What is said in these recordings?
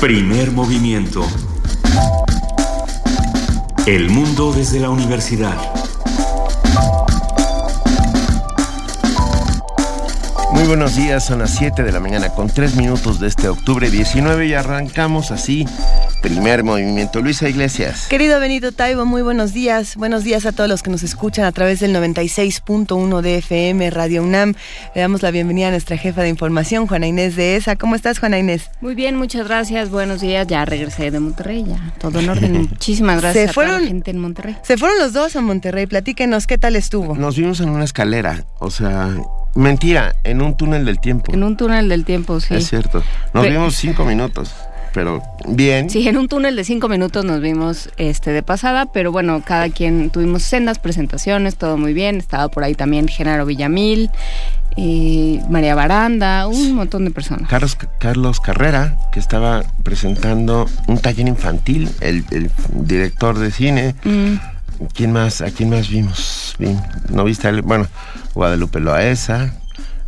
Primer movimiento. El mundo desde la universidad. Muy buenos días, son las 7 de la mañana con 3 minutos de este octubre 19 y arrancamos así Primer movimiento. Luisa Iglesias. Querido Benito Taibo, muy buenos días. Buenos días a todos los que nos escuchan a través del 96.1 de FM Radio UNAM. Le damos la bienvenida a nuestra jefa de información, Juana Inés de ESA. ¿Cómo estás, Juana Inés? Muy bien, muchas gracias. Buenos días. Ya regresé de Monterrey, ya. Todo en orden. Muchísimas gracias se fueron, a toda la gente en Monterrey. Se fueron los dos a Monterrey. Platíquenos, ¿qué tal estuvo? Nos vimos en una escalera. O sea, mentira, en un túnel del tiempo. En un túnel del tiempo, sí. Es cierto. Nos vimos cinco minutos pero bien. Sí, en un túnel de cinco minutos nos vimos este de pasada, pero bueno, cada quien tuvimos sendas, presentaciones, todo muy bien. Estaba por ahí también Genaro Villamil, eh, María Baranda, un montón de personas. Carlos, Carlos Carrera, que estaba presentando un taller infantil, el, director de cine. Mm. ¿Quién más? ¿A quién más vimos? ¿No viste? Bueno, Guadalupe Loaesa,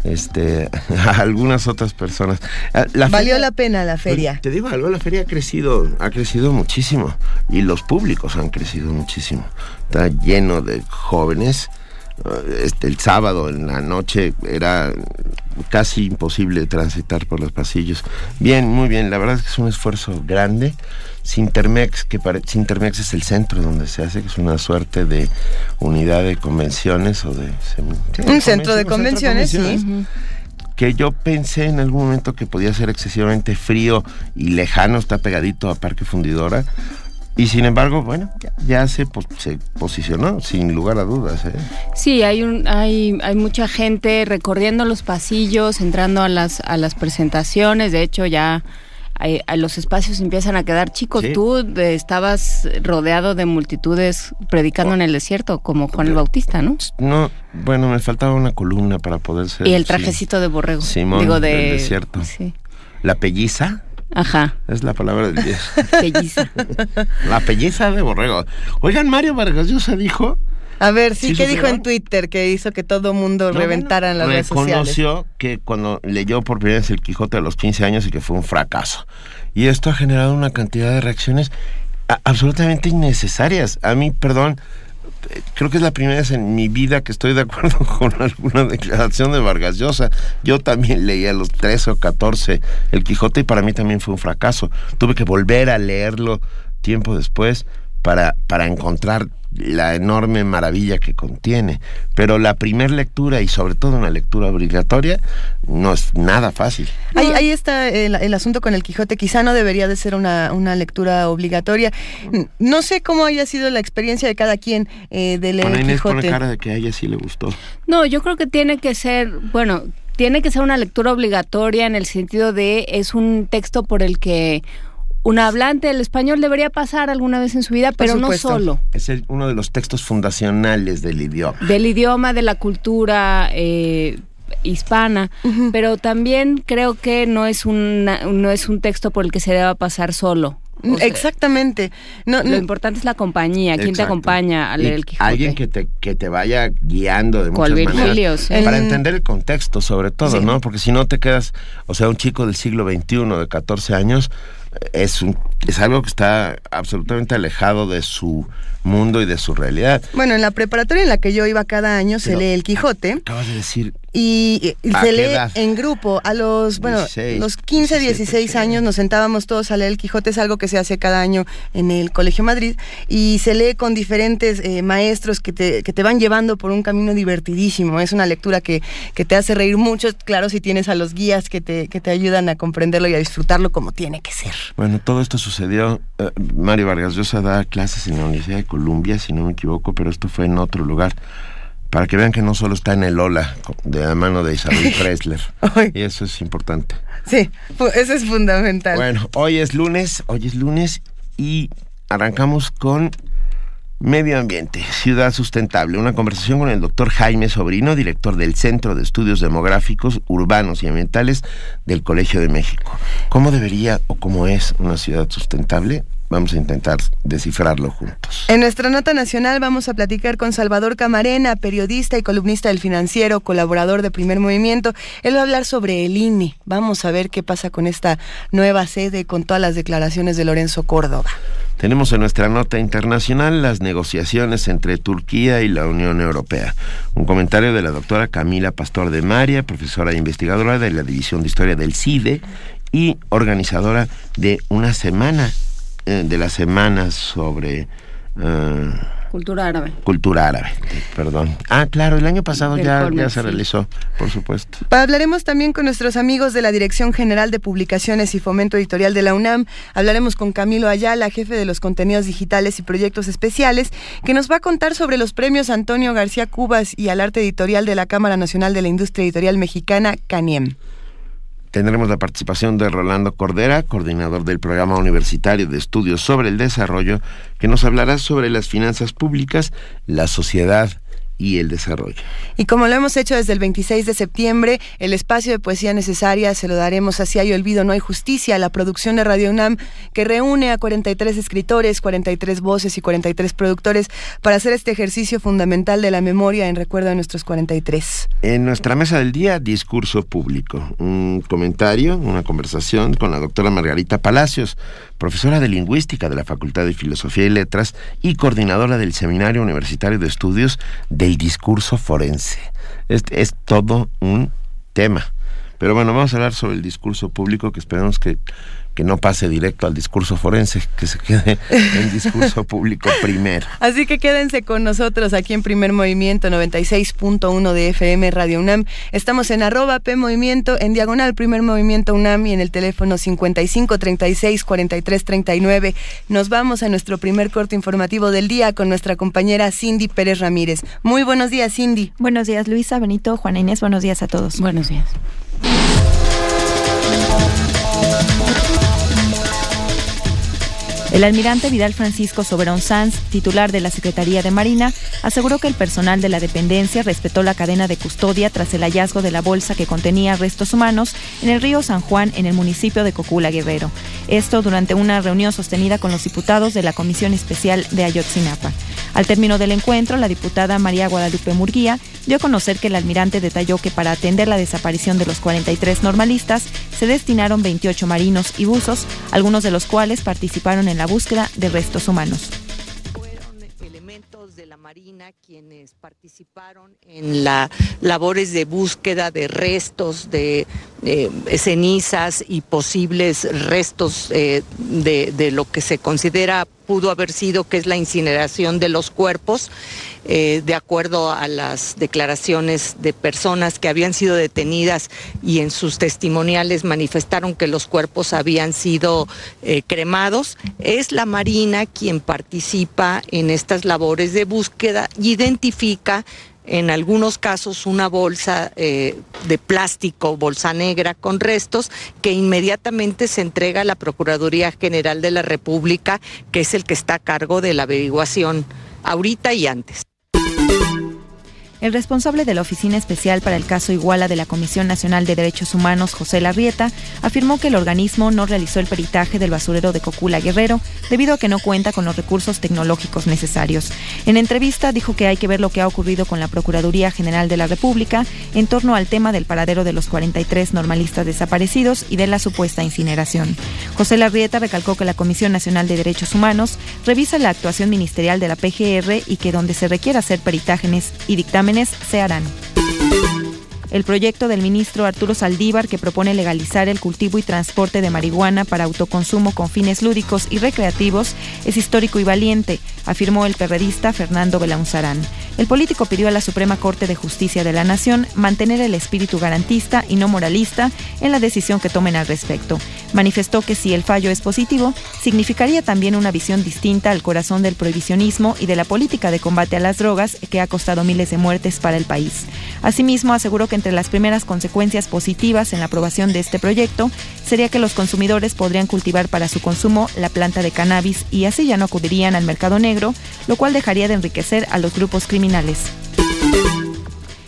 este, a algunas otras personas. Ah, Valió la pena la feria. Te digo algo, la feria ha crecido, ha crecido muchísimo y los públicos han crecido muchísimo. Está lleno de jóvenes. Ah, este, el sábado en la noche era casi imposible transitar por los pasillos. Bien, muy bien. La verdad es que es un esfuerzo grande. Sintermex, que Sintermex es el centro donde se hace, que es una suerte de unidad de convenciones o de... un centro de convenciones, sí. Que yo pensé en algún momento que podía ser excesivamente frío y lejano, está pegadito a Parque Fundidora. Y sin embargo, bueno, ya, se, se, posicionó, sin lugar a dudas. ¿eh? Sí, hay, un, hay, hay mucha gente recorriendo los pasillos, entrando a las, a las presentaciones. De hecho, ya los espacios empiezan a quedar chicos. Tú eh, estabas rodeado de multitudes predicando en el desierto, como Juan el Bautista, ¿no? No, bueno, me faltaba una columna para poder ser. Y el trajecito de borrego. Simón, Digo, de, del desierto. Sí. La pelliza. Ajá. Es la palabra del día. pelliza. la pelliza de borrego. Oigan, Mario Vargas Llosa dijo a ver, sí, ¿qué dijo en Twitter que hizo que todo mundo reventara en las redes sociales? Reconoció que cuando leyó por primera vez El Quijote a los 15 años y que fue un fracaso. Y esto ha generado una cantidad de reacciones absolutamente innecesarias. A mí, perdón, creo que es la primera vez en mi vida que estoy de acuerdo con alguna declaración de Vargas Llosa. Yo también leí a los 13 o 14 El Quijote y para mí también fue un fracaso. Tuve que volver a leerlo tiempo después para, para encontrar la enorme maravilla que contiene. Pero la primera lectura y sobre todo una lectura obligatoria no es nada fácil. Ahí, está el, asunto con el Quijote. Quizá no debería de ser una, una, lectura obligatoria. No sé cómo haya sido la experiencia de cada quien eh, de leer el Quijote. cara de que a ella sí le gustó. No, yo creo que tiene que ser, bueno, tiene que ser una lectura obligatoria en el sentido de es un texto por el que un hablante del español debería pasar alguna vez en su vida, pero no solo. Es uno de los textos fundacionales del idioma. Del idioma, de la cultura eh, hispana, pero también creo que no es, no es un texto por el que se deba pasar solo. Exactamente. No, lo importante es la compañía, quién te acompaña a leer el Quijote. Alguien que te, que te vaya guiando de muchas maneras. Para entender el contexto, sobre todo, ¿no? Porque si no te quedas, o sea, un chico del siglo XXI de 14 años, es, un, es algo que está absolutamente alejado de su mundo y de su realidad. Bueno, en la preparatoria en la que yo iba cada año se lee el Quijote. Acabas de decir y, se lee en grupo. A los, bueno, los 15, 16 años nos sentábamos todos a leer el Quijote, es algo que se hace cada año en el Colegio Madrid, y se lee con diferentes eh, maestros que te, que te van llevando por un camino divertidísimo. Es una lectura que, que te hace reír mucho, claro, si tienes a los guías que te, que te ayudan a comprenderlo y a disfrutarlo como tiene que ser. Bueno, todo esto sucedió, eh, Mario Vargas Llosa da clases en la Universidad de Columbia, si no me equivoco, pero esto fue en otro lugar para que vean que no solo está en el Ola de la mano de Isabel Presler. y eso es importante. Sí, eso es fundamental. Bueno, hoy es lunes, hoy es lunes y arrancamos con Medio Ambiente, Ciudad Sustentable, una conversación con el doctor Jaime Sobrino, director del Centro de Estudios Demográficos, Urbanos y Ambientales del Colegio de México. ¿Cómo debería o cómo es una ciudad sustentable? Vamos a intentar descifrarlo juntos. En nuestra nota nacional vamos a platicar con Salvador Camarena, periodista y columnista del financiero, colaborador de Primer Movimiento. Él va a hablar sobre el INE. Vamos a ver qué pasa con esta nueva sede, con todas las declaraciones de Lorenzo Córdoba. Tenemos en nuestra nota internacional las negociaciones entre Turquía y la Unión Europea. Un comentario de la doctora Camila Pastor de María, profesora e investigadora de la División de Historia del CIDE y organizadora de una semana de las semanas sobre... Eh, cultura árabe. Cultura árabe, perdón. Ah, claro, el año pasado ya, ya se realizó, por supuesto. Hablaremos también con nuestros amigos de la Dirección General de Publicaciones y Fomento Editorial de la UNAM. Hablaremos con Camilo Ayala, jefe de los contenidos digitales y proyectos especiales, que nos va a contar sobre los premios Antonio García Cubas y al arte editorial de la Cámara Nacional de la Industria Editorial Mexicana, CANIEM. Tendremos la participación de Rolando Cordera, coordinador del Programa Universitario de Estudios sobre el Desarrollo, que nos hablará sobre las finanzas públicas, la sociedad y el desarrollo. Y como lo hemos hecho desde el 26 de septiembre, el espacio de poesía necesaria se lo daremos a Si hay olvido, no hay justicia, la producción de Radio UNAM que reúne a 43 escritores, 43 voces y 43 productores para hacer este ejercicio fundamental de la memoria en recuerdo a nuestros 43. En nuestra mesa del día, discurso público, un comentario, una conversación con la doctora Margarita Palacios, profesora de lingüística de la Facultad de Filosofía y Letras y coordinadora del Seminario Universitario de Estudios del Discurso Forense. Es, es todo un tema. Pero bueno, vamos a hablar sobre el discurso público que esperamos que que no pase directo al discurso forense, que se quede en discurso público primero. Así que quédense con nosotros aquí en Primer Movimiento 96.1 de FM Radio UNAM. Estamos en arroba P Movimiento, en diagonal Primer Movimiento UNAM y en el teléfono 55 36 43 39. Nos vamos a nuestro primer corte informativo del día con nuestra compañera Cindy Pérez Ramírez. Muy buenos días, Cindy. Buenos días, Luisa, Benito, Juana Inés. Buenos días a todos. Buenos días. El almirante Vidal Francisco Soberón Sanz, titular de la Secretaría de Marina, aseguró que el personal de la dependencia respetó la cadena de custodia tras el hallazgo de la bolsa que contenía restos humanos en el río San Juan, en el municipio de Cocula Guerrero. Esto durante una reunión sostenida con los diputados de la Comisión Especial de Ayotzinapa. Al término del encuentro, la diputada María Guadalupe Murguía dio a conocer que el almirante detalló que para atender la desaparición de los 43 normalistas se destinaron 28 marinos y buzos, algunos de los cuales participaron en la búsqueda de restos humanos. Elementos de la Marina quienes participaron en las labores de búsqueda de restos, de eh, cenizas y posibles restos eh, de, lo que se considera pudo haber sido, que es la incineración de los cuerpos, eh, de acuerdo a las declaraciones de personas que habían sido detenidas y en sus testimoniales manifestaron que los cuerpos habían sido cremados. Es la Marina quien participa en estas labores de búsqueda y identifica en algunos casos una bolsa eh, de plástico, bolsa negra con restos, que inmediatamente se entrega a la Procuraduría General de la República, que es el que está a cargo de la averiguación ahorita y antes. El responsable de la Oficina Especial para el caso Iguala de la Comisión Nacional de Derechos Humanos, José Larrieta, afirmó que el organismo no realizó el peritaje del basurero de Cocula Guerrero debido a que no cuenta con los recursos tecnológicos necesarios. En entrevista dijo que hay que ver lo que ha ocurrido con la Procuraduría General de la República en torno al tema del paradero de los 43 normalistas desaparecidos y de la supuesta incineración. José Larrieta recalcó que la Comisión Nacional de Derechos Humanos revisa la actuación ministerial de la PGR y que donde se requiera hacer peritajes y dictámenes se harán. El proyecto del ministro Arturo Saldívar, que propone legalizar el cultivo y transporte de marihuana para autoconsumo con fines lúdicos y recreativos, es histórico y valiente, afirmó el perredista Fernando Belaunzarán. El político pidió a la Suprema Corte de Justicia de la Nación mantener el espíritu garantista y no moralista en la decisión que tomen al respecto. Manifestó que si el fallo es positivo, significaría también una visión distinta al corazón del prohibicionismo y de la política de combate a las drogas que ha costado miles de muertes para el país. Asimismo, aseguró que entre las primeras consecuencias positivas en la aprobación de este proyecto sería que los consumidores podrían cultivar para su consumo la planta de cannabis y así ya no acudirían al mercado negro, lo cual dejaría de enriquecer a los grupos criminales.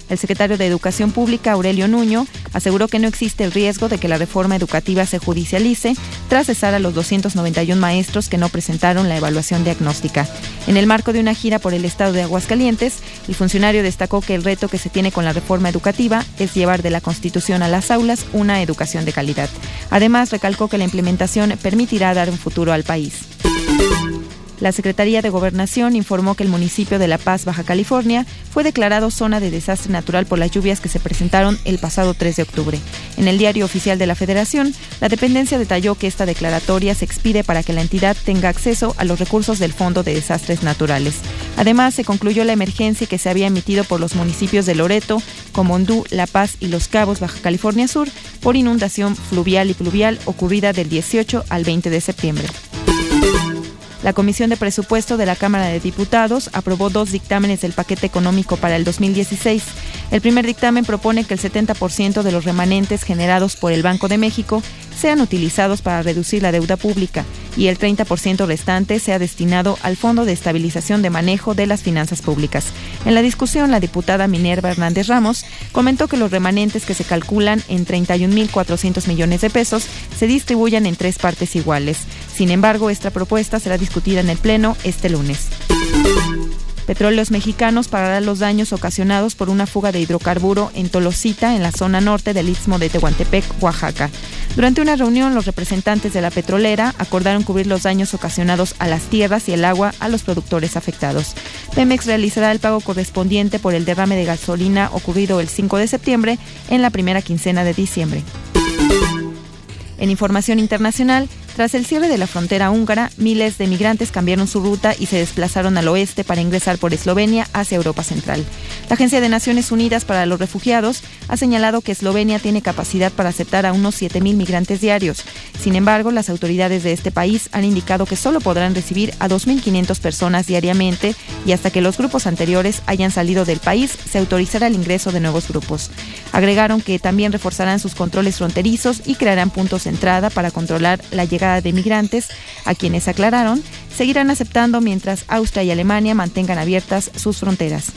El secretario de Educación Pública, Aurelio Nuño, aseguró que no existe el riesgo de que la reforma educativa se judicialice tras cesar a los 291 maestros que no presentaron la evaluación diagnóstica. En el marco de una gira por el estado de Aguascalientes, el funcionario destacó que el reto que se tiene con la reforma educativa es llevar de la Constitución a las aulas una educación de calidad. Además, recalcó que la implementación permitirá dar un futuro al país. La Secretaría de Gobernación informó que el municipio de La Paz, Baja California, fue declarado zona de desastre natural por las lluvias que se presentaron el pasado 3 de octubre. En el diario oficial de la Federación, la dependencia detalló que esta declaratoria se expide para que la entidad tenga acceso a los recursos del Fondo de Desastres Naturales. Además, se concluyó la emergencia que se había emitido por los municipios de Loreto, Comondú, La Paz y Los Cabos, Baja California Sur, por inundación fluvial y pluvial ocurrida del 18 al 20 de septiembre. La Comisión de Presupuesto de la Cámara de Diputados aprobó dos dictámenes del paquete económico para el 2016. El primer dictamen propone que el 70% de los remanentes generados por el Banco de México sean utilizados para reducir la deuda pública y el 30% restante sea destinado al Fondo de Estabilización de Manejo de las Finanzas Públicas. En la discusión, la diputada Minerva Hernández Ramos comentó que los remanentes que se calculan en 31.400 millones de pesos se distribuyan en tres partes iguales. Sin embargo, esta propuesta será discutida en el Pleno este lunes. Petróleos Mexicanos pagará los daños ocasionados por una fuga de hidrocarburo en Tolosita, en la zona norte del istmo de Tehuantepec, Oaxaca. Durante una reunión, los representantes de la petrolera acordaron cubrir los daños ocasionados a las tierras y el agua a los productores afectados. Pemex realizará el pago correspondiente por el derrame de gasolina ocurrido el 5 de septiembre en la primera quincena de diciembre. En información internacional, tras el cierre de la frontera húngara, miles de migrantes cambiaron su ruta y se desplazaron al oeste para ingresar por Eslovenia hacia Europa Central. La Agencia de Naciones Unidas para los Refugiados ha señalado que Eslovenia tiene capacidad para aceptar a unos 7.000 migrantes diarios. Sin embargo, las autoridades de este país han indicado que solo podrán recibir a 2.500 personas diariamente y hasta que los grupos anteriores hayan salido del país se autorizará el ingreso de nuevos grupos. Agregaron que también reforzarán sus controles fronterizos y crearán puntos de entrada para controlar la llegada de migrantes, a quienes aclararon seguirán aceptando mientras Austria y Alemania mantengan abiertas sus fronteras.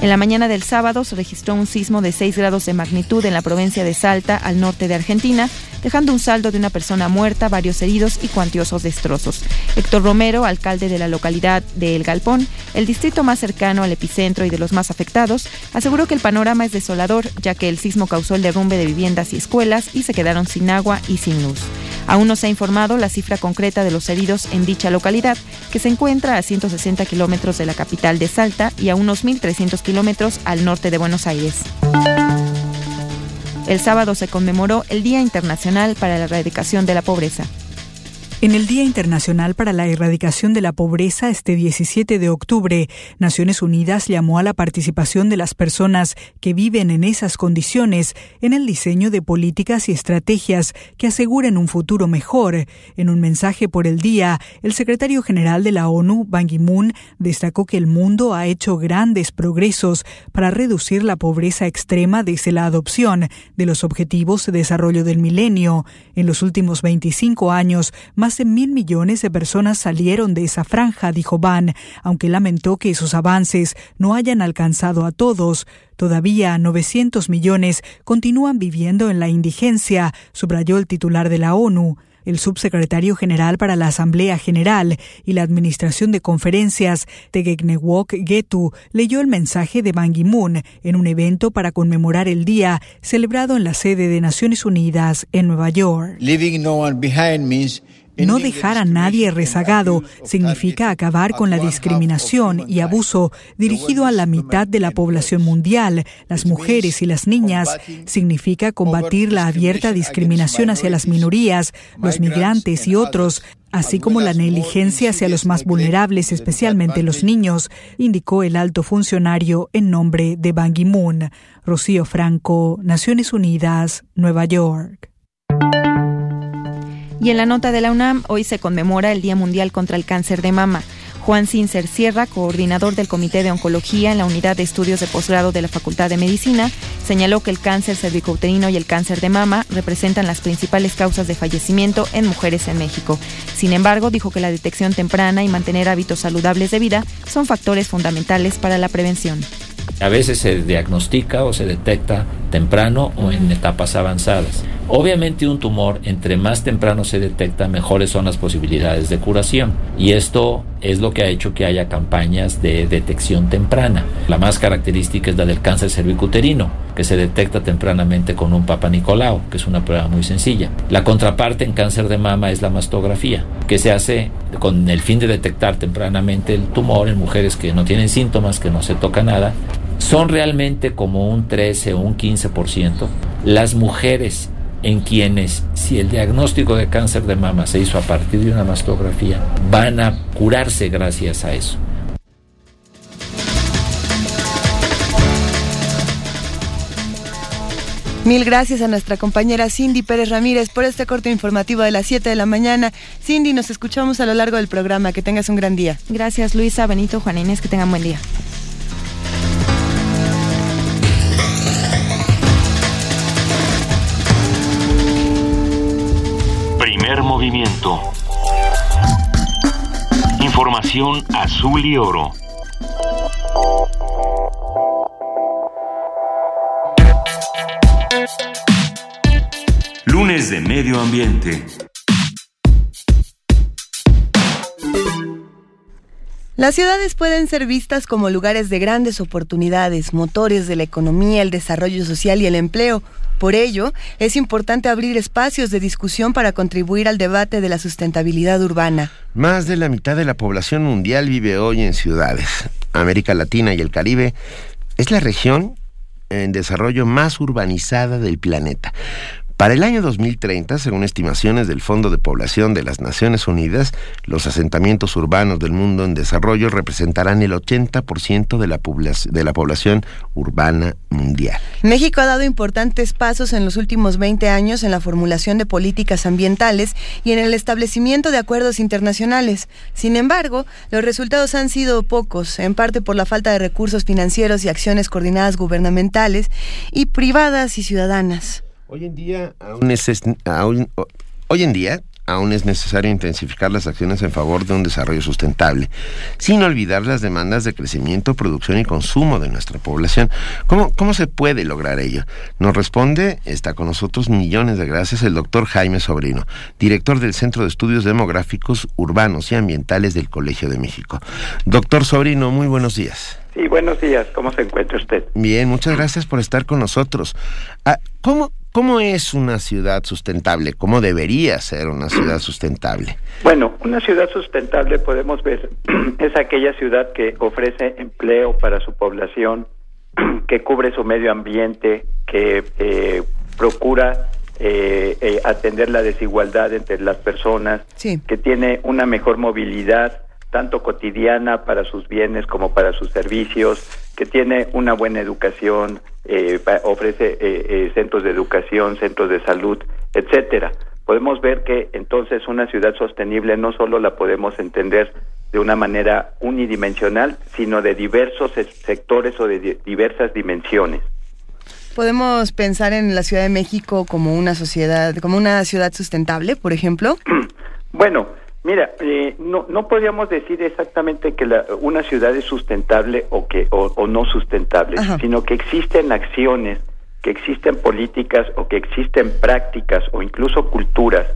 En la mañana del sábado se registró un sismo de 6 grados de magnitud en la provincia de Salta, al norte de Argentina, dejando un saldo de una persona muerta, varios heridos y cuantiosos destrozos. Héctor Romero, alcalde de la localidad de El Galpón, el distrito más cercano al epicentro y de los más afectados, aseguró que el panorama es desolador, ya que el sismo causó el derrumbe de viviendas y escuelas y se quedaron sin agua y sin luz. Aún no se ha informado la cifra concreta de los heridos en dicha localidad, que se encuentra a 160 kilómetros de la capital de Salta y a unos 1.300 kilómetros al norte de Buenos Aires. El sábado se conmemoró el Día Internacional para la Erradicación de la Pobreza. En el Día Internacional para la Erradicación de la Pobreza, este 17 de octubre, Naciones Unidas llamó a la participación de las personas que viven en esas condiciones en el diseño de políticas y estrategias que aseguren un futuro mejor. En un mensaje por el día, el secretario general de la ONU, Ban Ki-moon, destacó que el mundo ha hecho grandes progresos para reducir la pobreza extrema desde la adopción de los Objetivos de Desarrollo del Milenio. En los últimos 25 años, más más mil millones de personas salieron de esa franja, dijo Ban, aunque lamentó que esos avances no hayan alcanzado a todos. Todavía 900 millones continúan viviendo en la indigencia, subrayó el titular de la ONU. El subsecretario general para la Asamblea General y la Administración de Conferencias, Tegegnewok Getu, leyó el mensaje de Ban Ki-moon en un evento para conmemorar el día celebrado en la sede de Naciones Unidas en Nueva York. No dejar a nadie rezagado significa acabar con la discriminación y abuso dirigido a la mitad de la población mundial, las mujeres y las niñas. Significa combatir la abierta discriminación hacia las minorías, los migrantes y otros, así como la negligencia hacia los más vulnerables, especialmente los niños, indicó el alto funcionario en nombre de Ban Ki-moon. Rocío Franco, Naciones Unidas, Nueva York. Y en la nota de la UNAM, hoy se conmemora el Día Mundial contra el Cáncer de Mama. Juan Sincer Sierra, coordinador del Comité de Oncología en la Unidad de Estudios de Posgrado de la Facultad de Medicina, señaló que el cáncer cervicouterino y el cáncer de mama representan las principales causas de fallecimiento en mujeres en México. Sin embargo, dijo que la detección temprana y mantener hábitos saludables de vida son factores fundamentales para la prevención. A veces se diagnostica o se detecta temprano o en etapas avanzadas. Obviamente un tumor, entre más temprano se detecta, mejores son las posibilidades de curación. Y esto es lo que ha hecho que haya campañas de detección temprana. La más característica es la del cáncer cervicuterino, que se detecta tempranamente con un Papa Nicolau, que es una prueba muy sencilla. La contraparte en cáncer de mama es la mastografía, que se hace con el fin de detectar tempranamente el tumor en mujeres que no tienen síntomas, que no se toca nada. Son realmente como un 13 o un 15%. Las mujeres en quienes, si el diagnóstico de cáncer de mama se hizo a partir de una mastografía, van a curarse gracias a eso. Mil gracias a nuestra compañera Cindy Pérez Ramírez por este corte informativo de las 7 de la mañana. Cindy, nos escuchamos a lo largo del programa. Que tengas un gran día. Gracias, Luisa, Benito, Juan Inés. Que tengan buen día. Movimiento. Información azul y oro. Lunes de Medio Ambiente. Las ciudades pueden ser vistas como lugares de grandes oportunidades, motores de la economía, el desarrollo social y el empleo. Por ello, es importante abrir espacios de discusión para contribuir al debate de la sustentabilidad urbana. Más de la mitad de la población mundial vive hoy en ciudades. América Latina y el Caribe es la región en desarrollo más urbanizada del planeta. Para el año 2030, según estimaciones del Fondo de Población de las Naciones Unidas, los asentamientos urbanos del mundo en desarrollo representarán el 80% de la, de la población urbana mundial. México ha dado importantes pasos en los últimos 20 años en la formulación de políticas ambientales y en el establecimiento de acuerdos internacionales. Sin embargo, los resultados han sido pocos, en parte por la falta de recursos financieros y acciones coordinadas gubernamentales y privadas y ciudadanas. Hoy en día aún es, hoy en día aún es necesario intensificar las acciones en favor de un desarrollo sustentable, sin olvidar las demandas de crecimiento, producción y consumo de nuestra población. ¿Cómo, cómo se puede lograr ello? Nos responde, está con nosotros millones de gracias, el doctor Jaime Sobrino, director del Centro de Estudios Demográficos Urbanos y Ambientales del Colegio de México. Doctor Sobrino, muy buenos días. Sí, buenos días. ¿Cómo se encuentra usted? Bien, muchas gracias por estar con nosotros. Ah, ¿Cómo, ¿Cómo es una ciudad sustentable? ¿Cómo debería ser una ciudad sustentable? Bueno, una ciudad sustentable podemos ver es aquella ciudad que ofrece empleo para su población, que cubre su medio ambiente, que eh, procura eh, eh, atender la desigualdad entre las personas, que tiene una mejor movilidad, tanto cotidiana para sus bienes como para sus servicios, que tiene una buena educación, eh, ofrece eh, eh, centros de educación, centros de salud, etcétera. Podemos ver que entonces una ciudad sostenible no solo la podemos entender de una manera unidimensional, sino de diversos sectores o de diversas dimensiones. Podemos pensar en la Ciudad de México como una sociedad, como una ciudad sustentable, por ejemplo. Bueno, Mira, eh, no, no podríamos decir exactamente que la, una ciudad es sustentable o, que, o, no sustentable, sino que existen acciones, que existen políticas o que existen prácticas o incluso culturas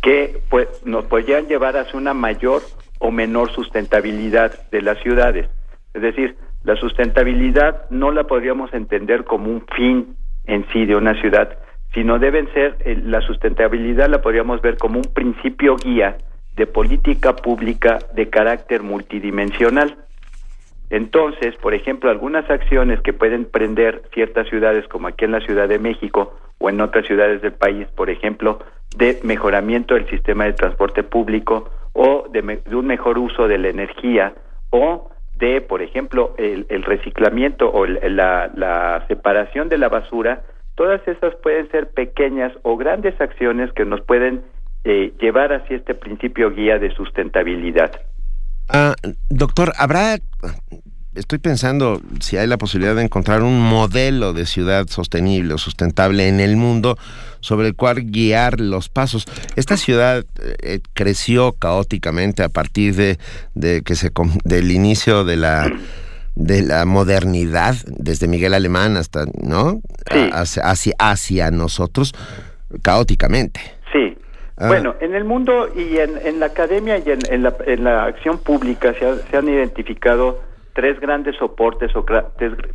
que pues, nos podrían llevar hacia una mayor o menor sustentabilidad de las ciudades. Es decir, la sustentabilidad no la podríamos entender como un fin en sí de una ciudad, sino deben ser, eh, la sustentabilidad la podríamos ver como un principio guía de política pública de carácter multidimensional. Entonces, por ejemplo, algunas acciones que pueden prender ciertas ciudades, como aquí en la Ciudad de México o en otras ciudades del país, por ejemplo, de mejoramiento del sistema de transporte público o de, un mejor uso de la energía o de, por ejemplo, el, reciclamiento o la, la separación de la basura, todas esas pueden ser pequeñas o grandes acciones que nos pueden eh, llevar hacia este principio guía de sustentabilidad. Ah, doctor, ¿habrá, estoy pensando si hay la posibilidad de encontrar un modelo de ciudad sostenible o sustentable en el mundo sobre el cual guiar los pasos? Esta ciudad eh, creció caóticamente a partir de, de que se del inicio de la de la modernidad, desde Miguel Alemán hasta, ¿no? Hacia, hacia, nosotros, caóticamente. Ah. Bueno, en el mundo y en, la academia y en, la, en la, acción pública se, han identificado tres grandes soportes o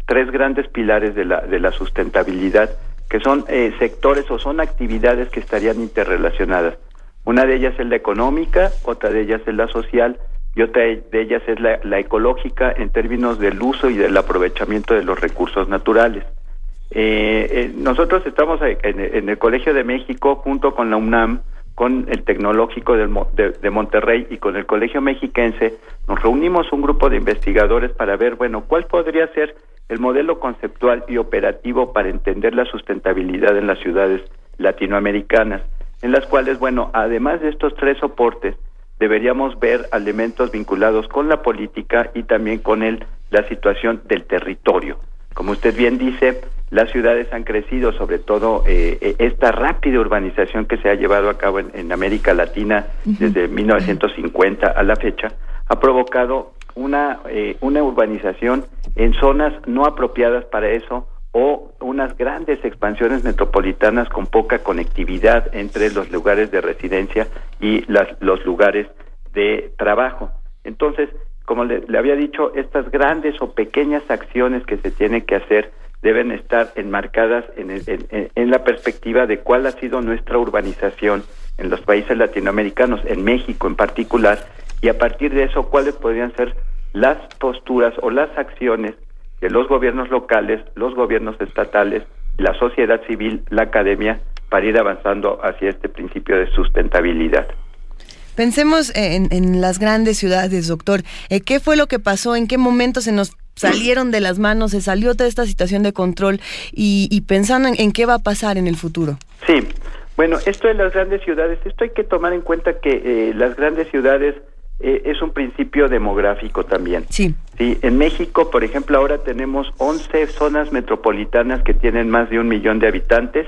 tres, grandes pilares de la, de la sustentabilidad, que son eh, sectores o son actividades que estarían interrelacionadas. Una de ellas es la económica, otra de ellas es la social y otra de ellas es la, ecológica en términos del uso y del aprovechamiento de los recursos naturales. Eh, eh, nosotros estamos en, el Colegio de México junto con la UNAM, con el Tecnológico de, Monterrey y con el Colegio Mexiquense, nos reunimos un grupo de investigadores para ver, bueno, cuál podría ser el modelo conceptual y operativo para entender la sustentabilidad en las ciudades latinoamericanas, en las cuales, bueno, además de estos tres soportes, deberíamos ver elementos vinculados con la política y también con el, la situación del territorio. Como usted bien dice, las ciudades han crecido, sobre todo eh, eh, esta rápida urbanización que se ha llevado a cabo en, América Latina desde 1950 a la fecha, ha provocado una, eh, una urbanización en zonas no apropiadas para eso o unas grandes expansiones metropolitanas con poca conectividad entre los lugares de residencia y las, los lugares de trabajo. Entonces, como le, había dicho, estas grandes o pequeñas acciones que se tienen que hacer deben estar enmarcadas en, la perspectiva de cuál ha sido nuestra urbanización en los países latinoamericanos, en México en particular, y a partir de eso, cuáles podrían ser las posturas o las acciones que los gobiernos locales, los gobiernos estatales, la sociedad civil, la academia, para ir avanzando hacia este principio de sustentabilidad. Pensemos en, las grandes ciudades, doctor. Eh, ¿Qué fue lo que pasó? ¿En qué momento se nos salieron de las manos, se salió toda esta situación de control y, pensando en, qué va a pasar en el futuro? Sí, bueno, esto de las grandes ciudades, esto hay que tomar en cuenta que eh, las grandes ciudades eh, es un principio demográfico también. Sí. Sí, en México, por ejemplo, ahora tenemos 11 zonas metropolitanas que tienen más de un millón de habitantes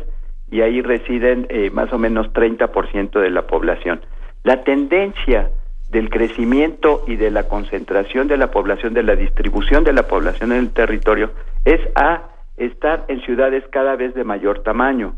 y ahí residen eh, más o menos 30% de la población. La tendencia del crecimiento y de la concentración de la población, de la distribución de la población en el territorio, es a estar en ciudades cada vez de mayor tamaño.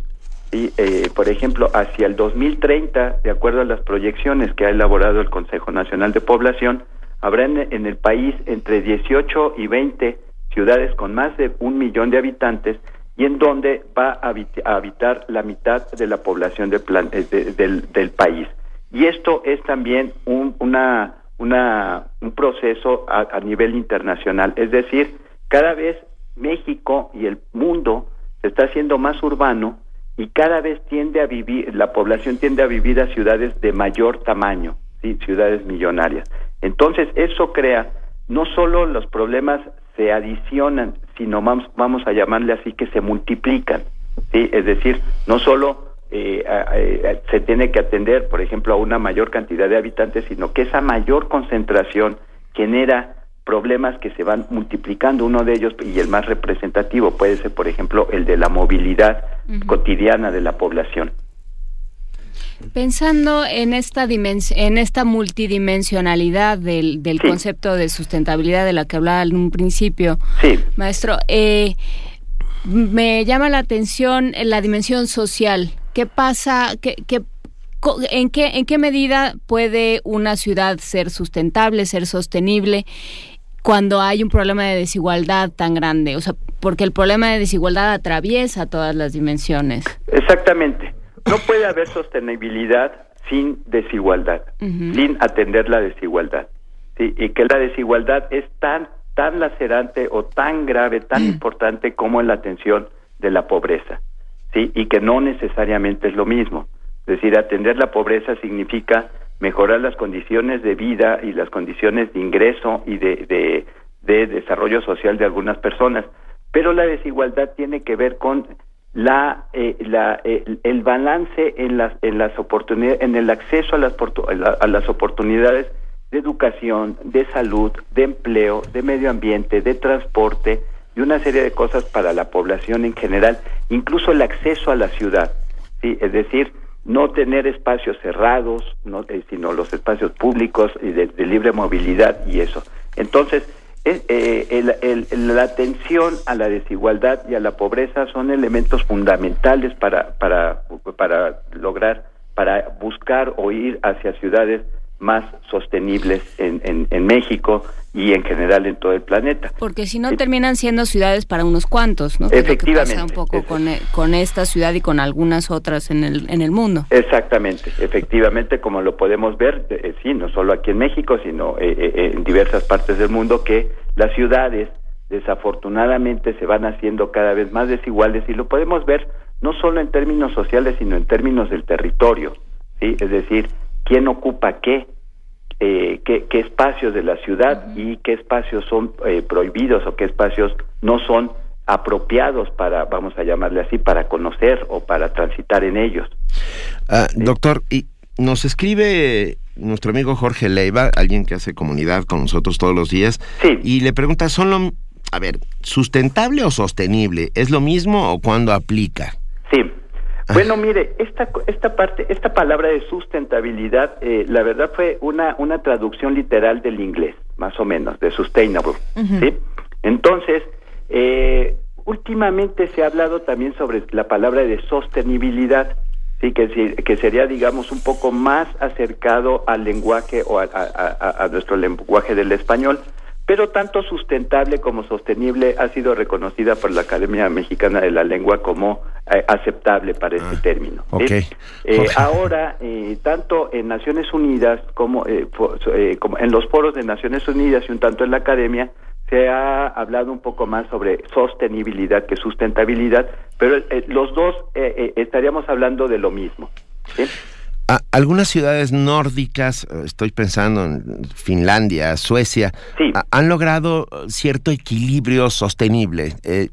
Y, eh, por ejemplo, hacia el 2030, de acuerdo a las proyecciones que ha elaborado el Consejo Nacional de Población, habrá en, el país entre 18 y 20 ciudades con más de un millón de habitantes y en donde va a, habitar la mitad de la población eh, del, país. Y esto es también un, una, un proceso a nivel internacional, es decir, cada vez México y el mundo se está haciendo más urbano y cada vez tiende a vivir, la población tiende a vivir a ciudades de mayor tamaño, ¿sí? ciudades millonarias. Entonces, eso crea, no solo los problemas se adicionan, sino vamos, vamos a llamarle así que se multiplican, ¿sí? Es decir, no solo eh, eh, se tiene que atender, por ejemplo, a una mayor cantidad de habitantes, sino que esa mayor concentración genera problemas que se van multiplicando. Uno de ellos, y el más representativo, puede ser, por ejemplo, el de la movilidad cotidiana de la población. Pensando en esta en esta multidimensionalidad del, del concepto de sustentabilidad de la que hablaba en un principio, maestro, eh, me llama la atención la dimensión social. ¿Qué pasa? ¿Qué, qué en, qué, ¿En qué medida puede una ciudad ser sustentable, ser sostenible? cuando hay un problema de desigualdad tan grande? O sea, porque el problema de desigualdad atraviesa todas las dimensiones. Exactamente. No puede haber sostenibilidad sin desigualdad, sin atender la desigualdad. Y que la desigualdad es tan, tan lacerante o tan grave, tan importante como en la atención de la pobreza. ¿Sí? Y que no necesariamente es lo mismo. Es decir, atender la pobreza significa mejorar las condiciones de vida y las condiciones de ingreso y de, de, desarrollo social de algunas personas. Pero la desigualdad tiene que ver con la, eh, la el, balance en las en las oportunidades en el acceso a las a las oportunidades de educación, de salud, de empleo, de medio ambiente, de transporte y una serie de cosas para la población en general, incluso el acceso a la ciudad, sí, es decir, no tener espacios cerrados, no, eh, sino los espacios públicos y de, libre movilidad y eso. Entonces, eh, la atención a la desigualdad y a la pobreza son elementos fundamentales para, para, para lograr, para buscar o ir hacia ciudades más sostenibles en, en, México y en general en todo el planeta. Porque si no terminan siendo ciudades para unos cuantos, ¿no? Efectivamente. un poco con, eh, con, esta ciudad y con algunas otras en el, en el mundo. Exactamente, efectivamente, como lo podemos ver, eh, sí, no solo aquí en México, sino eh, en diversas partes del mundo, que las ciudades desafortunadamente se van haciendo cada vez más desiguales y lo podemos ver no solo en términos sociales, sino en términos del territorio, ¿sí? Es decir, quién ocupa qué, eh, qué, espacios de la ciudad y qué espacios son eh, prohibidos o qué espacios no son apropiados para, vamos a llamarle así, para conocer o para transitar en ellos. Ah, doctor, y nos escribe nuestro amigo Jorge Leiva, alguien que hace comunidad con nosotros todos los días, y le pregunta, ¿son lo, a ver, sustentable o sostenible? ¿Es lo mismo o cuándo aplica? Sí, bueno, mire, esta, esta parte, esta palabra de sustentabilidad, eh, la verdad fue una, una traducción literal del inglés, más o menos, de sustainable, ¿sí? Entonces, eh, últimamente se ha hablado también sobre la palabra de sostenibilidad, sí, que, que sería, digamos, un poco más acercado al lenguaje o a, a nuestro lenguaje del español, pero tanto sustentable como sostenible ha sido reconocida por la Academia Mexicana de la Lengua como eh, aceptable para este ah, término. Eh, ahora, eh, tanto en Naciones Unidas como, como en los foros de Naciones Unidas y un tanto en la Academia, se ha hablado un poco más sobre sostenibilidad que sustentabilidad, pero los dos estaríamos hablando de lo mismo. ¿sí? Algunas ciudades nórdicas, eh, estoy pensando en Finlandia, Suecia, han logrado eh, cierto equilibrio sostenible. Eh,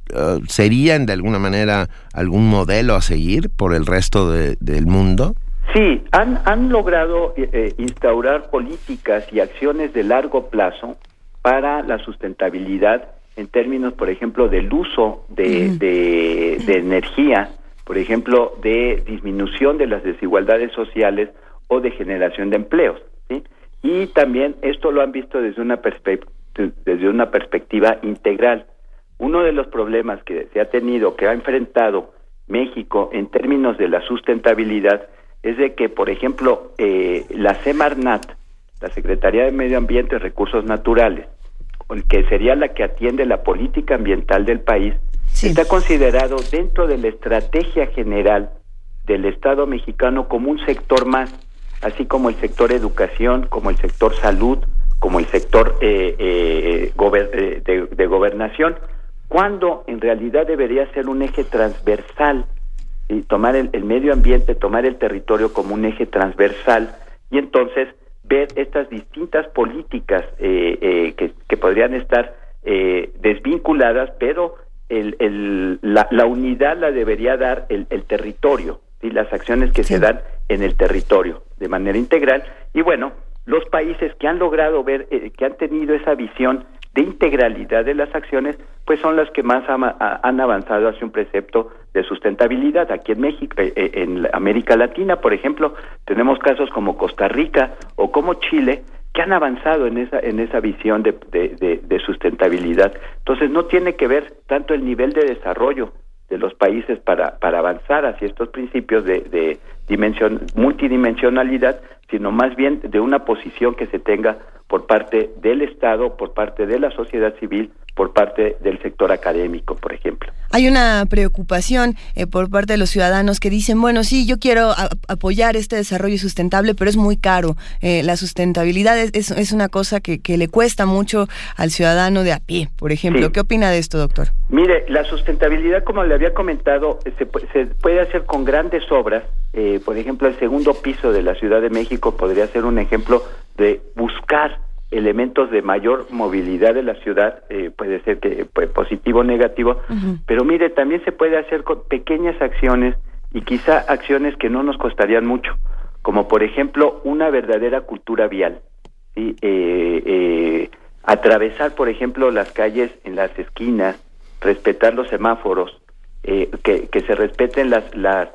¿Serían de alguna manera algún modelo a seguir por el resto del mundo? Sí, han, han logrado instaurar políticas y acciones de largo plazo para la sustentabilidad en términos, por ejemplo, del uso de, de energía por ejemplo, de disminución de las desigualdades sociales o de generación de empleos. Y también esto lo han visto desde una, desde una perspectiva integral. Uno de los problemas que se ha tenido, que ha enfrentado México en términos de la sustentabilidad, es de que, por ejemplo, eh, la Semarnat, la Secretaría de Medio Ambiente y Recursos Naturales, que sería la que atiende la política ambiental del país, está considerado dentro de la estrategia general del Estado mexicano como un sector más, así como el sector educación, como el sector salud, como el sector eh, eh, eh, de, gobernación, cuando en realidad debería ser un eje transversal, y tomar el, medio ambiente, tomar el territorio como un eje transversal y entonces ver estas distintas políticas que, que, podrían estar desvinculadas, pero el, la, unidad la debería dar el, territorio y las acciones que se dan en el territorio de manera integral. Y bueno los países que han logrado ver eh, que han tenido esa visión de integralidad de las acciones pues son las que más han avanzado hacia un precepto de sustentabilidad aquí en México eh, eh, en América Latina. Por ejemplo tenemos casos como Costa Rica o como Chile que han avanzado en esa en esa visión de, de, sustentabilidad. Entonces no tiene que ver tanto el nivel de desarrollo de los países para, para avanzar hacia estos principios de, de multidimensionalidad, sino más bien de una posición que se tenga por parte del Estado, por parte de la sociedad civil, por parte del sector académico, por ejemplo. Hay una preocupación eh, por parte de los ciudadanos que dicen, bueno, sí, yo quiero apoyar este desarrollo sustentable, pero es muy caro. Eh, la sustentabilidad es, es una cosa que, que, le cuesta mucho al ciudadano de a pie, por ejemplo. ¿Qué opina de esto, doctor? Mire, la sustentabilidad, como le había comentado, se, se puede hacer con grandes obras. Eh, por ejemplo, el segundo piso de la Ciudad de México podría ser un ejemplo de buscar elementos de mayor movilidad de la ciudad, eh, puede ser que pues, positivo o negativo, pero mire, también se puede hacer con pequeñas acciones y quizá acciones que no nos costarían mucho, como por ejemplo una verdadera cultura vial. ¿sí? Eh, eh, atravesar, por ejemplo, las calles en las esquinas, respetar los semáforos, que, que se respeten las, las,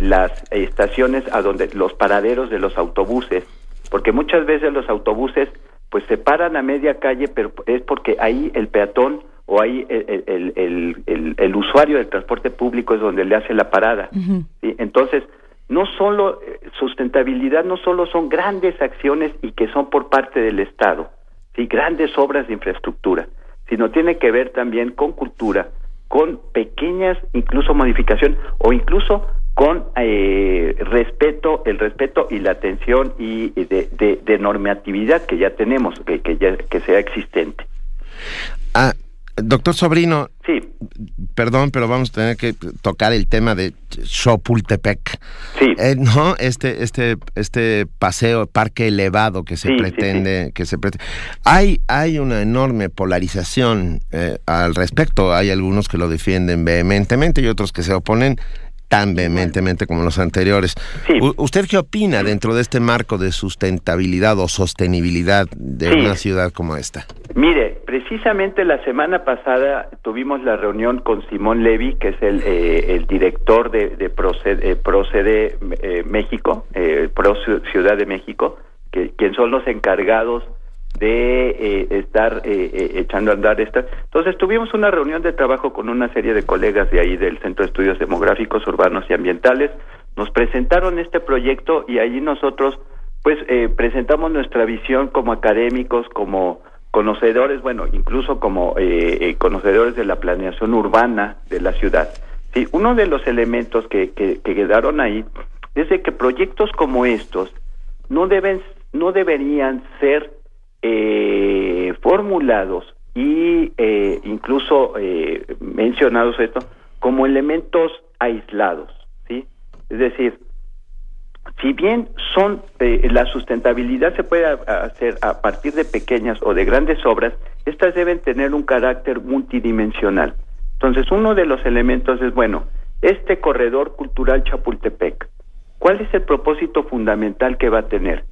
las estaciones a donde los paraderos de los autobuses, porque muchas veces los autobuses pues se paran a media calle, pero es porque ahí el peatón o ahí el, el, el, usuario del transporte público es donde le hace la parada. Entonces, no solo eh, sustentabilidad, no solo son grandes acciones y que son por parte del Estado, ¿sí? grandes obras de infraestructura, sino tiene que ver también con cultura, con pequeñas incluso modificación o incluso con eh, respeto, el respeto y la atención y de, normatividad que ya tenemos, que, que ya que sea existente. Ah, doctor Sobrino. Sí. Perdón, pero vamos a tener que tocar el tema de Chopultepec. Sí. Eh, no, este, este, este paseo, parque elevado que se pretende, que se pretende. Hay, hay una enorme polarización eh, al respecto. Hay algunos que lo defienden vehementemente y otros que se oponen tan vehementemente como los anteriores. ¿Usted qué opina dentro de este marco de sustentabilidad o sostenibilidad de una ciudad como esta? Mire, precisamente la semana pasada tuvimos la reunión con Simón Levy, que es el, eh, director de, de Procede, eh, Procede eh, México, Pro Ciudad de México, que, quien son los encargados de eh, estar eh, eh, echando a andar esta. Entonces tuvimos una reunión de trabajo con una serie de colegas de ahí del Centro de Estudios Demográficos, Urbanos y Ambientales. Nos presentaron este proyecto y allí nosotros pues presentamos nuestra visión como académicos, como conocedores, bueno, incluso como conocedores de la planeación urbana de la ciudad. Sí, uno de los elementos que, que, que quedaron ahí es de que proyectos como estos no deben no deberían ser eh, formulados y eh, incluso eh, mencionados esto como elementos aislados, ¿sí? Es decir, si bien son eh, la sustentabilidad se puede hacer a partir de pequeñas o de grandes obras, estas deben tener un carácter multidimensional. Entonces, uno de los elementos es bueno, este corredor cultural Chapultepec, ¿cuál es el propósito fundamental que va a tener?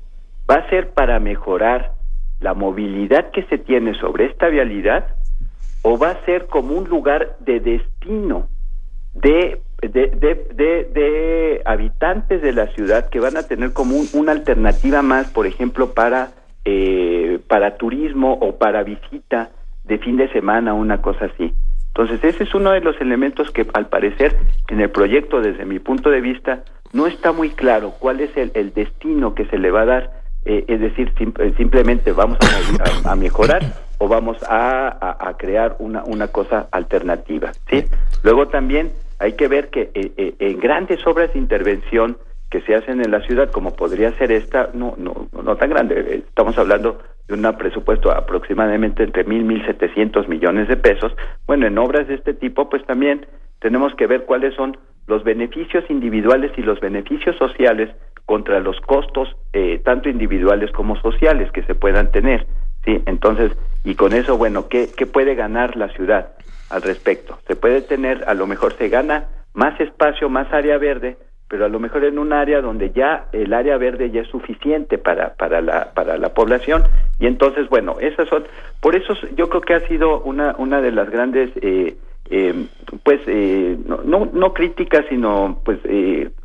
Va a ser para mejorar la movilidad que se tiene sobre esta vialidad o va a ser como un lugar de destino de, de, de, de, habitantes de la ciudad que van a tener como una alternativa más, por ejemplo, para, eh, para turismo o para visita de fin de semana, una cosa así. Entonces, ese es uno de los elementos que al parecer en el proyecto, desde mi punto de vista, no está muy claro cuál es el, el destino que se le va a dar eh, es decir, eh, simplemente vamos a, mejorar o vamos a, crear una, una cosa alternativa. ¿sí? Luego también hay que ver que eh, en grandes obras de intervención que se hacen en la ciudad, como podría ser esta, no, no, no tan grande, estamos hablando de un presupuesto aproximadamente entre mil, mil setecientos millones de pesos. Bueno, en obras de este tipo, pues también tenemos que ver cuáles son los beneficios individuales y los beneficios sociales contra los costos eh, tanto individuales como sociales que se puedan tener. ¿Sí? Entonces, y con eso, bueno, ¿qué, ¿qué puede ganar la ciudad al respecto? Se puede tener, a lo mejor se gana más espacio, más área verde, pero a lo mejor en un área donde ya el área verde ya es suficiente para, para, la, para la población. Y entonces, bueno, esas son, por eso yo creo que ha sido una, una de las grandes eh, eh, pues eh, no, no, críticas sino pues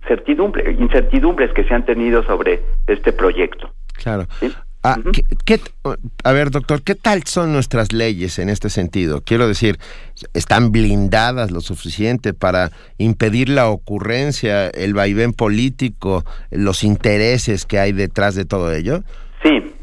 certidumbre, incertidumbres que se han tenido sobre este proyecto. Claro. Ah, a ver, doctor, ¿qué tal son nuestras leyes en este sentido? Quiero decir, ¿están blindadas lo suficiente para impedir la ocurrencia, el vaivén político, los intereses que hay detrás de todo ello? Sí,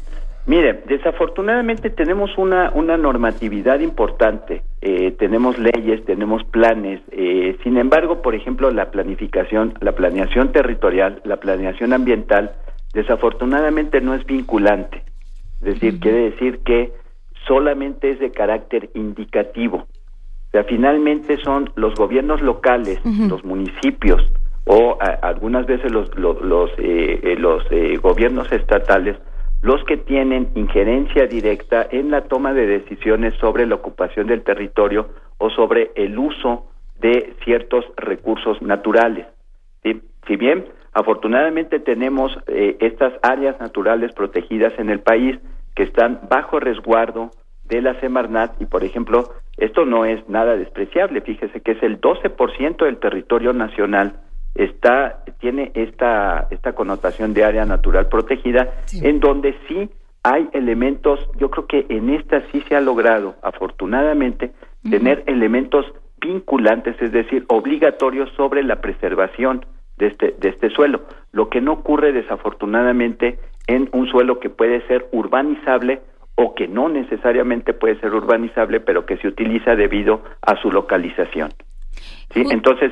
Mire, desafortunadamente tenemos una, una normatividad importante, eh, tenemos leyes, tenemos planes, eh, sin embargo, por ejemplo, la planificación, la planeación territorial, la planeación ambiental, desafortunadamente no es vinculante. Es decir, quiere decir que solamente es de carácter indicativo. O sea, finalmente son los gobiernos locales, los municipios o algunas veces los, los, los, eh, los gobiernos estatales los que tienen injerencia directa en la toma de decisiones sobre la ocupación del territorio o sobre el uso de ciertos recursos naturales. Si bien afortunadamente tenemos eh, estas áreas naturales protegidas en el país que están bajo resguardo de la Semarnat y por ejemplo esto no es nada despreciable, fíjese que es el 12% del territorio nacional está tiene esta esta connotación de área natural protegida en donde sí hay elementos, yo creo que en esta sí se ha logrado, afortunadamente, tener elementos vinculantes, es decir, obligatorios sobre la preservación de este, de este suelo, lo que no ocurre desafortunadamente en un suelo que puede ser urbanizable o que no necesariamente puede ser urbanizable, pero que se utiliza debido a su localización. ¿Sí? Entonces,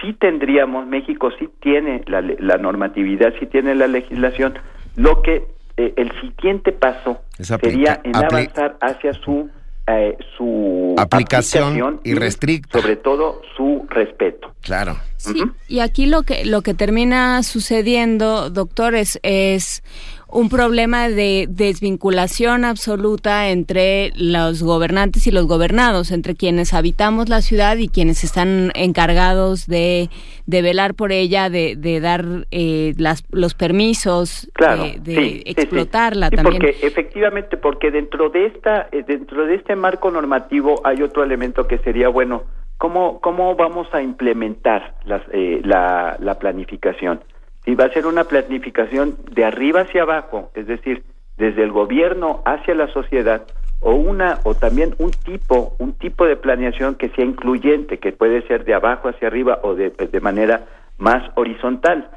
sí tendríamos, México sí tiene la, la normatividad, sí tiene la legislación, lo que eh, el siguiente paso sería en avanzar hacia su eh, su aplicación, y irrestricta. sobre todo su respeto. Claro. Sí, y aquí lo que lo que termina sucediendo, doctores, es un problema de desvinculación absoluta entre los gobernantes y los gobernados, entre quienes habitamos la ciudad y quienes están encargados de, de velar por ella, de, de dar eh, las, los permisos, de, explotarla también. Porque efectivamente, porque dentro de esta, eh, dentro de este marco normativo hay otro elemento que sería bueno. ¿Cómo, cómo vamos a implementar las, eh, la, la planificación? Y va a ser una planificación de arriba hacia abajo, es decir, desde el gobierno hacia la sociedad o una o también un tipo un tipo de planeación que sea incluyente que puede ser de abajo hacia arriba o de, de manera más horizontal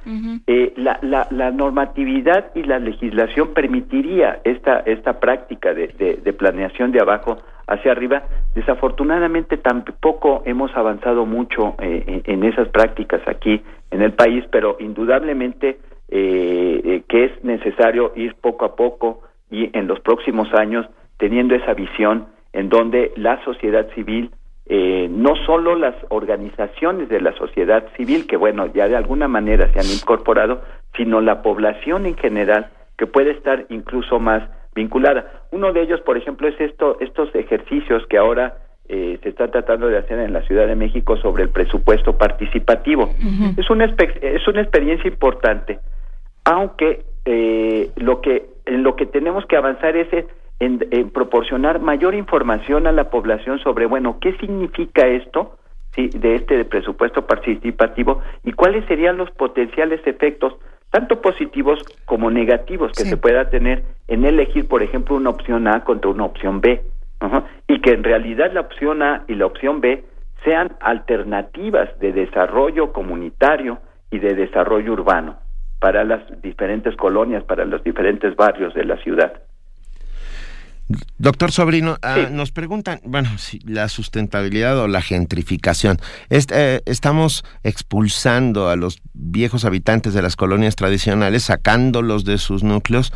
eh, la, la, la, normatividad y la legislación permitiría esta esta práctica de, de planeación de abajo hacia arriba. Desafortunadamente tampoco hemos avanzado mucho eh, en, esas prácticas aquí en el país, pero indudablemente eh, eh, que es necesario ir poco a poco y en los próximos años teniendo esa visión en donde la sociedad civil, no solo las organizaciones de la sociedad civil, que bueno, ya de alguna manera se han incorporado, sino la población en general, que puede estar incluso más vinculada. Uno de ellos, por ejemplo, es esto, estos ejercicios que ahora eh, se están tratando de hacer en la Ciudad de México sobre el presupuesto participativo. Es una es una experiencia importante, aunque eh, lo que en lo que tenemos que avanzar es en, en, proporcionar mayor información a la población sobre bueno qué significa esto sí, de este presupuesto participativo y cuáles serían los potenciales efectos tanto positivos como negativos que se pueda tener en elegir, por ejemplo, una opción A contra una opción B. Y que en realidad la opción A y la opción B sean alternativas de desarrollo comunitario y de desarrollo urbano para las diferentes colonias, para los diferentes barrios de la ciudad. Doctor Sobrino, ah, nos preguntan, bueno, si la sustentabilidad o la gentrificación. Eh, estamos expulsando a los viejos habitantes de las colonias tradicionales, sacándolos de sus núcleos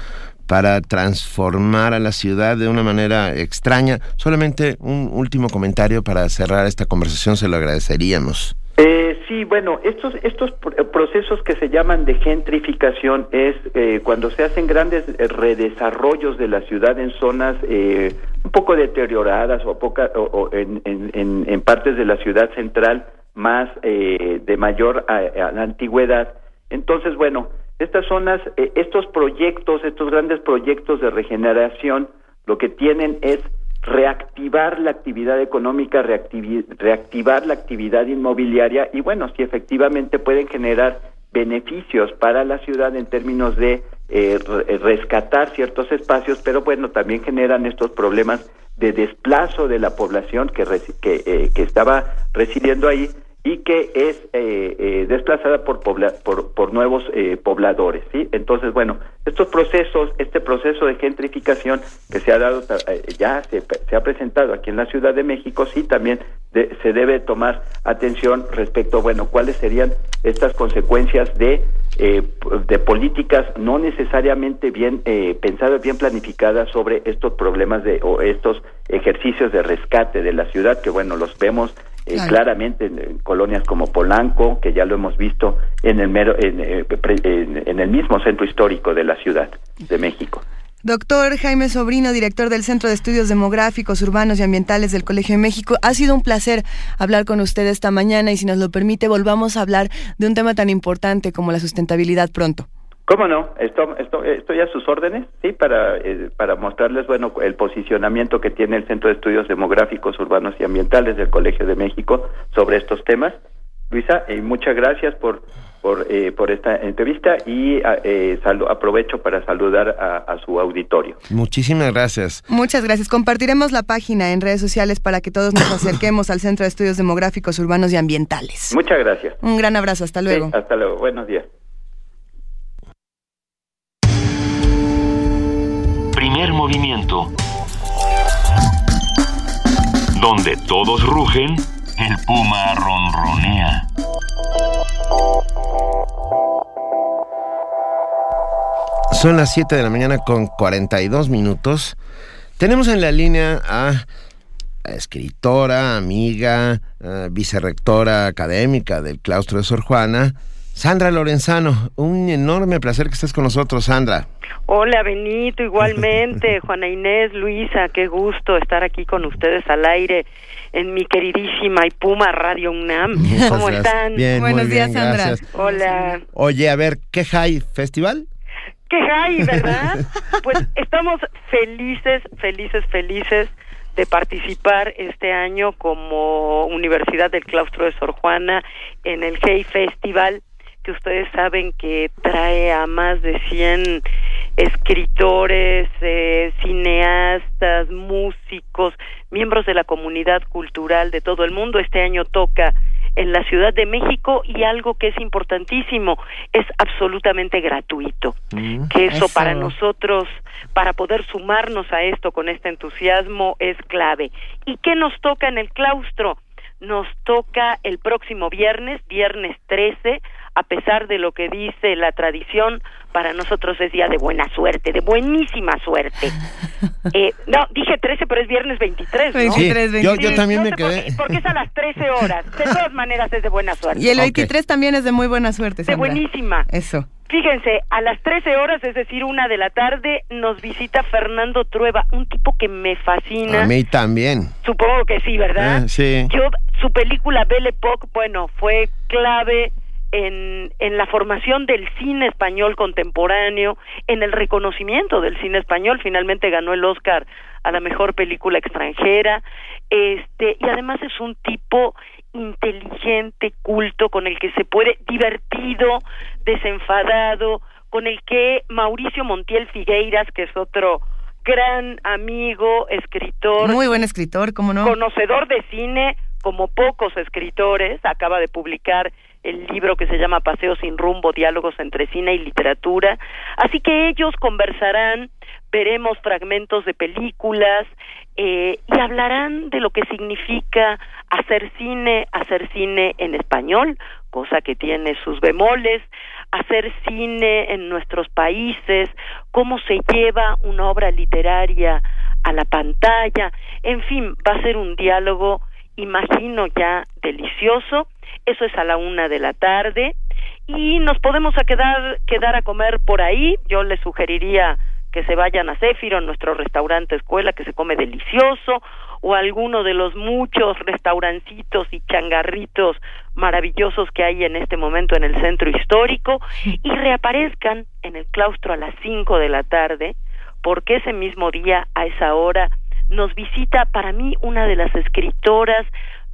para transformar a la ciudad de una manera extraña. Solamente un último comentario para cerrar esta conversación, se lo agradeceríamos. Eh, sí, bueno, estos, estos procesos que se llaman de gentrificación es eh, cuando se hacen grandes eh, redesarrollos de la ciudad en zonas eh, un poco deterioradas o, poca, o, en, en, en, partes de la ciudad central más eh, de mayor a, a la antigüedad. Entonces, bueno, estas zonas, eh, estos proyectos, estos grandes proyectos de regeneración, lo que tienen es reactivar la actividad económica, reactivar la actividad inmobiliaria y bueno, si efectivamente pueden generar beneficios para la ciudad en términos de eh, rescatar ciertos espacios, pero bueno, también generan estos problemas de desplazo de la población que, que, eh, que estaba residiendo ahí y que es eh, eh, desplazada por, por, por, nuevos eh, pobladores, ¿sí? Entonces, bueno, estos procesos, este proceso de gentrificación que se ha dado, ya se, se, ha presentado aquí en la Ciudad de México, sí, también se debe tomar atención respecto, bueno, cuáles serían estas consecuencias de, de políticas no necesariamente bien pensadas, bien planificadas sobre estos problemas de, o estos ejercicios de rescate de la ciudad, que bueno, los vemos eh, claramente en, colonias como Polanco, que ya lo hemos visto en el, mero, eh, en, el mismo centro histórico de la Ciudad de México. Doctor Jaime Sobrino, director del Centro de Estudios Demográficos, Urbanos y Ambientales del Colegio de México, ha sido un placer hablar con usted esta mañana y si nos lo permite volvamos a hablar de un tema tan importante como la sustentabilidad pronto. ¿Cómo no? Estoy, a sus órdenes, sí, para, eh, para mostrarles, bueno, el posicionamiento que tiene el Centro de Estudios Demográficos, Urbanos y Ambientales del Colegio de México sobre estos temas. Luisa, y muchas gracias por, por, eh, por esta entrevista y eh, aprovecho para saludar a, su auditorio. Muchísimas gracias. Muchas gracias. Compartiremos la página en redes sociales para que todos nos acerquemos al Centro de Estudios Demográficos Urbanos y Ambientales. Muchas gracias. Un gran abrazo. Hasta luego. hasta luego. Buenos días. Primer movimiento. Donde todos rugen, el puma ronronea. Son las 7 de la mañana con 42 minutos. Tenemos en la línea a escritora, amiga, eh, vicerrectora académica del claustro de Sor Juana, Sandra Lorenzano. Un enorme placer que estés con nosotros, Sandra. Hola, Benito, igualmente. Juana Inés, Luisa, qué gusto estar aquí con ustedes al aire en mi queridísima y Puma Radio UNAM. ¿Cómo están? Bien, Buenos días, Sandra. Hola. Oye, a ver, ¿qué hay festival? ¿Qué hay, verdad? pues estamos felices, felices, felices de participar este año como Universidad del Claustro de Sor Juana en el Hey Festival que ustedes saben que trae a más de 100 escritores, eh, cineastas, músicos, miembros de la comunidad cultural de todo el mundo. Este año toca en la Ciudad de México y algo que es importantísimo, es absolutamente gratuito. Mm, que eso, para nosotros, para poder sumarnos a esto con este entusiasmo, es clave. ¿Y qué nos toca en el claustro? Nos toca el próximo viernes, viernes 13, a pesar de lo que dice la tradición, para nosotros es día de buena suerte, de buenísima suerte. Eh, no, dije 13, pero es viernes 23, ¿no? 23, 23. Yo, también me quedé. porque es a las 13 horas. De todas maneras es de buena suerte. Y el 23 también es de muy buena suerte, De buenísima. Eso. Fíjense, a las 13 horas, es decir, una de la tarde, nos visita Fernando Trueba, un tipo que me fascina. A mí también. Supongo que sí, ¿verdad? Eh, sí. Yo, su película Belle Époque, bueno, fue clave en, en la formación del cine español contemporáneo, en el reconocimiento del cine español, finalmente ganó el Oscar a la mejor película extranjera, este, y además es un tipo inteligente, culto, con el que se puede, divertido, desenfadado, con el que Mauricio Montiel Figueiras, que es otro gran amigo, escritor. Muy buen escritor, ¿cómo no? Conocedor de cine, como pocos escritores, acaba de publicar el libro que se llama Paseo sin rumbo, diálogos entre cine y literatura. Así que ellos conversarán, veremos fragmentos de películas eh, y hablarán de lo que significa hacer cine, hacer cine en español, cosa que tiene sus bemoles, hacer cine en nuestros países, cómo se lleva una obra literaria a la pantalla, en fin, va a ser un diálogo, imagino ya delicioso, eso es a la una de la tarde. Y nos podemos a quedar quedar a comer por ahí. Yo les sugeriría que se vayan a Céfiro, nuestro restaurante escuela, que se come delicioso, o alguno de los muchos restaurancitos y changarritos maravillosos que hay en este momento en el centro histórico, y reaparezcan en el claustro a las cinco de la tarde, porque ese mismo día, a esa hora, nos visita para mí una de las escritoras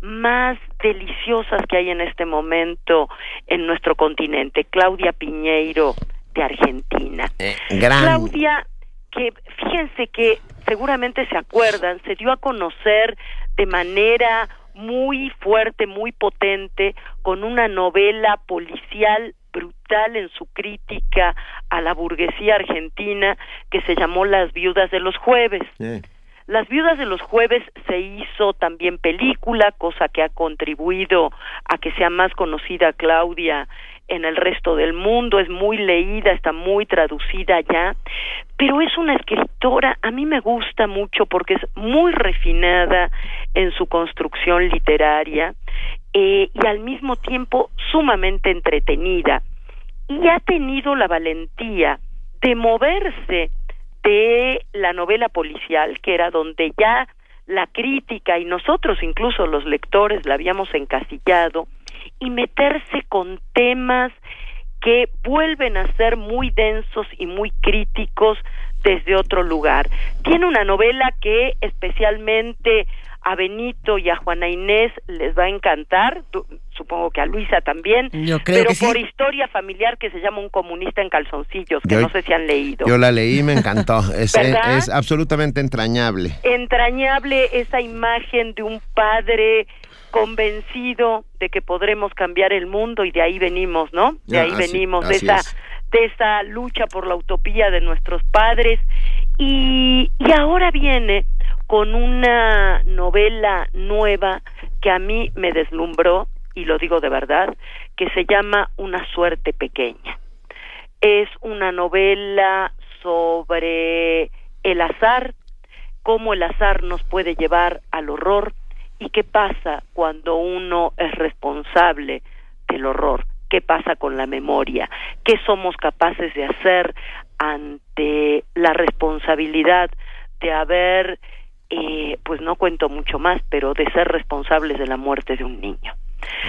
más deliciosas que hay en este momento en nuestro continente, Claudia Piñeiro de Argentina. Eh, Claudia, que fíjense que seguramente se acuerdan, se dio a conocer de manera muy fuerte, muy potente, con una novela policial brutal en su crítica a la burguesía argentina que se llamó Las viudas de los jueves. Las viudas de los jueves se hizo también película, cosa que ha contribuido a que sea más conocida Claudia en el resto del mundo, es muy leída, está muy traducida ya, pero es una escritora, a mí me gusta mucho porque es muy refinada en su construcción literaria eh, y al mismo tiempo sumamente entretenida. Y ha tenido la valentía de moverse de la novela policial, que era donde ya la crítica y nosotros incluso los lectores la habíamos encasillado, y meterse con temas que vuelven a ser muy densos y muy críticos desde otro lugar. Tiene una novela que especialmente a Benito y a Juana Inés les va a encantar, supongo que a Luisa también, Yo creo pero que por sí. historia familiar que se llama Un comunista en calzoncillos, que Yo- no sé si han leído. Yo la leí y me encantó. Es, absolutamente entrañable. entrañable esa imagen de un padre convencido de que podremos cambiar el mundo y de ahí venimos, ¿no? De Ah, ahí así- venimos, de así esa es. de esa lucha por la utopía de nuestros padres y, y ahora viene con una novela nueva que a mí me deslumbró y lo digo de verdad, que se llama Una suerte pequeña. Es una novela sobre el azar, cómo el azar nos puede llevar al horror y qué pasa cuando uno es responsable del horror, qué pasa con la memoria, qué somos capaces de hacer ante la responsabilidad de haber, eh, pues no cuento mucho más, pero de ser responsables de la muerte de un niño.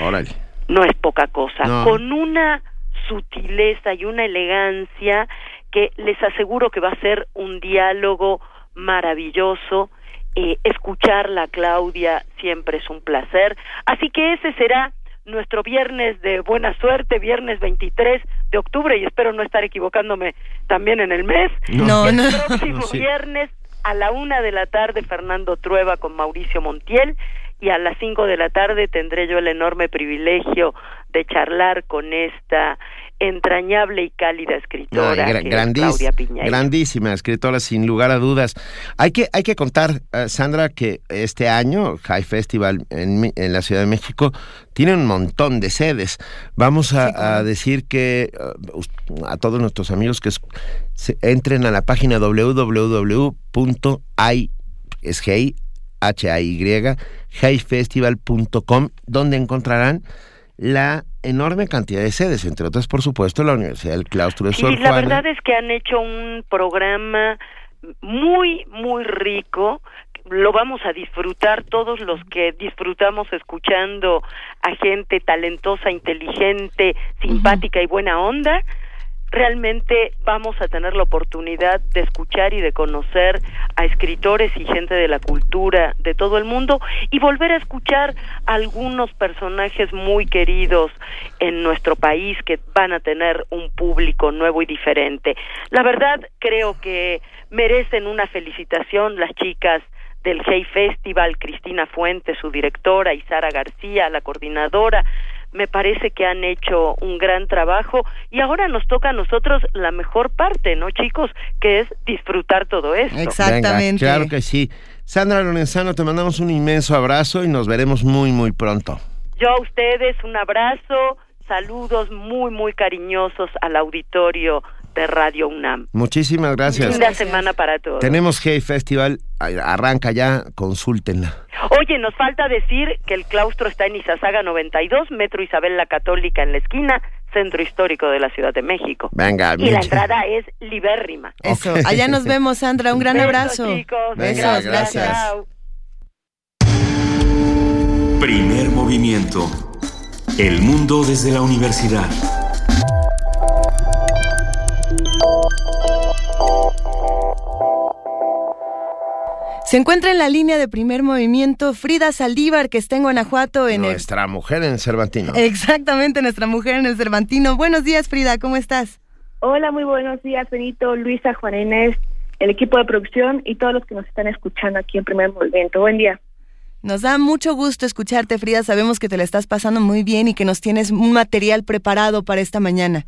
Órale. No es poca cosa, No. con una sutileza y una elegancia que les aseguro que va a ser un diálogo maravilloso. Eh, escucharla, Claudia, siempre es un placer. Así que ese será nuestro viernes de buena suerte, viernes 23 de octubre, y espero no estar equivocándome también en el mes. No, el no. próximo Sí. viernes a la una de la tarde, Fernando Trueba con Mauricio Montiel, y a las cinco de la tarde tendré yo el enorme privilegio de charlar con esta entrañable y cálida No, y escritora grandís- Claudia grandísima escritora, sin lugar a dudas. Hay que, hay que contar, eh, Sandra, que este año High Festival en, en la Ciudad de México tiene un montón de sedes. Vamos a, a decir que eh, a todos nuestros amigos que es- se entren a la página www.i H-A-Y, highfestival.com, donde encontrarán la enorme cantidad de sedes, entre otras, por supuesto, la Universidad del Claustro de Sí, Sor la Juana. verdad es que han hecho un programa muy, muy rico. Lo vamos a disfrutar todos los que disfrutamos escuchando a gente talentosa, inteligente, simpática y buena onda. Realmente vamos a tener la oportunidad de escuchar y de conocer a escritores y gente de la cultura de todo el mundo y volver a escuchar a algunos personajes muy queridos en nuestro país que van a tener un público nuevo y diferente. La verdad creo que merecen una felicitación las chicas del Hey Festival, Cristina Fuentes, su directora, y Sara García, la coordinadora. Me parece que han hecho un gran trabajo y ahora nos toca a nosotros la mejor parte, ¿no, chicos? Que es disfrutar todo esto. Exactamente. Venga, claro que sí. Sandra Lorenzano, te mandamos un inmenso abrazo y nos veremos muy, muy pronto. Yo a ustedes un abrazo, saludos muy, muy cariñosos al auditorio de Radio UNAM. Muchísimas gracias. Linda semana para todos. Tenemos Hey Festival, arranca ya, consúltenla. Oye, nos falta decir que el claustro está en Izazaga 92, Metro Isabel la Católica en la esquina, Centro Histórico de la Ciudad de México. Venga, Y la entrada es libérrima. Eso, allá nos vemos, Sandra. Un gran Besos, abrazo. chicos. Venga, Gracias. gracias. Chao. Primer movimiento. El mundo desde la universidad. Se encuentra en la línea de primer movimiento Frida Saldívar, que está en Guanajuato. En el- Nuestra mujer en el Cervantino. Exactamente, nuestra mujer en el Cervantino. Buenos días, Frida, ¿cómo estás? Hola, muy buenos días, Benito, Luisa, Juan Inés, el equipo de producción y todos los que nos están escuchando aquí en Primer Movimiento. Buen día. Nos da mucho gusto escucharte, Frida. Sabemos que te la estás pasando muy bien y que nos tienes un material preparado para esta mañana.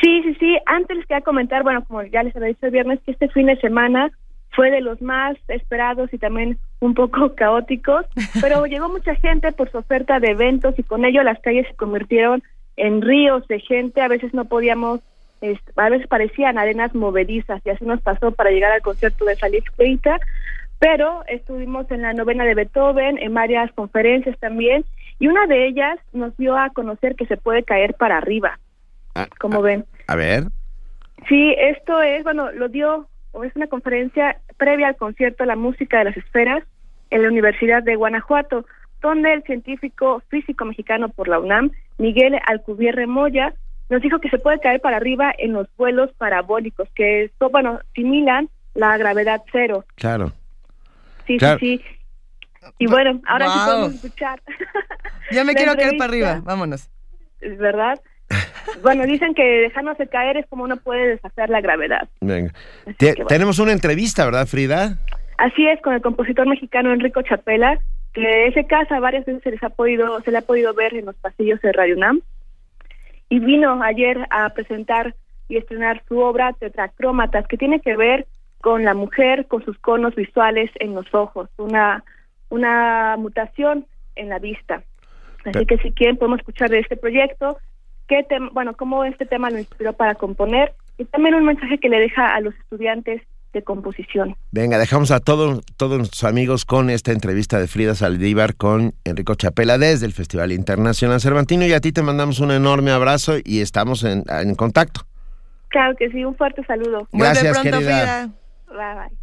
Sí, sí, sí. Antes les quería comentar, bueno, como ya les había dicho el viernes, que este fin de semana fue de los más esperados y también un poco caóticos, pero llegó mucha gente por su oferta de eventos y con ello las calles se convirtieron en ríos de gente. A veces no podíamos, es- a veces parecían arenas movedizas y así nos pasó para llegar al concierto de Salif Keita. Pero estuvimos en la novena de Beethoven, en varias conferencias también, y una de ellas nos dio a conocer que se puede caer para arriba. Ah, como ven. A ver. Sí, esto es, bueno, lo dio, o es una conferencia previa al concierto La Música de las Esferas en la Universidad de Guanajuato, donde el científico físico mexicano por la UNAM, Miguel Alcubierre Moya, nos dijo que se puede caer para arriba en los vuelos parabólicos, que esto, bueno, similan la gravedad cero. Claro. Sí, Claro. sí, sí. Y bueno, ahora sí podemos escuchar. Ya me quiero quedar para arriba, vámonos. ¿Verdad? Bueno, dicen que dejándose caer es como uno puede deshacer la gravedad. Venga. Tenemos una entrevista, ¿verdad, Frida? Así es, con el compositor mexicano Enrico Chapela, que ese casa varias veces se les ha podido, se le ha podido ver en los pasillos de Radio UNAM. Y vino ayer a presentar y estrenar su obra Tetracrómatas, que tiene que ver con la mujer, con sus conos visuales en los ojos, una, una mutación en la vista. Así que si quieren podemos escuchar de este proyecto, qué bueno, cómo este tema lo inspiró para componer y también un mensaje que le deja a los estudiantes de composición. Venga, dejamos a todos todos nuestros amigos con esta entrevista de Frida Saldívar con Enrico Chapela desde el Festival Internacional Cervantino y a ti te mandamos un enorme abrazo y estamos en, en contacto. Claro que sí, un fuerte saludo. Gracias, pronto, querida. Bye, bye.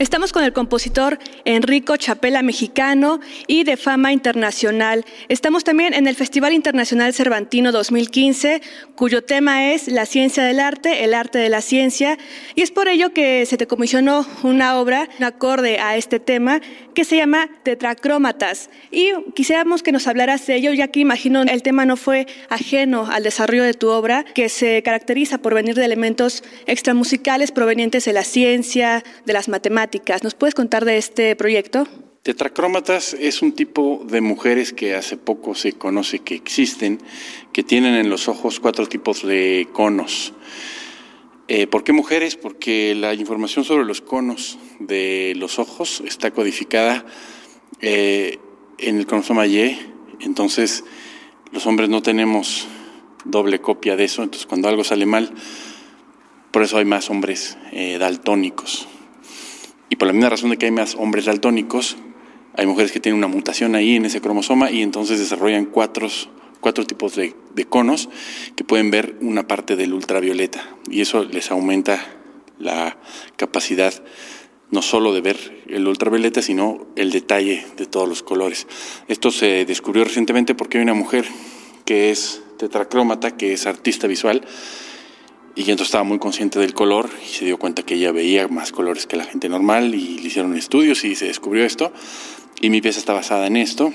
Estamos con el compositor Enrico Chapela mexicano y de fama internacional. Estamos también en el Festival Internacional Cervantino 2015, cuyo tema es La ciencia del arte, el arte de la ciencia, y es por ello que se te comisionó una obra acorde a este tema que se llama Tetracrómatas. Y quisiéramos que nos hablaras de ello, ya que imagino el tema no fue ajeno al desarrollo de tu obra, que se caracteriza por venir de elementos extramusicales provenientes de la ciencia, de las matemáticas, ¿Nos puedes contar de este proyecto? Tetracrómatas es un tipo de mujeres que hace poco se conoce que existen, que tienen en los ojos cuatro tipos de conos. Eh, ¿Por qué mujeres? Porque la información sobre los conos de los ojos está codificada eh, en el cromosoma Y, entonces los hombres no tenemos doble copia de eso, entonces cuando algo sale mal, por eso hay más hombres eh, daltónicos. Y por la misma razón de que hay más hombres daltónicos, hay mujeres que tienen una mutación ahí en ese cromosoma y entonces desarrollan cuatro, cuatro tipos de, conos que pueden ver una parte del ultravioleta. Y eso les aumenta la capacidad no solo de ver el ultravioleta, sino el detalle de todos los colores. Esto se descubrió recientemente porque hay una mujer que es tetracrómata, que es artista visual, y entonces estaba muy consciente del color y se dio cuenta que ella veía más colores que la gente normal y le hicieron estudios y se descubrió esto. Y mi pieza está basada en esto,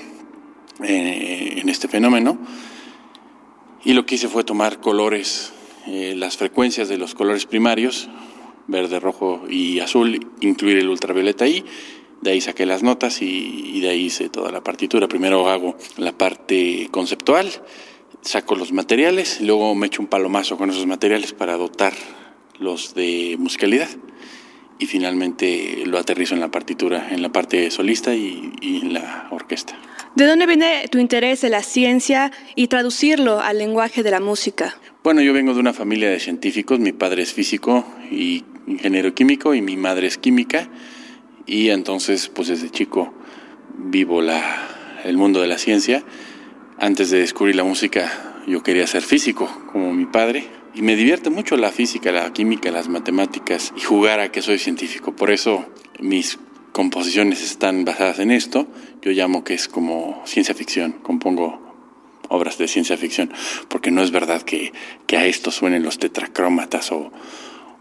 eh, en este fenómeno. Y lo que hice fue tomar colores, eh, las frecuencias de los colores primarios, verde, rojo y azul, incluir el ultravioleta ahí. De ahí saqué las notas y, y de ahí hice toda la partitura. Primero hago la parte conceptual saco los materiales y luego me echo un palomazo con esos materiales para dotar los de musicalidad y finalmente lo aterrizo en la partitura, en la parte solista y, en la orquesta. ¿De dónde viene tu interés en la ciencia y traducirlo al lenguaje de la música? Bueno, yo vengo de una familia de científicos, mi padre es físico y ingeniero químico y mi madre es química y entonces pues desde chico vivo la, el mundo de la ciencia antes de descubrir la música, yo quería ser físico, como mi padre. Y me divierte mucho la física, la química, las matemáticas y jugar a que soy científico. Por eso mis composiciones están basadas en esto. Yo llamo que es como ciencia ficción. Compongo obras de ciencia ficción, porque no es verdad que, a esto suenen los tetracrómatas o,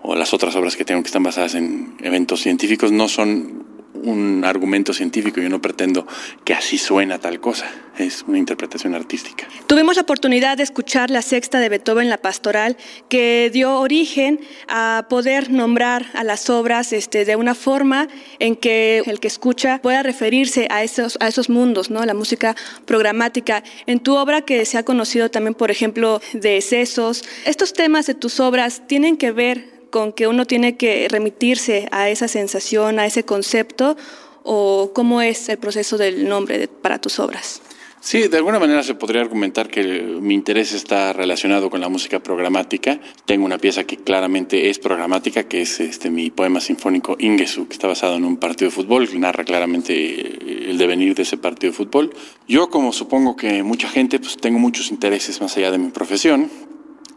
o las otras obras que tengo que están basadas en eventos científicos, no son un argumento científico, yo no pretendo que así suena tal cosa, es una interpretación artística. Tuvimos la oportunidad de escuchar la sexta de Beethoven, la pastoral, que dio origen a poder nombrar a las obras este, de una forma en que el que escucha pueda referirse a esos, a esos mundos, ¿no? la música programática. En tu obra que se ha conocido también, por ejemplo, de sesos, estos temas de tus obras tienen que ver con que uno tiene que remitirse a esa sensación, a ese concepto, o cómo es el proceso del nombre para tus obras? Sí, de alguna manera se podría argumentar que mi interés está relacionado con la música programática. Tengo una pieza que claramente es programática, que es este mi poema sinfónico Ingesu, que está basado en un partido de fútbol, que narra claramente el devenir de ese partido de fútbol. Yo, como supongo que mucha gente, pues tengo muchos intereses más allá de mi profesión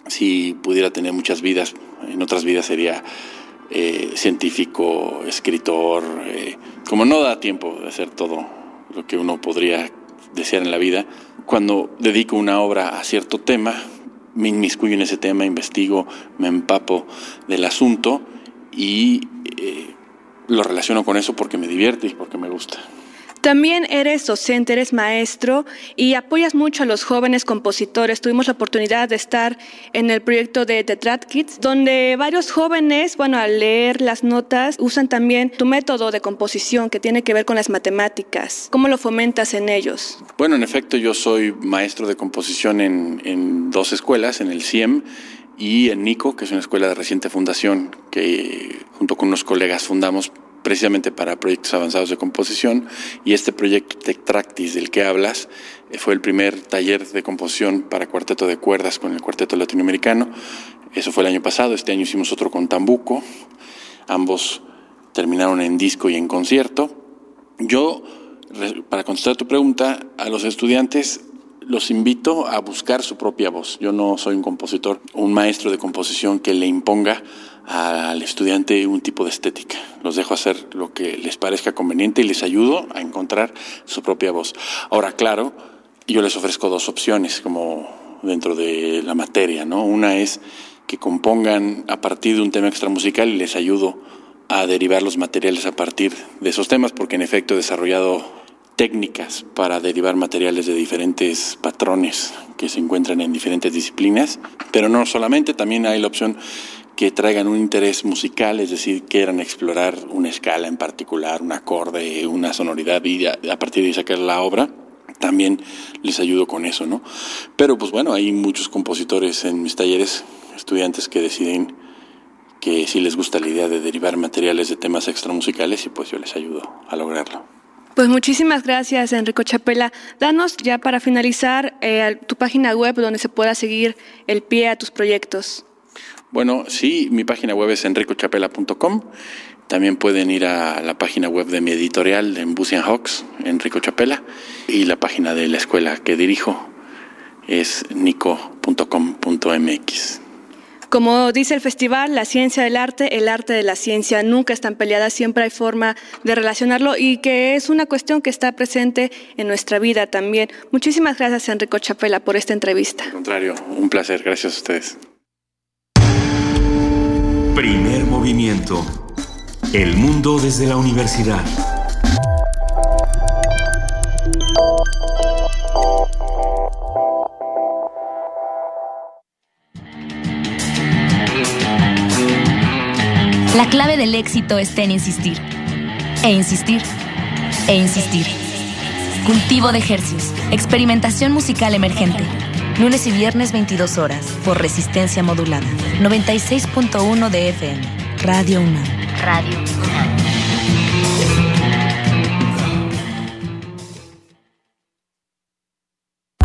si pudiera tener muchas vidas, en otras vidas sería eh, científico, escritor, eh, como no da tiempo de hacer todo lo que uno podría desear en la vida, cuando dedico una obra a cierto tema, me inmiscuyo en ese tema, investigo, me empapo del asunto y eh, lo relaciono con eso porque me divierte y porque me gusta. También eres docente, eres maestro y apoyas mucho a los jóvenes compositores. Tuvimos la oportunidad de estar en el proyecto de The Trad Kids, donde varios jóvenes, bueno, al leer las notas, usan también tu método de composición que tiene que ver con las matemáticas. ¿Cómo lo fomentas en ellos? Bueno, en efecto, yo soy maestro de composición en, en dos escuelas, en el CIEM y en NICO, que es una escuela de reciente fundación que junto con unos colegas fundamos precisamente para proyectos avanzados de composición y este proyecto Tectractis del que hablas eh, fue el primer taller de composición para cuarteto de cuerdas con el cuarteto latinoamericano. Eso fue el año pasado, este año hicimos otro con Tambuco, ambos terminaron en disco y en concierto. Yo, para contestar tu pregunta, a los estudiantes los invito a buscar su propia voz. Yo no soy un compositor, un maestro de composición que le imponga al estudiante un tipo de estética. Los dejo hacer lo que les parezca conveniente y les ayudo a encontrar su propia voz. Ahora, claro, yo les ofrezco dos opciones como dentro de la materia, ¿no? Una es que compongan a partir de un tema extramusical y les ayudo a derivar los materiales a partir de esos temas, porque en efecto he desarrollado técnicas para derivar materiales de diferentes patrones que se encuentran en diferentes disciplinas, pero no solamente, también hay la opción que traigan un interés musical, es decir, quieran explorar una escala en particular, un acorde, una sonoridad y a, partir de ahí sacar la obra, también les ayudo con eso, ¿no? Pero pues bueno, hay muchos compositores en mis talleres, estudiantes que deciden que si les gusta la idea de derivar materiales de temas extramusicales y pues yo les ayudo a lograrlo. Pues muchísimas gracias, Enrico Chapela. Danos ya para finalizar eh, tu página web donde se pueda seguir el pie a tus proyectos. Bueno, sí, mi página web es enricochapela.com. También pueden ir a la página web de mi editorial en Busian Hawks, Enrico Chapela, y la página de la escuela que dirijo es nico.com.mx. Como dice el festival, la ciencia del arte, el arte de la ciencia nunca están peleadas, siempre hay forma de relacionarlo y que es una cuestión que está presente en nuestra vida también. Muchísimas gracias, Enrico Chapela, por esta entrevista. Al contrario, un placer. Gracias a ustedes. Primer movimiento. El mundo desde la universidad. La clave del éxito está en insistir. E insistir. E insistir. Cultivo de ejercicios. Experimentación musical emergente. Lunes y viernes 22 horas por resistencia modulada. 96.1 de FM. Radio 1. Radio 1.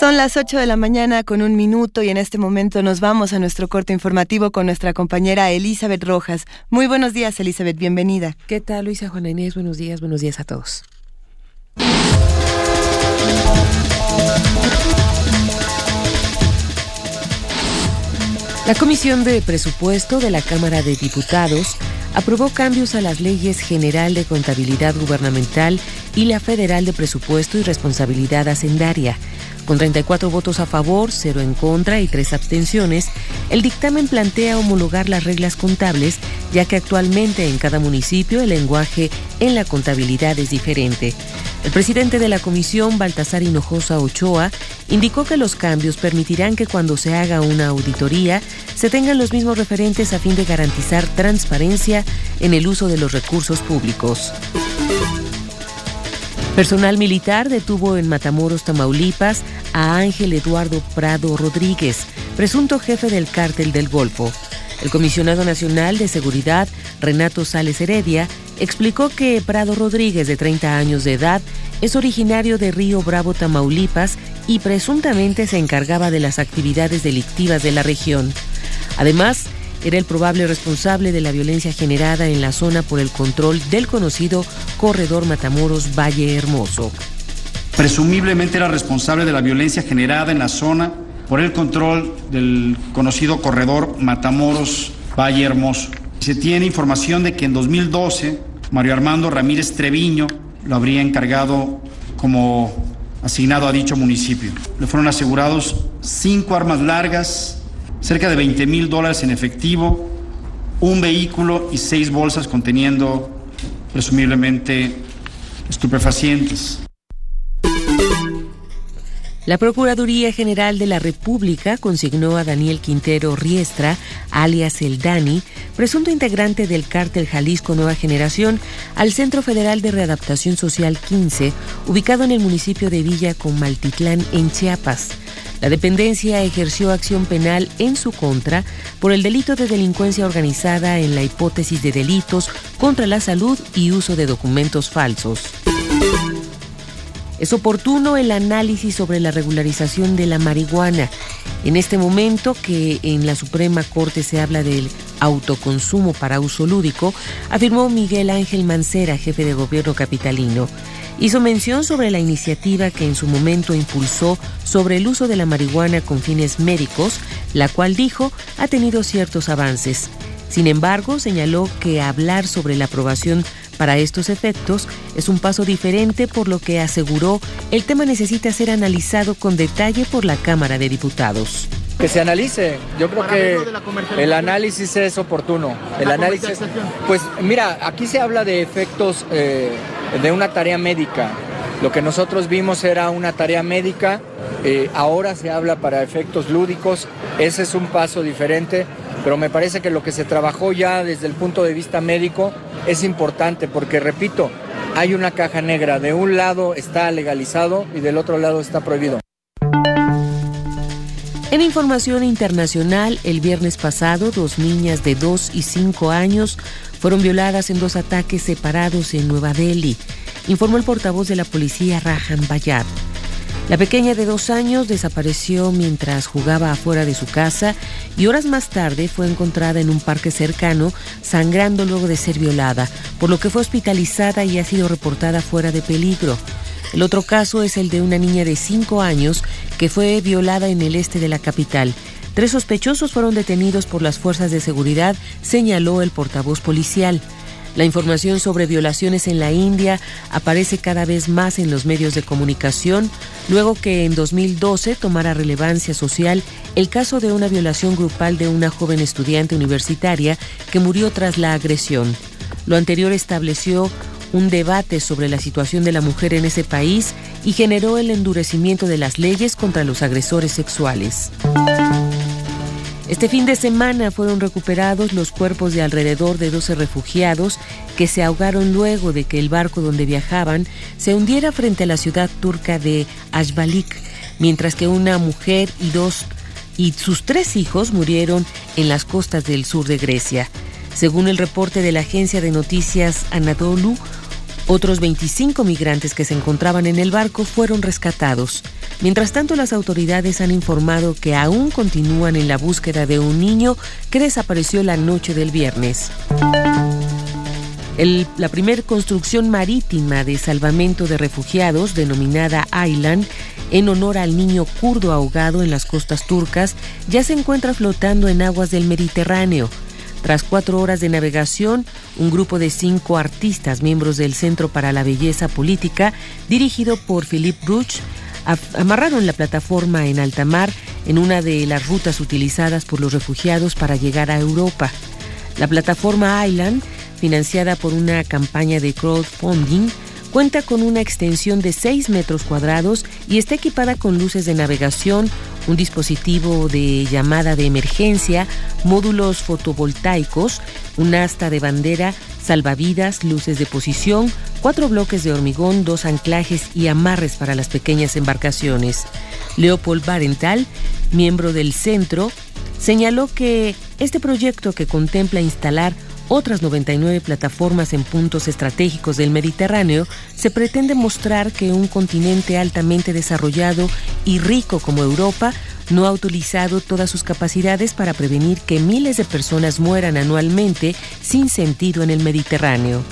Son las 8 de la mañana con un minuto y en este momento nos vamos a nuestro corte informativo con nuestra compañera Elizabeth Rojas. Muy buenos días, Elizabeth, bienvenida. ¿Qué tal, Luisa Juana Inés? Buenos días, buenos días a todos. La Comisión de Presupuesto de la Cámara de Diputados aprobó cambios a las leyes General de Contabilidad Gubernamental y la Federal de Presupuesto y Responsabilidad Hacendaria. Con 34 votos a favor, 0 en contra y 3 abstenciones, el dictamen plantea homologar las reglas contables, ya que actualmente en cada municipio el lenguaje en la contabilidad es diferente. El presidente de la comisión, Baltasar Hinojosa Ochoa, indicó que los cambios permitirán que cuando se haga una auditoría se tengan los mismos referentes a fin de garantizar transparencia en el uso de los recursos públicos. Personal militar detuvo en Matamoros, Tamaulipas, a Ángel Eduardo Prado Rodríguez, presunto jefe del cártel del Golfo. El comisionado nacional de seguridad, Renato Sales Heredia, explicó que Prado Rodríguez, de 30 años de edad, es originario de Río Bravo, Tamaulipas, y presuntamente se encargaba de las actividades delictivas de la región. Además, era el probable responsable de la violencia generada en la zona por el control del conocido corredor Matamoros Valle Hermoso. Presumiblemente era responsable de la violencia generada en la zona por el control del conocido corredor Matamoros Valle Hermoso. Se tiene información de que en 2012 Mario Armando Ramírez Treviño lo habría encargado como asignado a dicho municipio. Le fueron asegurados cinco armas largas, cerca de 20 mil dólares en efectivo, un vehículo y seis bolsas conteniendo presumiblemente estupefacientes. La Procuraduría General de la República consignó a Daniel Quintero Riestra, alias El Dani, presunto integrante del cártel Jalisco Nueva Generación, al Centro Federal de Readaptación Social 15, ubicado en el municipio de Villa Comaltitlán, en Chiapas. La dependencia ejerció acción penal en su contra por el delito de delincuencia organizada en la hipótesis de delitos contra la salud y uso de documentos falsos. Es oportuno el análisis sobre la regularización de la marihuana. En este momento que en la Suprema Corte se habla del autoconsumo para uso lúdico, afirmó Miguel Ángel Mancera, jefe de gobierno capitalino. Hizo mención sobre la iniciativa que en su momento impulsó sobre el uso de la marihuana con fines médicos, la cual dijo ha tenido ciertos avances. Sin embargo, señaló que hablar sobre la aprobación para estos efectos es un paso diferente por lo que aseguró el tema necesita ser analizado con detalle por la Cámara de Diputados que se analice. Yo creo que el análisis es oportuno. El análisis, pues mira, aquí se habla de efectos eh, de una tarea médica. Lo que nosotros vimos era una tarea médica, eh, ahora se habla para efectos lúdicos, ese es un paso diferente, pero me parece que lo que se trabajó ya desde el punto de vista médico es importante, porque repito, hay una caja negra, de un lado está legalizado y del otro lado está prohibido. En información internacional, el viernes pasado, dos niñas de 2 y 5 años fueron violadas en dos ataques separados en Nueva Delhi, informó el portavoz de la policía Rajan Bayat. La pequeña de dos años desapareció mientras jugaba afuera de su casa y horas más tarde fue encontrada en un parque cercano sangrando luego de ser violada, por lo que fue hospitalizada y ha sido reportada fuera de peligro. El otro caso es el de una niña de 5 años que fue violada en el este de la capital. Tres sospechosos fueron detenidos por las fuerzas de seguridad, señaló el portavoz policial. La información sobre violaciones en la India aparece cada vez más en los medios de comunicación, luego que en 2012 tomara relevancia social el caso de una violación grupal de una joven estudiante universitaria que murió tras la agresión. Lo anterior estableció un debate sobre la situación de la mujer en ese país y generó el endurecimiento de las leyes contra los agresores sexuales. Este fin de semana fueron recuperados los cuerpos de alrededor de 12 refugiados que se ahogaron luego de que el barco donde viajaban se hundiera frente a la ciudad turca de Ashbalik, mientras que una mujer y dos y sus tres hijos murieron en las costas del sur de Grecia. Según el reporte de la agencia de noticias Anadolu, otros 25 migrantes que se encontraban en el barco fueron rescatados. Mientras tanto, las autoridades han informado que aún continúan en la búsqueda de un niño que desapareció la noche del viernes. la primera construcción marítima de salvamento de refugiados, denominada Island, en honor al niño kurdo ahogado en las costas turcas, ya se encuentra flotando en aguas del Mediterráneo. Tras cuatro horas de navegación, un grupo de cinco artistas, miembros del Centro para la Belleza Política, dirigido por Philippe Bruch, amarraron la plataforma en alta mar en una de las rutas utilizadas por los refugiados para llegar a Europa. La plataforma Island, financiada por una campaña de crowdfunding, cuenta con una extensión de 6 metros cuadrados y está equipada con luces de navegación, un dispositivo de llamada de emergencia, módulos fotovoltaicos, un asta de bandera, salvavidas, luces de posición, cuatro bloques de hormigón, dos anclajes y amarres para las pequeñas embarcaciones. Leopold Barenthal, miembro del centro, señaló que este proyecto que contempla instalar otras 99 plataformas en puntos estratégicos del Mediterráneo, se pretende mostrar que un continente altamente desarrollado y rico como Europa no ha utilizado todas sus capacidades para prevenir que miles de personas mueran anualmente sin sentido en el Mediterráneo.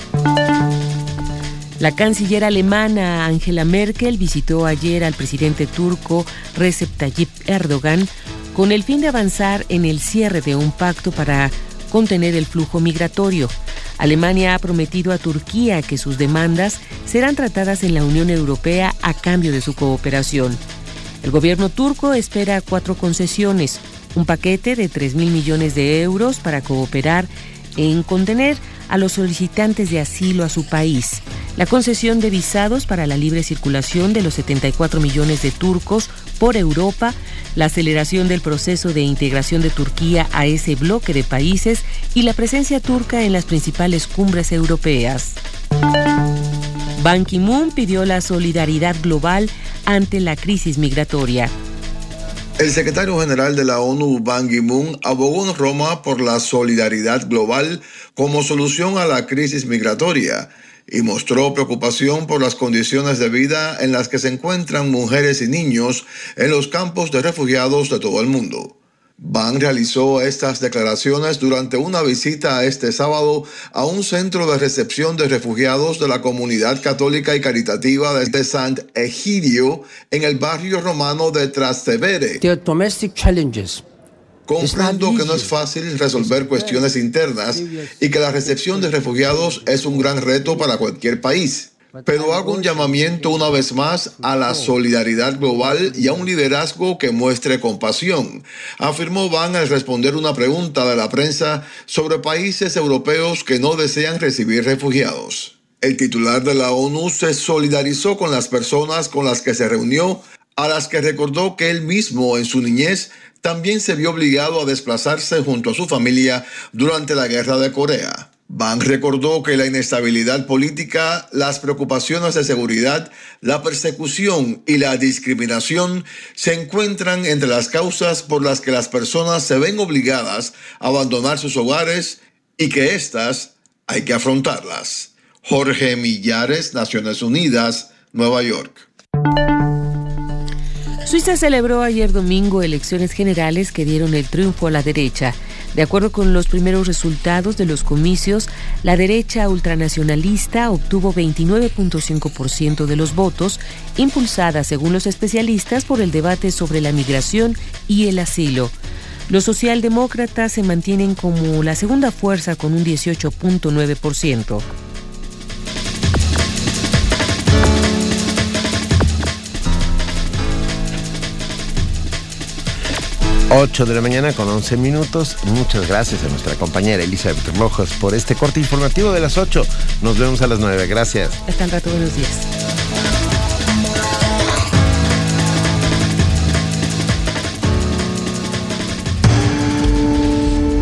La canciller alemana Angela Merkel visitó ayer al presidente turco Recep Tayyip Erdogan con el fin de avanzar en el cierre de un pacto para contener el flujo migratorio. Alemania ha prometido a Turquía que sus demandas serán tratadas en la Unión Europea a cambio de su cooperación. El gobierno turco espera cuatro concesiones, un paquete de 3 mil millones de euros para cooperar en contener a los solicitantes de asilo a su país, la concesión de visados para la libre circulación de los 74 millones de turcos por Europa, la aceleración del proceso de integración de Turquía a ese bloque de países y la presencia turca en las principales cumbres europeas. Ban Ki-moon pidió la solidaridad global ante la crisis migratoria. El secretario general de la ONU, Ban Ki-moon, abogó en Roma por la solidaridad global como solución a la crisis migratoria y mostró preocupación por las condiciones de vida en las que se encuentran mujeres y niños en los campos de refugiados de todo el mundo. Ban realizó estas declaraciones durante una visita este sábado a un centro de recepción de refugiados de la comunidad católica y caritativa de Sant Egidio en el barrio romano de Trastevere. Comprendo que no es fácil resolver cuestiones internas y que la recepción de refugiados es un gran reto para cualquier país. Pero hago un llamamiento una vez más a la solidaridad global y a un liderazgo que muestre compasión, afirmó Van al responder una pregunta de la prensa sobre países europeos que no desean recibir refugiados. El titular de la ONU se solidarizó con las personas con las que se reunió, a las que recordó que él mismo en su niñez también se vio obligado a desplazarse junto a su familia durante la guerra de Corea. Ban recordó que la inestabilidad política, las preocupaciones de seguridad, la persecución y la discriminación se encuentran entre las causas por las que las personas se ven obligadas a abandonar sus hogares y que éstas hay que afrontarlas. Jorge Millares, Naciones Unidas, Nueva York. Suiza celebró ayer domingo elecciones generales que dieron el triunfo a la derecha. De acuerdo con los primeros resultados de los comicios, la derecha ultranacionalista obtuvo 29.5% de los votos, impulsada, según los especialistas, por el debate sobre la migración y el asilo. Los socialdemócratas se mantienen como la segunda fuerza con un 18.9%. 8 de la mañana con 11 minutos. Muchas gracias a nuestra compañera Elizabeth Rojas por este corte informativo de las 8. Nos vemos a las 9. Gracias. Hasta el rato, buenos días.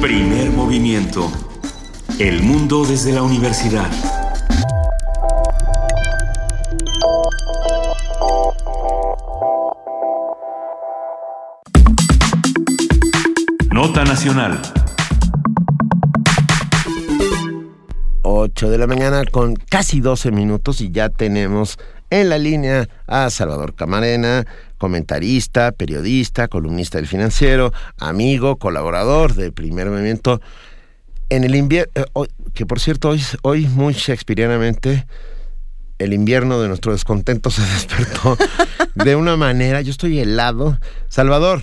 Primer movimiento. El mundo desde la universidad. Nota Nacional. 8 de la mañana con casi 12 minutos y ya tenemos en la línea a Salvador Camarena, comentarista, periodista, columnista del financiero, amigo, colaborador del primer movimiento. En el invierno, eh, que por cierto, hoy, hoy muy shakespearianamente, el invierno de nuestro descontento se despertó de una manera. Yo estoy helado. Salvador,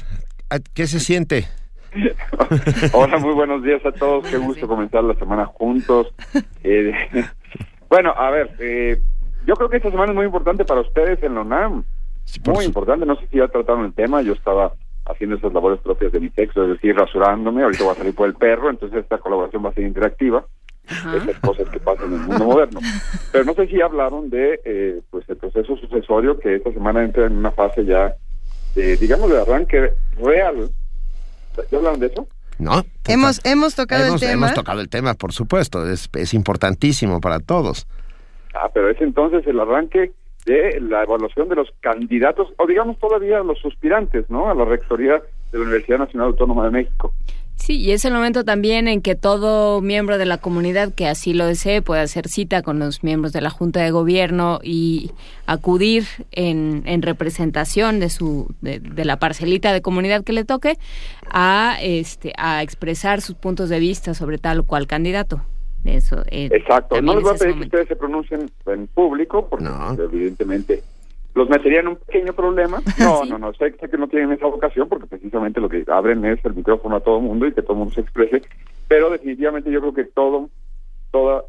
¿qué se siente? Hola, muy buenos días a todos. Qué gusto comenzar la semana juntos. Eh, bueno, a ver, eh, yo creo que esta semana es muy importante para ustedes en la UNAM. muy importante. No sé si ya trataron el tema. Yo estaba haciendo esas labores propias de mi sexo, es decir, rasurándome. Ahorita voy a salir por el perro, entonces esta colaboración va a ser interactiva. Esas cosas que pasan en el mundo moderno. Pero no sé si hablaron de eh, pues el proceso sucesorio que esta semana entra en una fase ya, digamos, de arranque real. ¿Ya hablaron de eso? No. Hemos, hemos tocado el tema. Hemos tocado el tema, por supuesto. Es, es importantísimo para todos. Ah, pero es entonces el arranque de la evaluación de los candidatos, o digamos todavía los suspirantes, ¿no? A la rectoría de la Universidad Nacional Autónoma de México. Sí, y es el momento también en que todo miembro de la comunidad que así lo desee puede hacer cita con los miembros de la Junta de Gobierno y acudir en, en representación de su de, la parcelita de comunidad que le toque a este a expresar sus puntos de vista sobre tal o cual candidato. Eso, eh, Exacto. No les voy a pedir que ustedes se pronuncien en público, porque evidentemente los metería en un pequeño problema. No, no, no, sé, que no tienen esa vocación porque precisamente lo que abren es el micrófono a todo el mundo y que todo el mundo se exprese, pero definitivamente yo creo que todo, toda,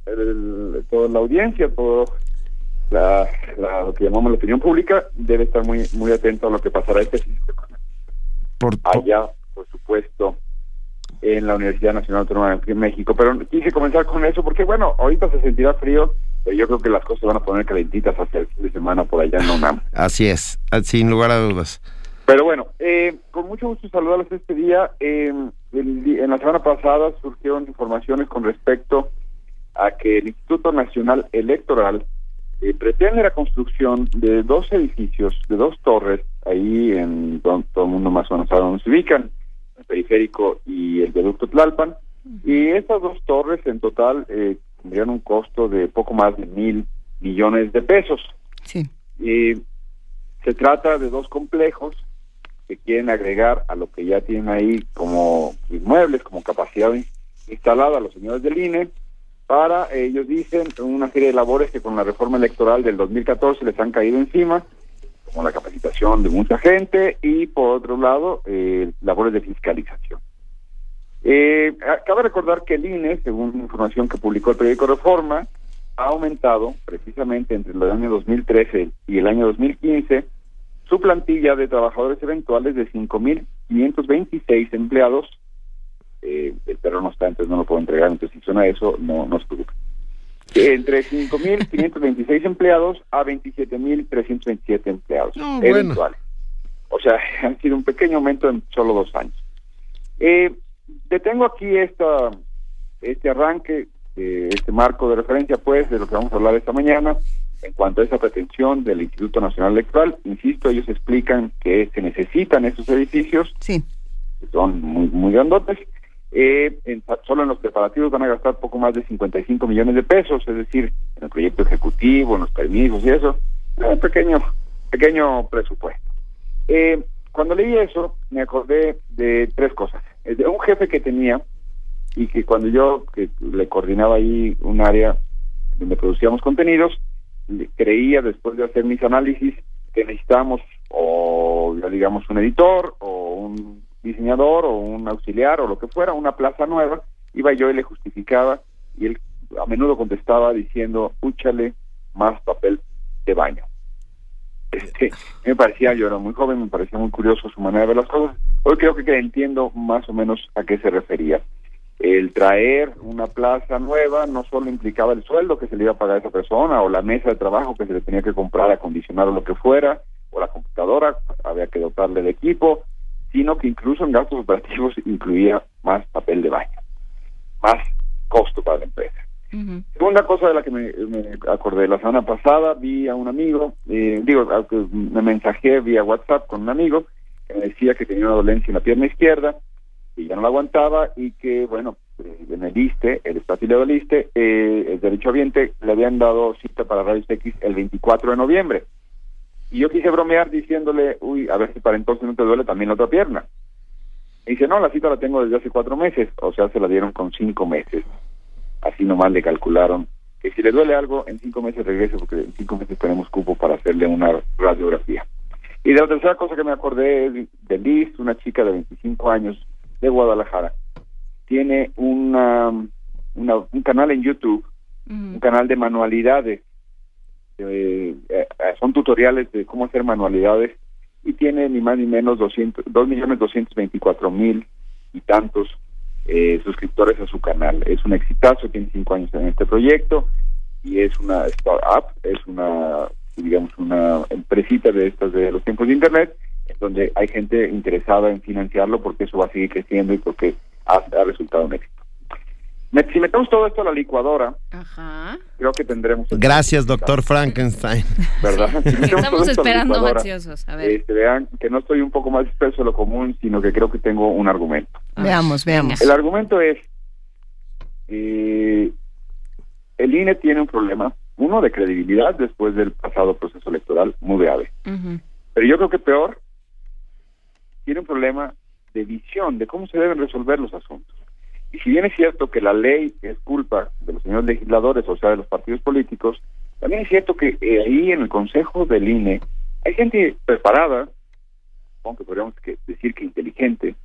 toda la audiencia, todo la, lo que llamamos la opinión pública debe estar muy muy atento a lo que pasará este fin de semana. Por, Allá, por supuesto, en la Universidad Nacional Autónoma de México. Pero quise comenzar con eso porque, bueno, ahorita se sentirá frío, pero yo creo que las cosas van a poner calentitas hasta el fin de semana por allá en UNAM. Así es, sin lugar a dudas. Pero bueno, eh, con mucho gusto saludarlos este día. Eh, en la semana pasada surgieron informaciones con respecto a que el Instituto Nacional Electoral eh, pretende la construcción de dos edificios, de dos torres, ahí en donde todo el mundo más o menos sabe dónde se ubican, el periférico y el viaducto Tlalpan. Y estas dos torres en total eh, tendrían un costo de poco más de mil millones de pesos. Sí. Y se trata de dos complejos que quieren agregar a lo que ya tienen ahí como inmuebles, como capacidad instalada a los señores del INE, para, ellos dicen, una serie de labores que con la reforma electoral del 2014 les han caído encima como la capacitación de mucha gente y por otro lado eh, labores de fiscalización. Eh, cabe recordar que el INE, según información que publicó el periódico Reforma, ha aumentado precisamente entre el año 2013 y el año 2015 su plantilla de trabajadores eventuales de 5.526 empleados. Eh, el perro no está, entonces no lo puedo entregar, entonces si suena eso, no, no se entre 5.526 empleados a 27.327 empleados eventuales. O sea, han sido un pequeño aumento en solo dos años. Eh, detengo aquí esta, este arranque, este marco de referencia, pues, de lo que vamos a hablar esta mañana. En cuanto a esa pretensión del Instituto Nacional Electoral, insisto, ellos explican que se necesitan esos edificios, sí. que son muy, muy grandotes, eh, solo en los preparativos van a gastar poco más de 55 millones de pesos, es decir, en el proyecto ejecutivo, en los permisos y eso, pequeño, pequeño presupuesto. Eh, cuando leí eso, me acordé de tres cosas. De un jefe que tenía y que cuando yo que le coordinaba ahí un área donde producíamos contenidos, creía después de hacer mis análisis que necesitábamos o digamos un editor o un diseñador o un auxiliar o lo que fuera, una plaza nueva, iba yo y le justificaba y él a menudo contestaba diciendo, úchale más papel de baño. Este, me parecía, yo era muy joven, me parecía muy curioso su manera de ver las cosas. Hoy creo que entiendo más o menos a qué se refería. El traer una plaza nueva no solo implicaba el sueldo que se le iba a pagar a esa persona, o la mesa de trabajo que se le tenía que comprar, acondicionar o lo que fuera, o la computadora, había que dotarle de equipo, sino que incluso en gastos operativos incluía más papel de baño, más costo para la empresa. Segunda cosa de la que me, acordé, la semana pasada vi a un amigo, eh, digo, me mensajé vía WhatsApp con un amigo que me decía que tenía una dolencia en la pierna izquierda y ya no la aguantaba y que, bueno, eh, en el ISTE, el afiliado del ISTE, eh, el derechohabiente, le habían dado cita para rayos X el 24 de noviembre. Y yo quise bromear diciéndole, uy, a ver si para entonces no te duele también la otra pierna. Y dice, no, la cita la tengo desde hace cuatro meses, o sea, se la dieron con cinco meses. Así nomás le calcularon que si le duele algo, en cinco meses regrese, porque en cinco meses tenemos cupo para hacerle una radiografía. Y de la tercera cosa que me acordé es de Liz, una chica de 25 años de Guadalajara. Tiene una, un canal en YouTube, un canal de manualidades. Eh, eh, son tutoriales de cómo hacer manualidades y tiene ni más ni menos 200, 2 millones 224 mil y tantos eh, suscriptores a su canal. Es un exitazo, tiene cinco años en este proyecto y es una startup, es una, digamos, una empresita de estas de los tiempos de Internet, donde hay gente interesada en financiarlo porque eso va a seguir creciendo y porque ha, ha resultado un éxito si metemos todo esto a la licuadora, creo que tendremos... Gracias, doctor Frankenstein. ¿Verdad? Estamos esperando ansiosos. A ver. Este, vean que no estoy un poco más disperso de lo común, sino que creo que tengo un argumento. Veamos, veamos. El argumento es, eh, el INE tiene un problema, uno de credibilidad después del pasado proceso electoral, muy grave. Pero yo creo que peor, tiene un problema de visión de cómo se deben resolver los asuntos. Y si bien es cierto que la ley es culpa de los señores legisladores, o sea, de los partidos políticos, también es cierto que eh, ahí en el Consejo del INE hay gente preparada, aunque podríamos decir que inteligente,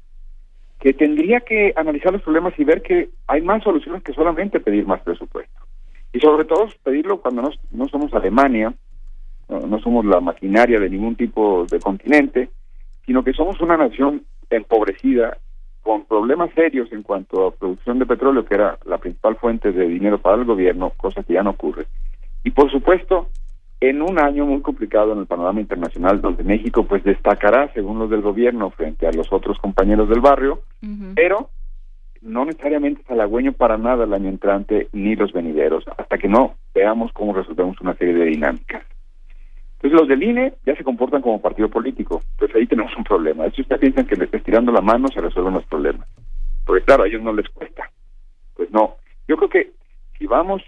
que tendría que analizar los problemas y ver que hay más soluciones que solamente pedir más presupuesto. Y sobre todo pedirlo cuando no, no somos Alemania, no somos la maquinaria de ningún tipo de continente, sino que somos una nación empobrecida con problemas serios en cuanto a producción de petróleo, que era la principal fuente de dinero para el gobierno, cosa que ya no ocurre. Y por supuesto, en un año muy complicado en el panorama internacional, donde México pues destacará, según los del gobierno, frente a los otros compañeros del barrio, pero no necesariamente es halagüeño para nada el año entrante ni los venideros, hasta que no veamos cómo resolvemos una serie de dinámicas. Entonces los del INE ya se comportan como partido político, pues ahí tenemos un problema. Si ustedes piensan que les estirando la mano se resuelven los problemas, porque claro, a ellos no les cuesta. Pues no, yo creo que si vamos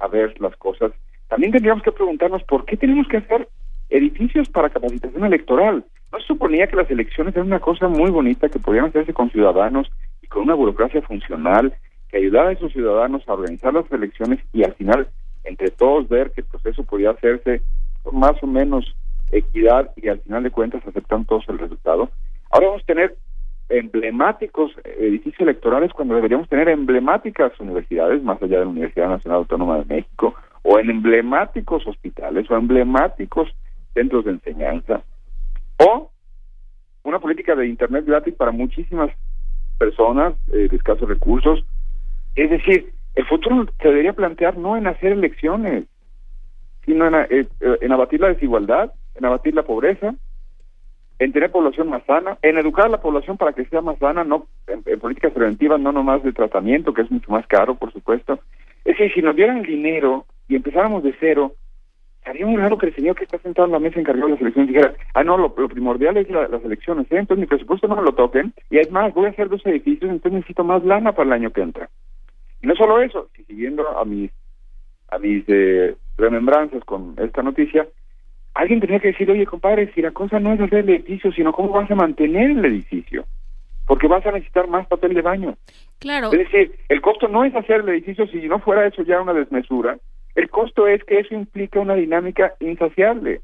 a ver las cosas, también tendríamos que preguntarnos por qué tenemos que hacer edificios para capacitación electoral. No se suponía que las elecciones eran una cosa muy bonita que podían hacerse con ciudadanos y con una burocracia funcional que ayudara a esos ciudadanos a organizar las elecciones y al final entre todos ver que el proceso podía hacerse más o menos equidad y al final de cuentas aceptan todos el resultado. Ahora vamos a tener emblemáticos edificios electorales cuando deberíamos tener emblemáticas universidades, más allá de la Universidad Nacional Autónoma de México, o en emblemáticos hospitales, o emblemáticos centros de enseñanza, o una política de Internet gratis para muchísimas personas eh, de escasos recursos. Es decir, el futuro se debería plantear no en hacer elecciones, sino eh, en, abatir la desigualdad, en abatir la pobreza, en tener población más sana, en educar a la población para que sea más sana, no en, políticas preventivas, no nomás de tratamiento, que es mucho más caro, por supuesto. Es decir, si nos dieran el dinero y empezáramos de cero, sería muy raro que el señor que está sentado en la mesa encargado de las elecciones dijera, ah, no, lo, primordial es las elecciones, ¿eh? entonces mi presupuesto no me lo toquen, y es más, voy a hacer dos edificios, entonces necesito más lana para el año que entra. Y no solo eso, si siguiendo a mis, a mis eh, remembranzas con esta noticia, alguien tenía que decir, oye, compadre, si la cosa no es hacer el edificio, sino cómo vas a mantener el edificio, porque vas a necesitar más papel de baño. Claro. Es decir, el costo no es hacer el edificio, si no fuera eso ya una desmesura, el costo es que eso implica una dinámica insaciable.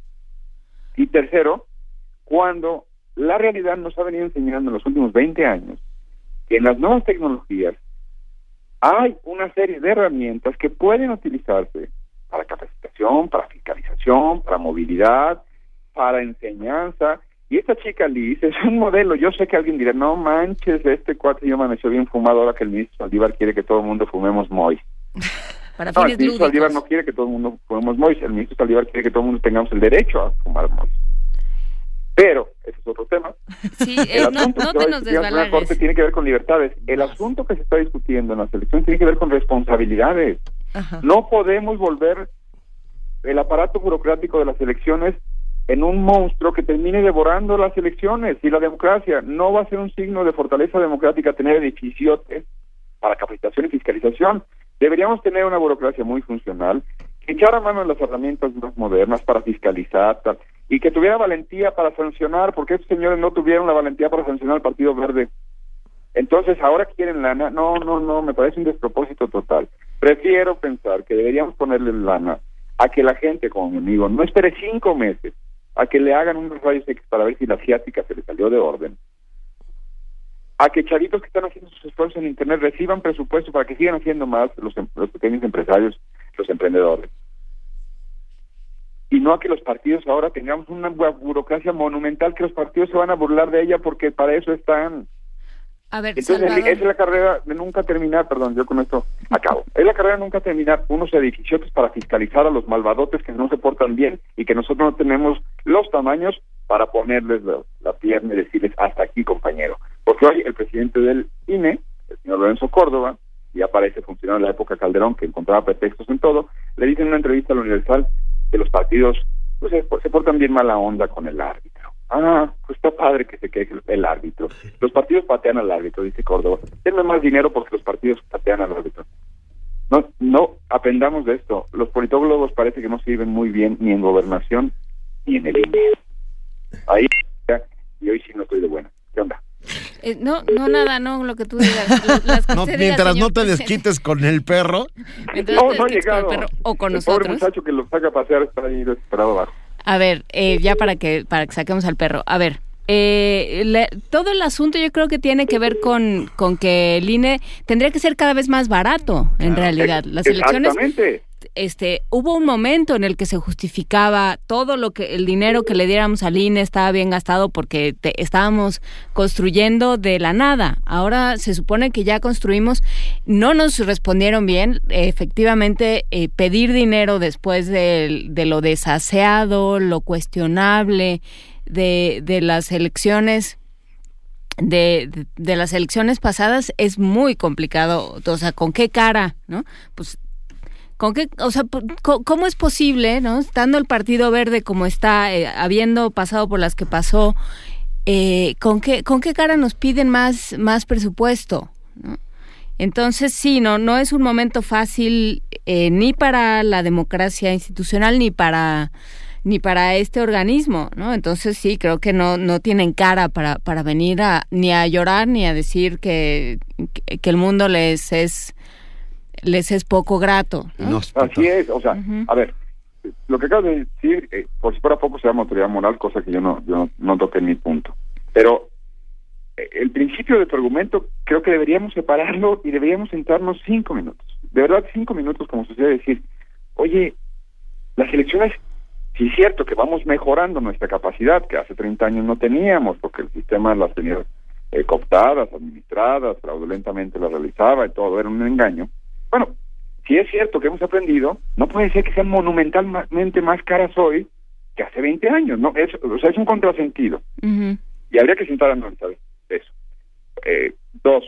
Y tercero, cuando la realidad nos ha venido enseñando en los últimos 20 años que en las nuevas tecnologías hay una serie de herramientas que pueden utilizarse para capacitación, para fiscalización, para movilidad, para enseñanza. Y esta chica Liz es un modelo. Yo sé que alguien dirá, no manches, este cuatro yo amaneció bien fumado ahora que el ministro Saldívar quiere que todo el mundo fumemos Moy. Para no, el ministro Saldívar no quiere que todo el mundo fumemos Moy, el ministro Saldívar quiere que todo el mundo tengamos el derecho a fumar Moy. Pero, ese es otro tema. Sí, eh, no, no te nos La corte tiene que ver con libertades. El asunto que se está discutiendo en la selección tiene que ver con responsabilidades. No podemos volver el aparato burocrático de las elecciones en un monstruo que termine devorando las elecciones y la democracia. No va a ser un signo de fortaleza democrática tener edificios para capacitación y fiscalización. Deberíamos tener una burocracia muy funcional, que echara mano en las herramientas más modernas para fiscalizar y que tuviera valentía para sancionar, porque estos señores no tuvieron la valentía para sancionar al Partido Verde Entonces, ahora quieren lana. No, no, no, me parece un despropósito total. Prefiero pensar que deberíamos ponerle lana a que la gente, como mi amigo, no espere cinco meses a que le hagan unos rayos X para ver si la asiática se le salió de orden, a que chavitos que están haciendo sus esfuerzos en Internet reciban presupuesto para que sigan haciendo más los, em, los pequeños empresarios, los emprendedores. Y no a que los partidos ahora tengamos una burocracia monumental que los partidos se van a burlar de ella porque para eso están. A ver, Entonces, es la carrera de nunca terminar, perdón, yo con esto acabo. Es la carrera de nunca terminar unos edificios para fiscalizar a los malvadotes que no se portan bien y que nosotros no tenemos los tamaños para ponerles la, pierna y decirles hasta aquí, compañero. Porque hoy el presidente del INE, el señor Lorenzo Córdoba, y aparece funcionario en la época Calderón, que encontraba pretextos en todo, le dice en una entrevista a la Universal que los partidos pues, se portan bien mala onda con el árbitro Ah, pues está padre que se queje el árbitro. Los partidos patean al árbitro, dice Córdoba. Denme más dinero porque los partidos patean al árbitro. No, no aprendamos de esto. Los politólogos parece que no sirven muy bien ni en gobernación ni en el INE. Ahí y hoy sí no estoy de buena. ¿Qué onda? Eh, no, no nada, no, lo que tú digas. mientras no te desquites con el perro. no, no ha llegado. o con el nosotros. pobre muchacho que lo saca a pasear está ahí desesperado abajo. A ver, eh, ya para que, para que saquemos al perro. A ver, eh, todo el asunto yo creo que tiene que ver con, con que el INE tendría que ser cada vez más barato, en realidad. Las elecciones este, hubo un momento en el que se justificaba todo lo que el dinero que le diéramos al INE estaba bien gastado porque estábamos construyendo de la nada. Ahora se supone que ya construimos, no nos respondieron bien. Efectivamente, eh, pedir dinero después de, lo desaseado, lo cuestionable de, de las elecciones. De, de, las elecciones pasadas es muy complicado, o sea, ¿con qué cara? ¿no? Pues ¿Con qué, o sea, cómo es posible, no? Estando el Partido Verde como está, eh, habiendo pasado por las que pasó, eh, ¿con qué, con qué cara nos piden más, más presupuesto? Entonces sí, no, no es un momento fácil eh, ni para la democracia institucional ni para ni para este organismo, ¿no? Entonces sí, creo que no, no tienen cara para, para venir a, ni a llorar ni a decir que, que el mundo les es les es poco grato. Así es, o sea, a ver, lo que acabo de decir, eh, por si fuera poco se llama autoridad moral, cosa que yo no, yo no toqué en mi punto. Pero eh, el principio de tu argumento creo que deberíamos separarlo y deberíamos sentarnos cinco minutos. De verdad, cinco minutos, como sucede decir, oye, las elecciones, sí es cierto que vamos mejorando nuestra capacidad, que hace 30 años no teníamos, porque el sistema las tenía eh, cooptadas, administradas, fraudulentamente las realizaba y todo, era un engaño bueno, si es cierto que hemos aprendido, no puede ser que sean monumentalmente más caras hoy que hace 20 años, ¿no? Es, o sea, es un contrasentido. Y habría que sentar a analizar eso. Eh, dos,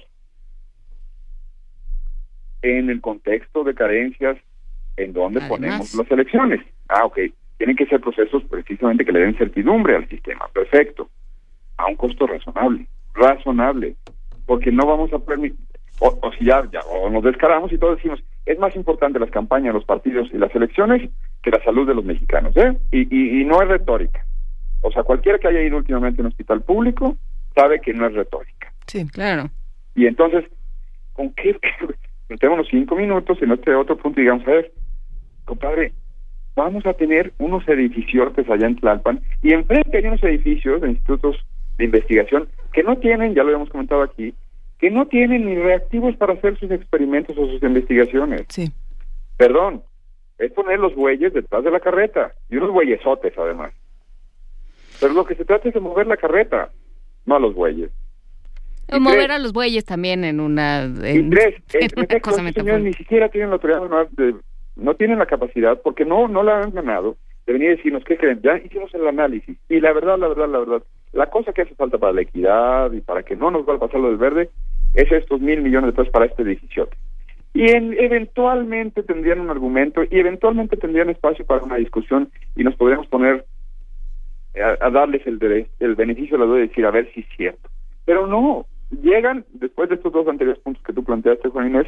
en el contexto de carencias, ¿en dónde ponemos las elecciones? Ah, ok. Tienen que ser procesos precisamente que le den certidumbre al sistema. Perfecto. A un costo razonable. Razonable. Porque no vamos a permitir o, si ya, ya o nos descaramos y todos decimos, es más importante las campañas, los partidos y las elecciones que la salud de los mexicanos, ¿eh? Y, y, no es retórica. O sea, cualquiera que haya ido últimamente a un hospital público sabe que no es retórica. Sí, claro. Y entonces, ¿con qué? unos cinco minutos en este otro punto y digamos, a ver, compadre, vamos a tener unos edificios allá en Tlalpan y enfrente hay unos edificios de institutos de investigación que no tienen, ya lo habíamos comentado aquí, que no tienen ni reactivos para hacer sus experimentos o sus investigaciones. Sí. Perdón, es poner los bueyes detrás de la carreta, y unos bueyesotes además. Pero lo que se trata es de mover la carreta, no a los bueyes. O mover a los bueyes también en una... En, y tres, ni siquiera tienen la autoridad, no, no tienen la capacidad, porque no, no la han ganado, de venir a decirnos, ¿qué creen? Ya hicimos el análisis. Y la verdad, la verdad, la verdad, la cosa que hace falta para la equidad y para que no nos vuelva a pasar lo del verde es estos mil millones de pesos para este 17. Y eventualmente tendrían un argumento y eventualmente tendrían espacio para una discusión y nos podríamos poner a, darles el, el beneficio de la duda y decir, a ver si es cierto. Pero no, llegan, después de estos dos anteriores puntos que tú planteaste, Juan Inés,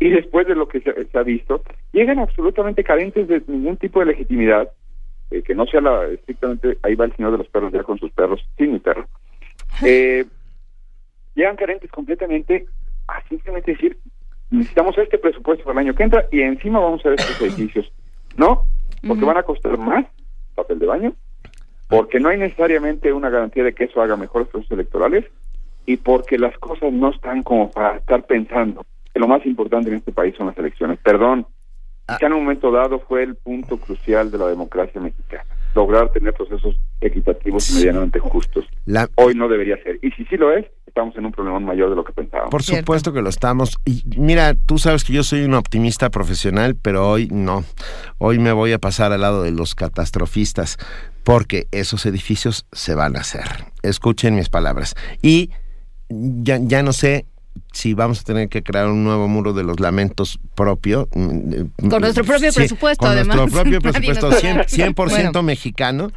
y después de lo que se, ha visto, llegan absolutamente carentes de ningún tipo de legitimidad, eh, que no sea la, estrictamente, ahí va el señor de los perros ya con sus perros, sin mi perro. Eh, llegan carentes completamente a simplemente decir, necesitamos este presupuesto para el año que entra y encima vamos a ver estos edificios. No, porque van a costar más papel de baño, porque no hay necesariamente una garantía de que eso haga mejores procesos electorales y porque las cosas no están como para estar pensando que lo más importante en este país son las elecciones. Perdón, ah. que en un momento dado fue el punto crucial de la democracia mexicana, lograr tener procesos equitativos y medianamente justos. Hoy no debería ser. Y si sí lo es, estamos en un problema mayor de lo que pensábamos. Por supuesto que lo estamos. Y mira, tú sabes que yo soy un optimista profesional, pero hoy no. Hoy me voy a pasar al lado de los catastrofistas, porque esos edificios se van a hacer. Escuchen mis palabras. Y ya, ya no sé si vamos a tener que crear un nuevo muro de los lamentos propio. Mm, con nuestro propio presupuesto, con además. nuestro propio presupuesto 100%, mexicano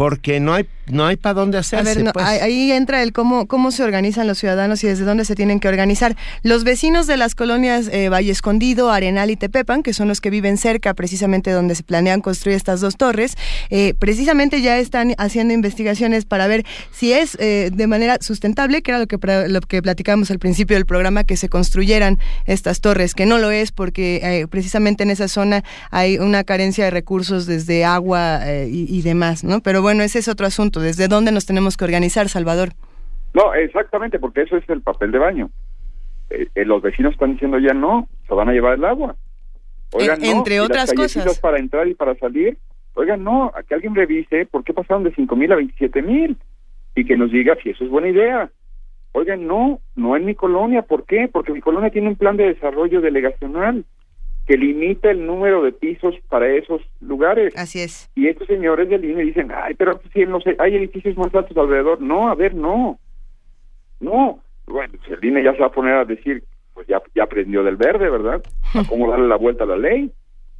porque no hay no hay para dónde hacerse. A pues. ahí entra el cómo cómo se organizan los ciudadanos y desde dónde se tienen que organizar. Los vecinos de las colonias eh, Valle Escondido, Arenal y Tepepan, que son los que viven cerca, precisamente donde se planean construir estas dos torres, eh, precisamente ya están haciendo investigaciones para ver si es eh, de manera sustentable, que era lo que lo que platicamos al principio del programa, que se construyeran estas torres, que no lo es porque precisamente en esa zona hay una carencia de recursos desde agua y, y demás, ¿no? Pero bueno, ese es otro asunto. ¿Desde dónde nos tenemos que organizar, Salvador? No, exactamente, porque eso es el papel de baño. Eh, eh, los vecinos están diciendo ya no, se van a llevar el agua. Oigan, entre otras cosas. Para entrar y para salir, oigan, no, que alguien revise por qué pasaron de cinco mil a veintisiete mil y que nos diga si eso es buena idea. Oigan, no, no en mi colonia, ¿por qué? Porque mi colonia tiene un plan de desarrollo delegacional que limita el número de pisos para esos lugares. Así es. Y estos señores del INE dicen, ay, pero si no sé, hay edificios más altos alrededor. No, a ver, no. No. Bueno, si el INE ya se va a poner a decir, pues ya, ya aprendió del verde, ¿verdad? A cómo darle la vuelta a la ley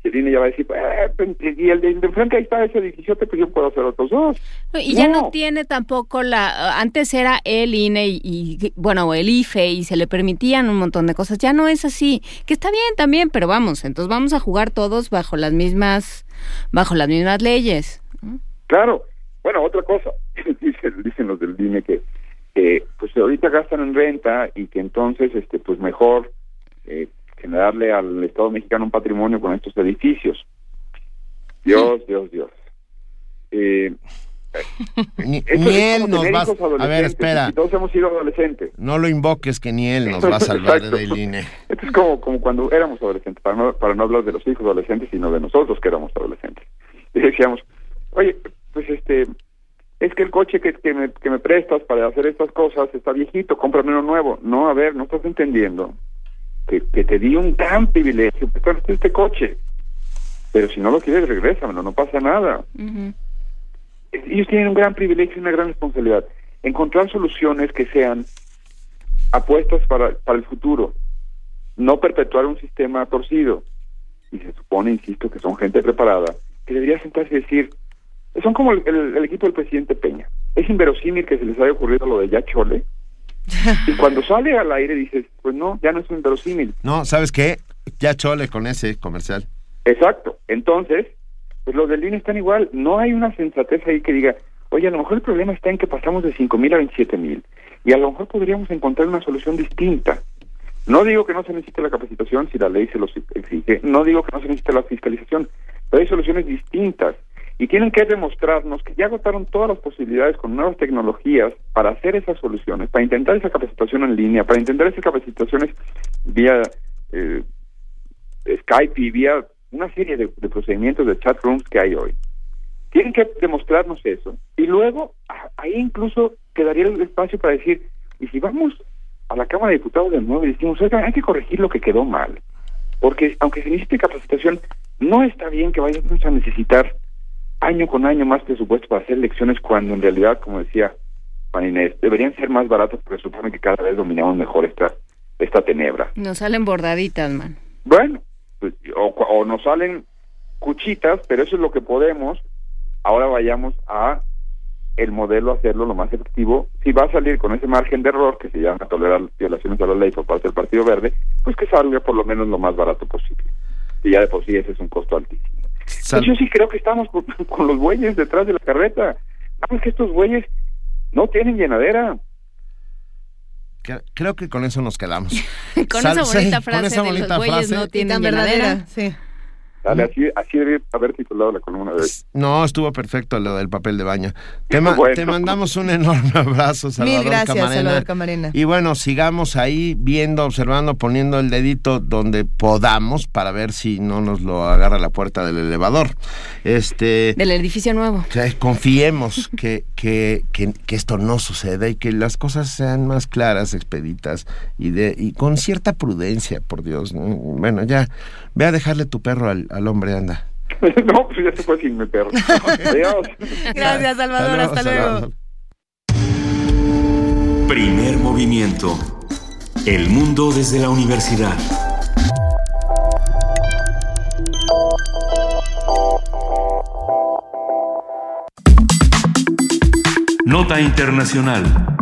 el INE ya va a decir, eh, pues, y el de, enfrente ahí está ese edificio, pues yo puedo hacer otros dos. y ya no tiene tampoco la, antes era el INE y, bueno, el IFE y se le permitían un montón de cosas, ya no es así, que está bien también, pero vamos, entonces vamos a jugar todos bajo las mismas, bajo las mismas leyes. Claro, bueno, otra cosa, dicen, dicen los del INE que, que pues ahorita gastan en renta y que entonces, este, pues mejor eh, generarle al Estado mexicano un patrimonio con estos edificios. Dios, Dios, Dios. Eh, ni, él nos va a ver, espera. todos hemos sido adolescentes. No lo invoques que ni él nos va a salvar del INE. Esto es como, como cuando éramos adolescentes, para no, para no hablar de los hijos adolescentes, sino de nosotros que éramos adolescentes. Y decíamos, oye, pues este, es que el coche que, que, me, que me prestas para hacer estas cosas está viejito, cómprame uno nuevo. No, a ver, no estás entendiendo que, te di un gran privilegio, pues este coche, pero si no lo quieres, regrésamelo, no pasa nada. Ellos tienen un gran privilegio y una gran responsabilidad. Encontrar soluciones que sean apuestas para, para el futuro, no perpetuar un sistema torcido. Y se supone, insisto, que son gente preparada, que debería sentarse y decir, son como el, equipo del presidente Peña. Es inverosímil que se les haya ocurrido lo de ya chole, y cuando sale al aire dices, pues no, ya no es un verosímil. No, ¿sabes qué? Ya chole con ese comercial. Exacto. Entonces, pues los del INE están igual. No hay una sensatez ahí que diga, oye, a lo mejor el problema está en que pasamos de cinco mil a veintisiete mil. Y a lo mejor podríamos encontrar una solución distinta. No digo que no se necesite la capacitación si la ley se lo exige. No digo que no se necesite la fiscalización. Pero hay soluciones distintas y tienen que demostrarnos que ya agotaron todas las posibilidades con nuevas tecnologías para hacer esas soluciones, para intentar esa capacitación en línea, para intentar esas capacitaciones vía eh, Skype y vía una serie de, procedimientos de chat rooms que hay hoy. Tienen que demostrarnos eso. Y luego, ahí incluso quedaría el espacio para decir, y si vamos a la Cámara de Diputados de nuevo y decimos, hay que corregir lo que quedó mal. Porque aunque se necesite capacitación, no está bien que vayamos a necesitar año con año más presupuesto para hacer elecciones cuando en realidad, como decía Juan Inés, deberían ser más baratos porque supone que cada vez dominamos mejor esta, esta tenebra. Nos salen bordaditas, man. Bueno, pues, o, nos salen cuchitas, pero eso es lo que podemos. Ahora vayamos a el modelo hacerlo lo más efectivo. Si va a salir con ese margen de error que se llama tolerar violaciones a la ley por parte del Partido Verde, pues que salga por lo menos lo más barato posible. Y ya de por sí ese es un costo altísimo. Yo sí creo que estamos con, los bueyes detrás de la carreta. Vamos que estos bueyes no tienen llenadera. creo que con eso nos quedamos. con esa bonita frase con esa de los bueyes no tienen verdadera. Sí. Dale, así, así debe haber titulado la columna de hoy. No, estuvo perfecto lo del papel de baño. Te, te mandamos un enorme abrazo, Salvador Mil gracias, Camarena. Salvador Camarena. Y bueno, sigamos ahí viendo, observando, poniendo el dedito donde podamos para ver si no nos lo agarra la puerta del elevador. Este, del edificio nuevo. confiemos que, que, que, que, esto no suceda y que las cosas sean más claras, expeditas y, de, y con cierta prudencia, por Dios. Bueno, ya, ve a dejarle tu perro al, al hombre, anda. no, pues ya se fue sin mi perro. Adiós. Gracias, Salvador. Hasta, luego. Primer movimiento. El mundo desde la universidad. Nota Internacional.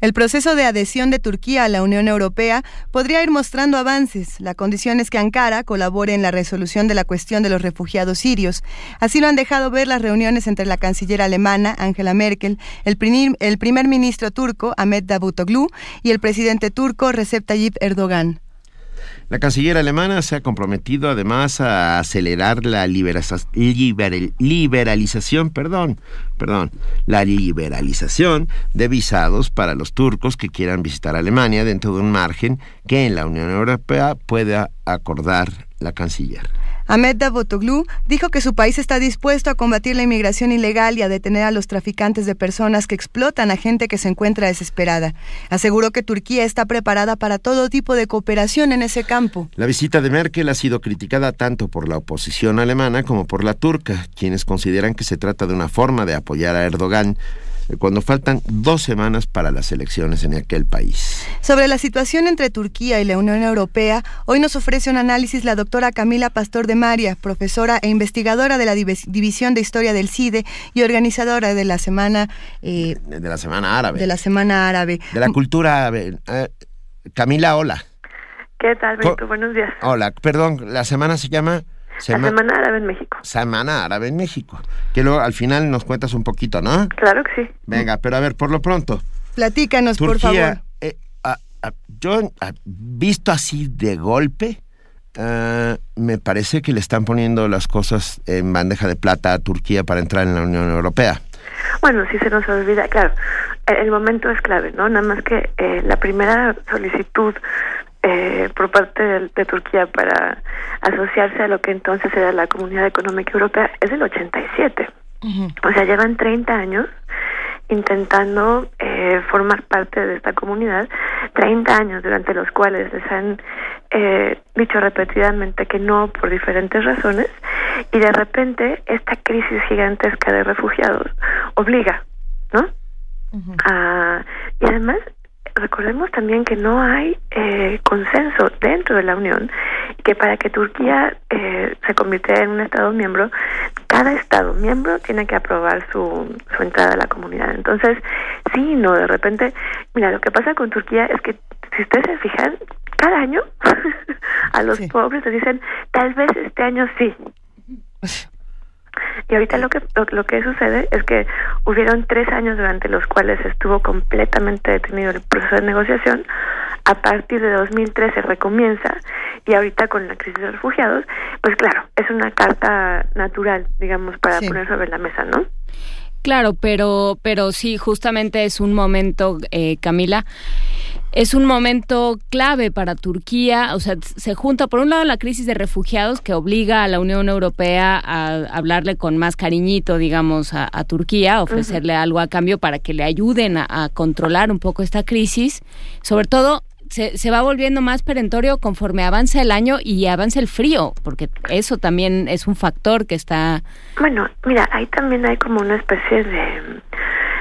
El proceso de adhesión de Turquía a la Unión Europea podría ir mostrando avances. La condición es que Ankara colabore en la resolución de la cuestión de los refugiados sirios. Así lo han dejado ver las reuniones entre la canciller alemana Angela Merkel, el, primer ministro turco Ahmet Davutoglu y el presidente turco Recep Tayyip Erdogan. La canciller alemana se ha comprometido además a acelerar la liberalización, perdón, perdón, la liberalización de visados para los turcos que quieran visitar Alemania dentro de un margen que en la Unión Europea pueda acordar la canciller. Ahmed Davutoglu dijo que su país está dispuesto a combatir la inmigración ilegal y a detener a los traficantes de personas que explotan a gente que se encuentra desesperada. Aseguró que Turquía está preparada para todo tipo de cooperación en ese campo. La visita de Merkel ha sido criticada tanto por la oposición alemana como por la turca, quienes consideran que se trata de una forma de apoyar a Erdogan cuando faltan dos semanas para las elecciones en aquel país. Sobre la situación entre Turquía y la Unión Europea, hoy nos ofrece un análisis la doctora Camila Pastor de María, profesora e investigadora de la División de Historia del CIDE y organizadora de la Semana... Eh, de la Semana Árabe. De la Semana Árabe. De la cultura... árabe. Eh, Camila, hola. ¿Qué tal, Benito? Buenos días. Hola, perdón, la semana se llama... la Semana Árabe en México. Semana Árabe en México. Que luego al final nos cuentas un poquito, ¿no? Claro que sí. Venga, pero a ver, por lo pronto. Platícanos, por favor. Eh, yo, visto así de golpe, ah, me parece que le están poniendo las cosas en bandeja de plata a Turquía para entrar en la Unión Europea. Bueno, si se nos olvida, claro, el momento es clave, ¿no? Nada más que eh, la primera solicitud eh, por parte de, Turquía para asociarse a lo que entonces era la Comunidad Económica Europea es del 87. O sea, llevan 30 años intentando eh, formar parte de esta comunidad, 30 años durante los cuales les han eh, dicho repetidamente que no por diferentes razones y de repente esta crisis gigantesca de refugiados obliga, ¿no? y además recordemos también que no hay eh, consenso dentro de la Unión que para que Turquía eh, se convirtiera en un Estado miembro, cada Estado miembro tiene que aprobar su, su entrada a la comunidad. Entonces, sí, no, de repente, mira, lo que pasa con Turquía es que si ustedes se fijan, cada año a los pobres les dicen, tal vez este año sí. Y ahorita lo que lo, que sucede es que hubieron tres años durante los cuales estuvo completamente detenido el proceso de negociación. A partir de 2013 recomienza y ahorita con la crisis de refugiados, pues claro, es una carta natural, digamos, para poner sobre la mesa, ¿no? Claro, pero, pero sí, justamente es un momento, eh, Camila, es un momento clave para Turquía. O sea, se junta por un lado la crisis de refugiados que obliga a la Unión Europea a hablarle con más cariñito, digamos, a, Turquía, ofrecerle algo a cambio para que le ayuden a controlar un poco esta crisis. Sobre todo se, va volviendo más perentorio conforme avanza el año y avanza el frío, porque eso también es un factor que está... Bueno, mira, ahí también hay como una especie de,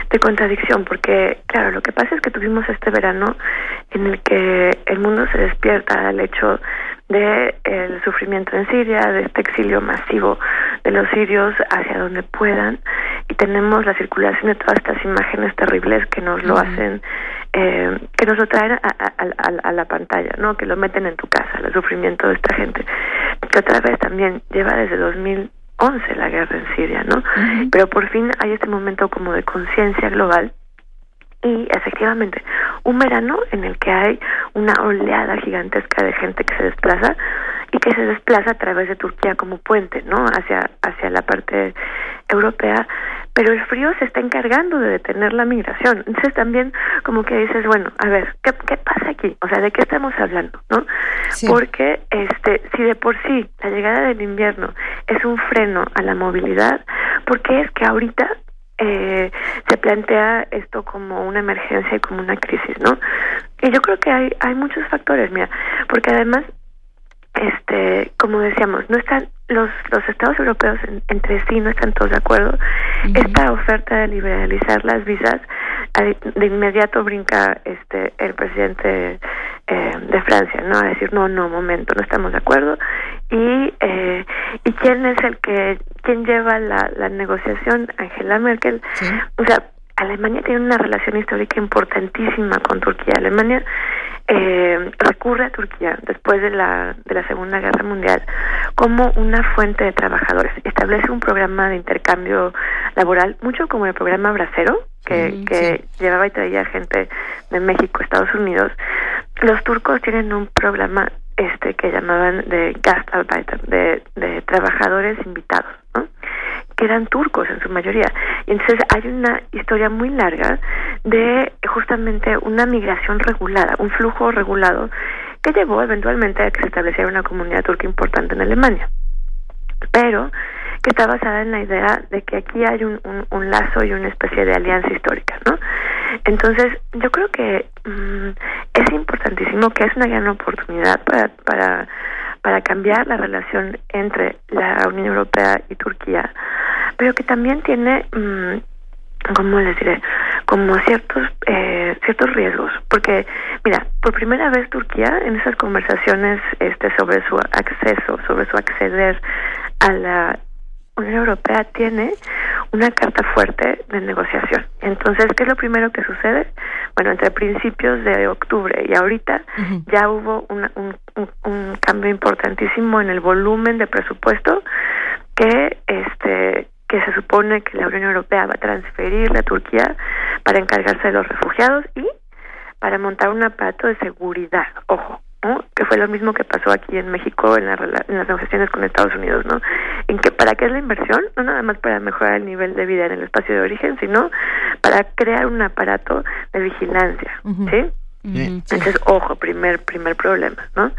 de contradicción, porque claro, lo que pasa es que tuvimos este verano en el que el mundo se despierta al hecho de el sufrimiento en Siria, de este exilio masivo de los sirios hacia donde puedan y tenemos la circulación de todas estas imágenes terribles que nos lo hacen eh, que nos lo traen a, la pantalla, ¿no? Que lo meten en tu casa, el sufrimiento de esta gente. Que otra vez también lleva desde 2011 la guerra en Siria, ¿no? Pero por fin hay este momento como de conciencia global y efectivamente, un verano en el que hay una oleada gigantesca de gente que se desplaza y que se desplaza a través de Turquía como puente, ¿no? Hacia hacia la parte europea, pero el frío se está encargando de detener la migración. Entonces también como que dices, bueno, a ver, ¿qué, qué pasa aquí? O sea, ¿de qué estamos hablando, no? Porque este si de por sí la llegada del invierno es un freno a la movilidad, ¿por qué es que ahorita eh, se plantea esto como una emergencia y como una crisis, ¿no? Y yo creo que hay hay muchos factores, mira, porque además este, como decíamos, no están los los estados europeos entre sí no están todos de acuerdo. Esta oferta de liberalizar las visas de inmediato brinca este el presidente eh, de Francia, ¿no? A decir no, no, momento, no estamos de acuerdo. Y eh, y quién es el que quién lleva la la negociación, Angela Merkel. O sea, Alemania tiene una relación histórica importantísima con Turquía. Alemania eh, recurre a Turquía después de la, de la Segunda Guerra Mundial como una fuente de trabajadores. Establece un programa de intercambio laboral, mucho como el programa Bracero, que, que llevaba y traía gente de México, Estados Unidos. Los turcos tienen un programa este que llamaban de Gastarbeiter, de, de trabajadores invitados. Que eran turcos en su mayoría. Y entonces hay una historia muy larga de justamente una migración regulada, un flujo regulado que llevó eventualmente a que se estableciera una comunidad turca importante en Alemania. Pero que está basada en la idea de que aquí hay un, un, lazo y una especie de alianza histórica, ¿no? Entonces, yo creo que mm, es importantísimo que es una gran oportunidad para, para para cambiar la relación entre la Unión Europea y Turquía, pero que también tiene, mmm, ¿cómo les diré? Como ciertos, eh, ciertos riesgos, porque, mira, por primera vez Turquía en esas conversaciones este, sobre su acceso, sobre su acceder a la Unión Europea tiene una carta fuerte de negociación. Entonces, ¿qué es lo primero que sucede? Bueno, entre principios de octubre y ahorita ya hubo un, un, cambio importantísimo en el volumen de presupuesto que este que se supone que la Unión Europea va a transferirle a Turquía para encargarse de los refugiados y para montar un aparato de seguridad. Ojo, que fue lo mismo que pasó aquí en México en, las negociaciones con Estados Unidos, ¿no? En que para qué es la inversión, no nada más para mejorar el nivel de vida en el espacio de origen, sino para crear un aparato de vigilancia, ¿sí? Entonces, ojo, primer primer problema, ¿no?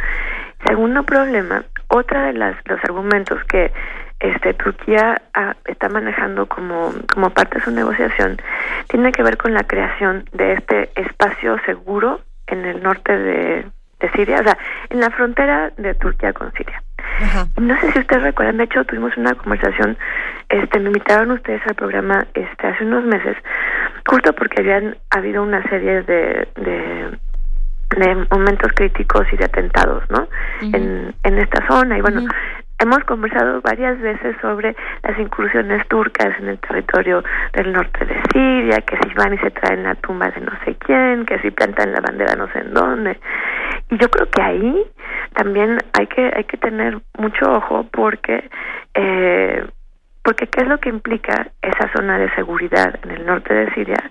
Segundo problema, otra de las los argumentos que este Turquía ah, está manejando como como parte de su negociación tiene que ver con la creación de este espacio seguro en el norte de de Siria, o sea, en la frontera de Turquía con Siria. No sé si ustedes recuerdan, de hecho tuvimos una conversación, este, me invitaron ustedes al programa este hace unos meses, justo porque habían habido una serie de, de, momentos críticos y de atentados, ¿no? en, en esta zona y bueno, Hemos conversado varias veces sobre las incursiones turcas en el territorio del norte de Siria, que si van y se traen la tumba de no sé quién, que si plantan la bandera no sé en dónde. Y yo creo que ahí también hay que hay que tener mucho ojo porque eh, porque qué es lo que implica esa zona de seguridad en el norte de Siria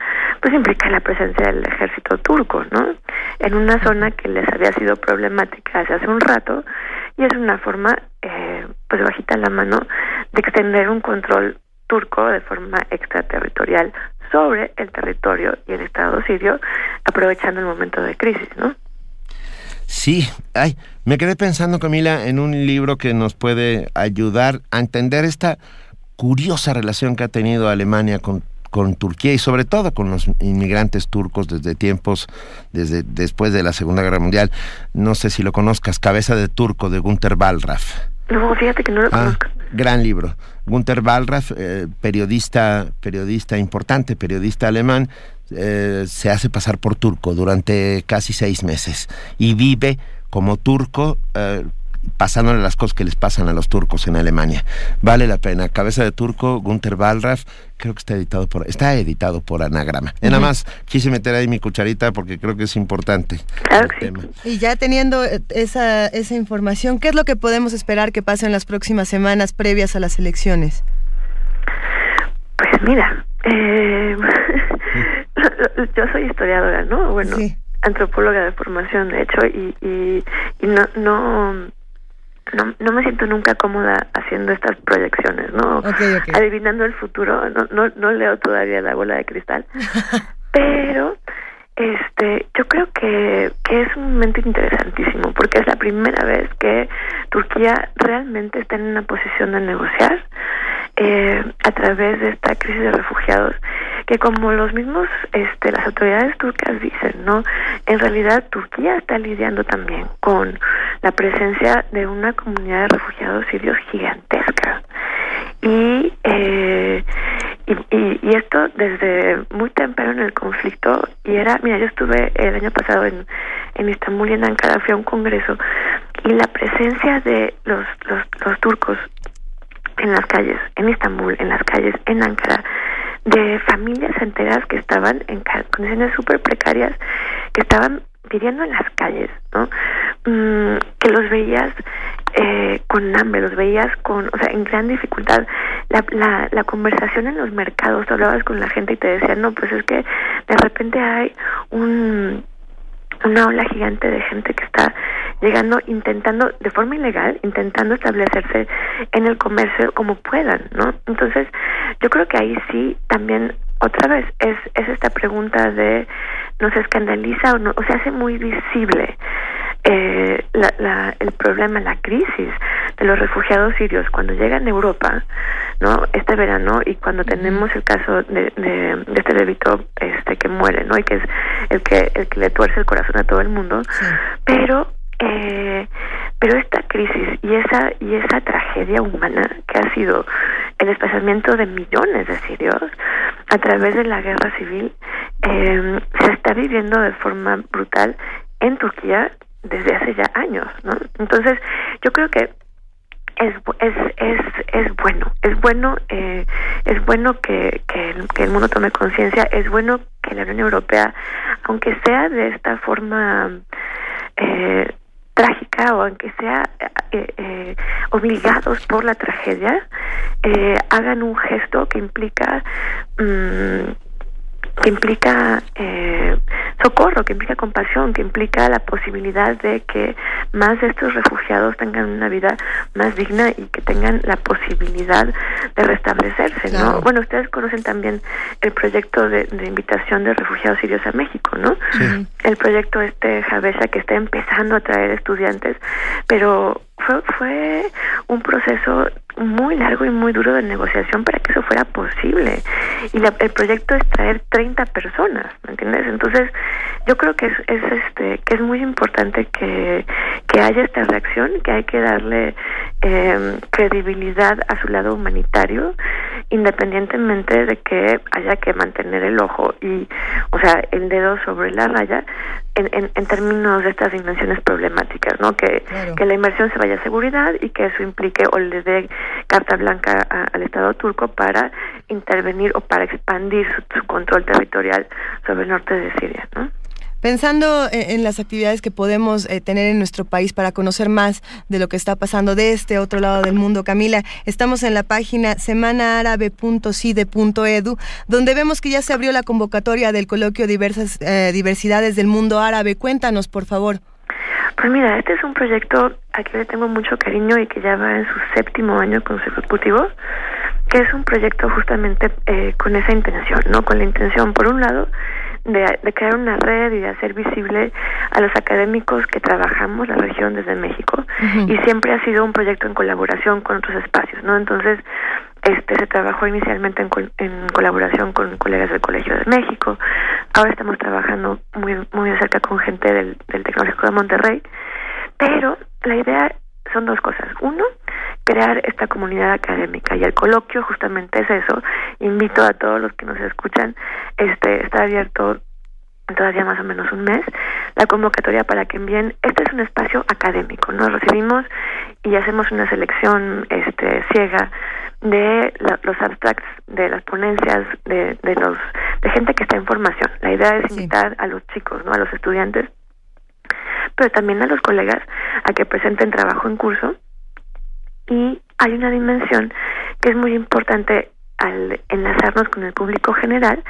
pues implica la presencia del ejército turco no en una zona que les había sido problemática hace un rato y es una forma, eh, pues bajita la mano, de extender un control turco de forma extraterritorial sobre el territorio y el Estado sirio, aprovechando el momento de crisis, ¿no? Sí, ay, me quedé pensando, Camila, en un libro que nos puede ayudar a entender esta curiosa relación que ha tenido Alemania con con Turquía y sobre todo con los inmigrantes turcos desde tiempos, desde después de la Segunda Guerra Mundial. No sé si lo conozcas, Cabeza de Turco de Gunther Wallraff. No, fíjate que no lo ah, conozco. Gran libro. Gunther Wallraff, eh, periodista, periodista importante, periodista alemán, eh, se hace pasar por turco durante casi seis meses y vive como turco eh, pasándole las cosas que les pasan a los turcos en Alemania. Vale la pena. Cabeza de turco, Gunther Wallraff, creo que está editado por, está editado por Anagrama. nada más quise meter ahí mi cucharita porque creo que es importante. Claro Y ya teniendo eh, esa, esa información, ¿qué es lo que podemos esperar que pase en las próximas semanas previas a las elecciones? Pues mira, Eh, yo soy historiadora, ¿no? Bueno, antropóloga de formación, de hecho, y, y, no, no, no, no me siento nunca cómoda haciendo estas proyecciones, ¿no? Adivinando el futuro, no, no, no leo todavía la bola de cristal, pero este, yo creo que, que es un momento interesantísimo porque es la primera vez que Turquía realmente está en una posición de negociar eh, a través de esta crisis de refugiados que como los mismos este las autoridades turcas dicen no en realidad Turquía está lidiando también con la presencia de una comunidad de refugiados sirios gigantesca. Y, eh, y, y, esto desde muy temprano en el conflicto y era mira yo estuve el año pasado en en Estambul y en Ankara fui a un congreso y la presencia de los los, los turcos en las calles, en Estambul, en las calles, en Ankara, de familias enteras que estaban en condiciones súper precarias, que estaban viviendo en las calles, ¿no? Mm, que los veías eh, con hambre, los veías con, o sea, en gran dificultad. La, la, la conversación en los mercados, tú hablabas con la gente y te decían, no, pues es que de repente hay un una ola gigante de gente que está llegando, intentando, de forma ilegal, intentando establecerse en el comercio como puedan, ¿no? Entonces, yo creo que ahí sí también otra vez es, es esta pregunta de nos escandaliza o no, o se hace muy visible eh, la, la, el problema, la crisis de los refugiados sirios cuando llegan a Europa, ¿no? Este verano y cuando tenemos el caso de, de, este bebito este que muere, ¿no? Y que es el que el que le tuerce el corazón a todo el mundo, pero eh, pero esta crisis y esa y esa tragedia humana que ha sido el desplazamiento de millones de sirios a través de la guerra civil eh, se está viviendo de forma brutal en Turquía desde hace ya años, ¿no? Entonces, yo creo que es es es es bueno es bueno eh, es bueno que, que, el, mundo tome conciencia es bueno que la Unión Europea aunque sea de esta forma eh, trágica o aunque sea eh, eh, obligados por la tragedia eh, hagan un gesto que implica mmm, que implica eh, socorro, que implica compasión, que implica la posibilidad de que más de estos refugiados tengan una vida más digna y que tengan la posibilidad de restablecerse, ¿no? Bueno, ustedes conocen también el proyecto de, invitación de refugiados sirios a México, ¿no? El proyecto este Javesa que está empezando a traer estudiantes, pero fue, fue un proceso muy largo y muy duro de negociación para que eso fuera posible. Y el proyecto es traer 30 personas, ¿me entiendes? Entonces, yo creo que es, es este que es muy importante que, que haya esta reacción, que hay que darle eh, credibilidad a su lado humanitario, independientemente de que haya que mantener el ojo y, o sea, el dedo sobre la raya en, en, en términos de estas dimensiones problemáticas, ¿no? Que, que la inversión se vaya a seguridad y que eso implique o le dé carta blanca al Estado turco para intervenir o para expandir su, control territorial sobre el norte de Siria, ¿no? Pensando en, las actividades que podemos eh, tener en nuestro país para conocer más de lo que está pasando de este otro lado del mundo, Camila, estamos en la página semanaarabe.cide.edu, donde vemos que ya se abrió la convocatoria del coloquio Diversas eh, Diversidades del Mundo Árabe. Cuéntanos, por favor. Pues mira, este es un proyecto a que le tengo mucho cariño y que ya va en su séptimo año consecutivo, que es un proyecto justamente eh, con esa intención, ¿no? Con la intención, por un lado, de, de, crear una red y de hacer visible a los académicos que trabajamos la región desde México y siempre ha sido un proyecto en colaboración con otros espacios, ¿no? Entonces, este se trabajó inicialmente en, en colaboración con colegas del Colegio de México. Ahora estamos trabajando muy muy cerca con gente del, del Tecnológico de Monterrey. Pero la idea son dos cosas. Uno, crear esta comunidad académica y el coloquio justamente es eso. Invito a todos los que nos escuchan, este está abierto todavía más o menos un mes, la convocatoria para que envíen, este es un espacio académico, nos recibimos y hacemos una selección este ciega de los abstracts, de las ponencias, de, de los de gente que está en formación. La idea es invitar a los chicos, no a los estudiantes, pero también a los colegas a que presenten trabajo en curso. Y hay una dimensión que es muy importante al enlazarnos con el público general,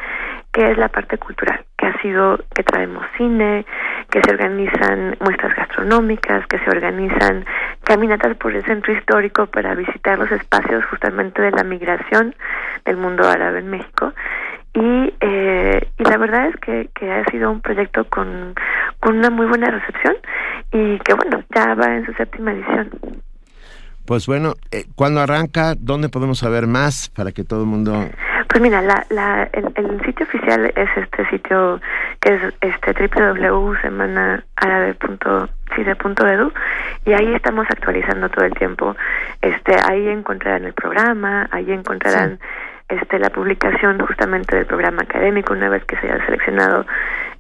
que es la parte cultural, que ha sido que traemos cine, que se organizan muestras gastronómicas, que se organizan caminatas por el centro histórico para visitar los espacios justamente de la migración del mundo árabe en México. Y, eh, y la verdad es que, que ha sido un proyecto con, con una muy buena recepción y que bueno, ya va en su séptima edición. Pues bueno, eh, ¿cuándo arranca? ¿Dónde podemos saber más para que todo el mundo... Pues mira, la, la, el, el sitio oficial es este sitio que es este www.semanaarabe.cide.edu y ahí estamos actualizando todo el tiempo. Este, ahí encontrarán el programa, ahí encontrarán este la publicación justamente del programa académico una vez que se haya seleccionado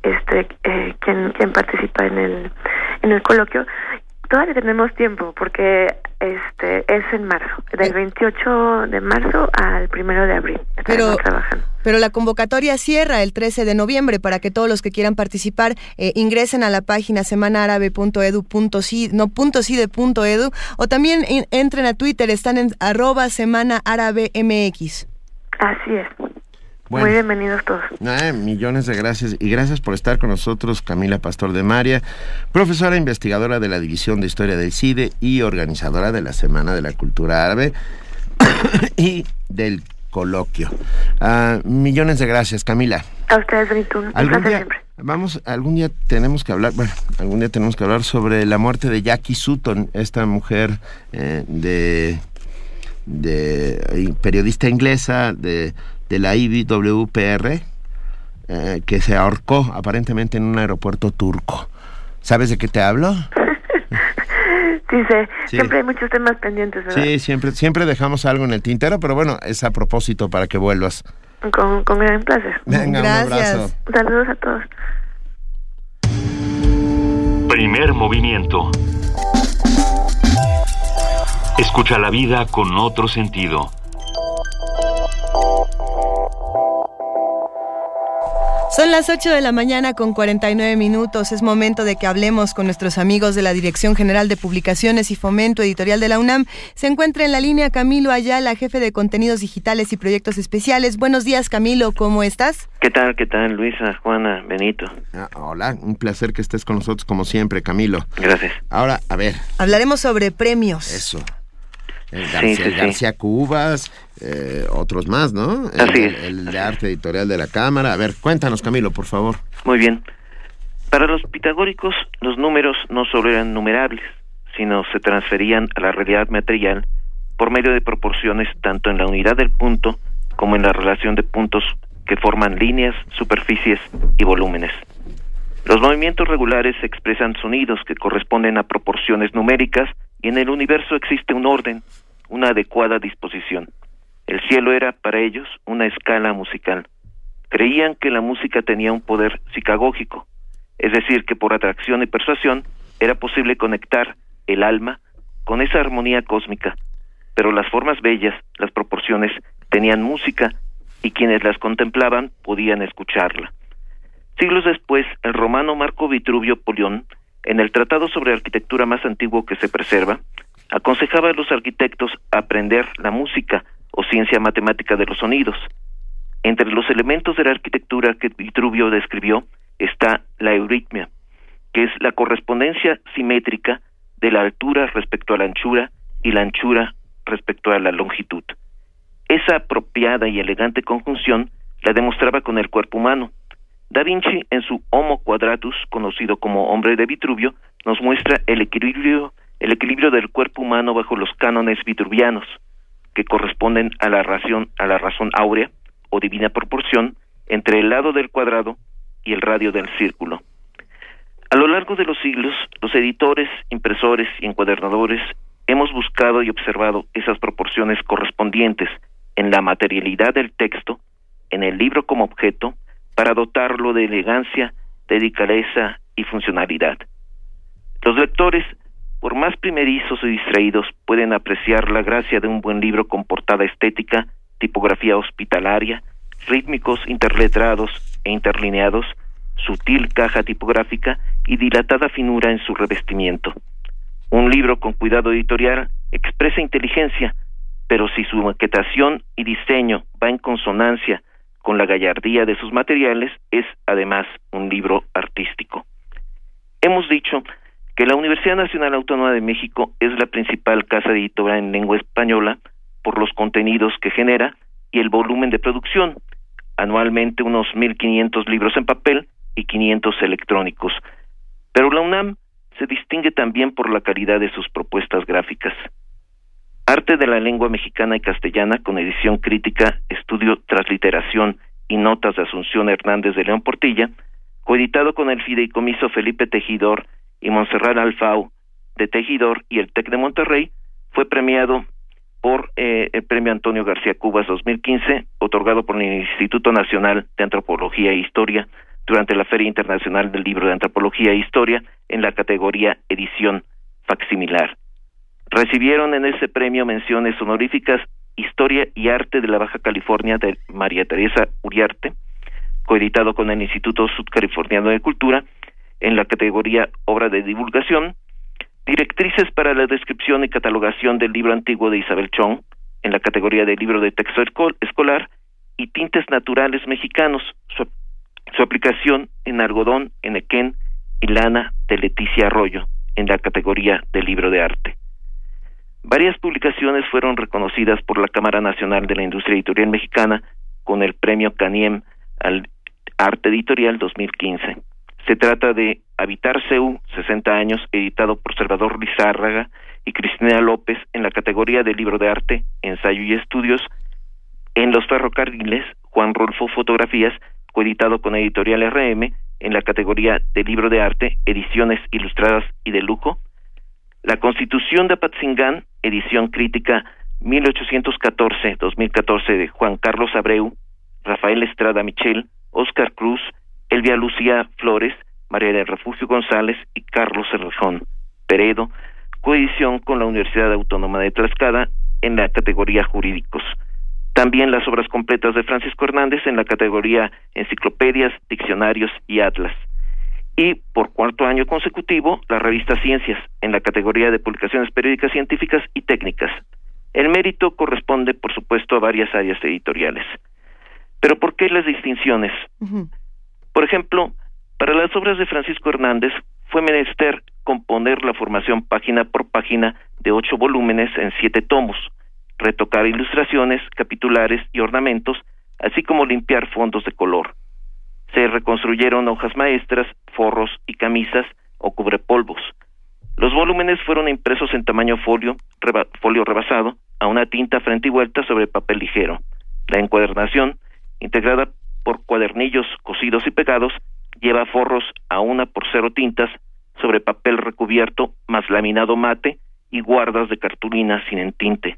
este eh, quien quien participa en el en el coloquio Todavía tenemos tiempo porque este es en marzo, del 28 de marzo al 1 de abril. Pero, pero la convocatoria cierra el 13 de noviembre para que todos los que quieran participar eh, ingresen a la página semanaarabe.edu.si, no, punto edu, o también entren a Twitter, están en arroba semana mx. Así es. Muy bienvenidos todos. millones de gracias y gracias por estar con nosotros, Camila Pastor de María, profesora investigadora de la División de Historia del CIDE y organizadora de la Semana de la Cultura Árabe y del coloquio. Ah, millones de gracias, Camila. A ustedes, Benito. ¿Algún día, Vamos, algún día tenemos que hablar, bueno, algún día tenemos que hablar sobre la muerte de Jackie Sutton, esta mujer eh, de, de periodista inglesa, de de la IBWPR eh, que se ahorcó aparentemente en un aeropuerto turco. ¿Sabes de qué te hablo? sí, sé. Siempre hay muchos temas pendientes, ¿verdad? Sí, siempre, siempre dejamos algo en el tintero, pero bueno, es a propósito para que vuelvas. Con, con gran placer. Venga, Gracias. un abrazo. Saludos a todos. Primer movimiento. Escucha la vida con otro sentido. Son las 8 de la mañana con 49 minutos. Es momento de que hablemos con nuestros amigos de la Dirección General de Publicaciones y Fomento Editorial de la UNAM. Se encuentra en la línea Camilo Ayala, jefe de contenidos digitales y proyectos especiales. Buenos días, Camilo. ¿Cómo estás? ¿Qué tal? ¿Qué tal, Luisa, Juana, Benito? Ah, hola, un placer que estés con nosotros como siempre, Camilo. Gracias. Ahora, a ver. Hablaremos sobre premios. Eso. El García, Cubas, eh, otros más, ¿no? Así el, El de arte editorial de la Cámara. A ver, cuéntanos, Camilo, por favor. Muy bien. Para los pitagóricos, los números no solo eran numerables, sino se transferían a la realidad material por medio de proporciones tanto en la unidad del punto como en la relación de puntos que forman líneas, superficies y volúmenes. Los movimientos regulares expresan sonidos que corresponden a proporciones numéricas y en el universo existe un orden, una adecuada disposición. El cielo era para ellos una escala musical. Creían que la música tenía un poder psicagógico, es decir, que por atracción y persuasión era posible conectar el alma con esa armonía cósmica, pero las formas bellas, las proporciones, tenían música y quienes las contemplaban podían escucharla. Siglos después, el romano Marco Vitruvio Polión en el tratado sobre arquitectura más antiguo que se preserva, aconsejaba a los arquitectos aprender la música o ciencia matemática de los sonidos. Entre los elementos de la arquitectura que Vitruvio describió está la euritmia, que es la correspondencia simétrica de la altura respecto a la anchura y la anchura respecto a la longitud. Esa apropiada y elegante conjunción la demostraba con el cuerpo humano, Da Vinci, en su Homo Quadratus, conocido como hombre de Vitruvio, nos muestra el equilibrio, el equilibrio del cuerpo humano bajo los cánones vitruvianos, que corresponden a la razón, a la razón áurea o divina proporción entre el lado del cuadrado y el radio del círculo. A lo largo de los siglos, los editores, impresores y encuadernadores hemos buscado y observado esas proporciones correspondientes en la materialidad del texto, en el libro como objeto, para dotarlo de elegancia, delicadeza y funcionalidad. Los lectores, por más primerizos y distraídos, pueden apreciar la gracia de un buen libro con portada estética, tipografía hospitalaria, rítmicos interletrados e interlineados, sutil caja tipográfica y dilatada finura en su revestimiento. Un libro con cuidado editorial expresa inteligencia, pero si su maquetación y diseño va en consonancia con la gallardía de sus materiales, es además un libro artístico. Hemos dicho que la Universidad Nacional Autónoma de México es la principal casa editora en lengua española por los contenidos que genera y el volumen de producción, anualmente unos 1.500 libros en papel y 500 electrónicos. Pero la UNAM se distingue también por la calidad de sus propuestas gráficas. Arte de la lengua mexicana y castellana con edición crítica, estudio, transliteración y notas de Asunción Hernández de León Portilla, coeditado con el Fideicomiso Felipe Tejidor y Monserrat Alfau de Tejidor y el TEC de Monterrey, fue premiado por eh, el Premio Antonio García Cubas 2015, otorgado por el Instituto Nacional de Antropología e Historia durante la Feria Internacional del Libro de Antropología e Historia en la categoría Edición Facsimilar. Recibieron en ese premio menciones honoríficas Historia y Arte de la Baja California de María Teresa Uriarte, coeditado con el Instituto Sudcaliforniano de Cultura, en la categoría Obra de Divulgación, Directrices para la descripción y catalogación del libro antiguo de Isabel Chong, en la categoría de libro de texto escolar, y Tintes Naturales Mexicanos, su, aplicación en algodón, enequén y lana de Leticia Arroyo, en la categoría de libro de arte. Varias publicaciones fueron reconocidas por la Cámara Nacional de la Industria Editorial Mexicana con el premio Caniem al Arte Editorial 2015. Se trata de Habitar CEU, 60 años, editado por Salvador Lizárraga y Cristina López en la categoría de libro de arte, ensayo y estudios. En Los Ferrocarriles, Juan Rolfo Fotografías, coeditado con Editorial RM en la categoría de libro de arte, ediciones ilustradas y de lujo. La Constitución de Apatzingán, edición crítica 1814-2014 de Juan Carlos Abreu, Rafael Estrada Michel, Oscar Cruz, Elvia Lucía Flores, María del Refugio González y Carlos Errejón Peredo, coedición con la Universidad Autónoma de Tlaxcala en la categoría jurídicos. También las obras completas de Francisco Hernández en la categoría enciclopedias, diccionarios y atlas y por cuarto año consecutivo la revista Ciencias en la categoría de publicaciones periódicas científicas y técnicas. El mérito corresponde, por supuesto, a varias áreas editoriales. Pero ¿por qué las distinciones? Por ejemplo, para las obras de Francisco Hernández fue menester componer la formación página por página de ocho volúmenes en siete tomos, retocar ilustraciones, capitulares y ornamentos, así como limpiar fondos de color se reconstruyeron hojas maestras, forros y camisas o cubrepolvos. Los volúmenes fueron impresos en tamaño folio, folio rebasado, a una tinta frente y vuelta sobre papel ligero. La encuadernación, integrada por cuadernillos cosidos y pegados, lleva forros a una por cero tintas sobre papel recubierto más laminado mate y guardas de cartulina sin entinte.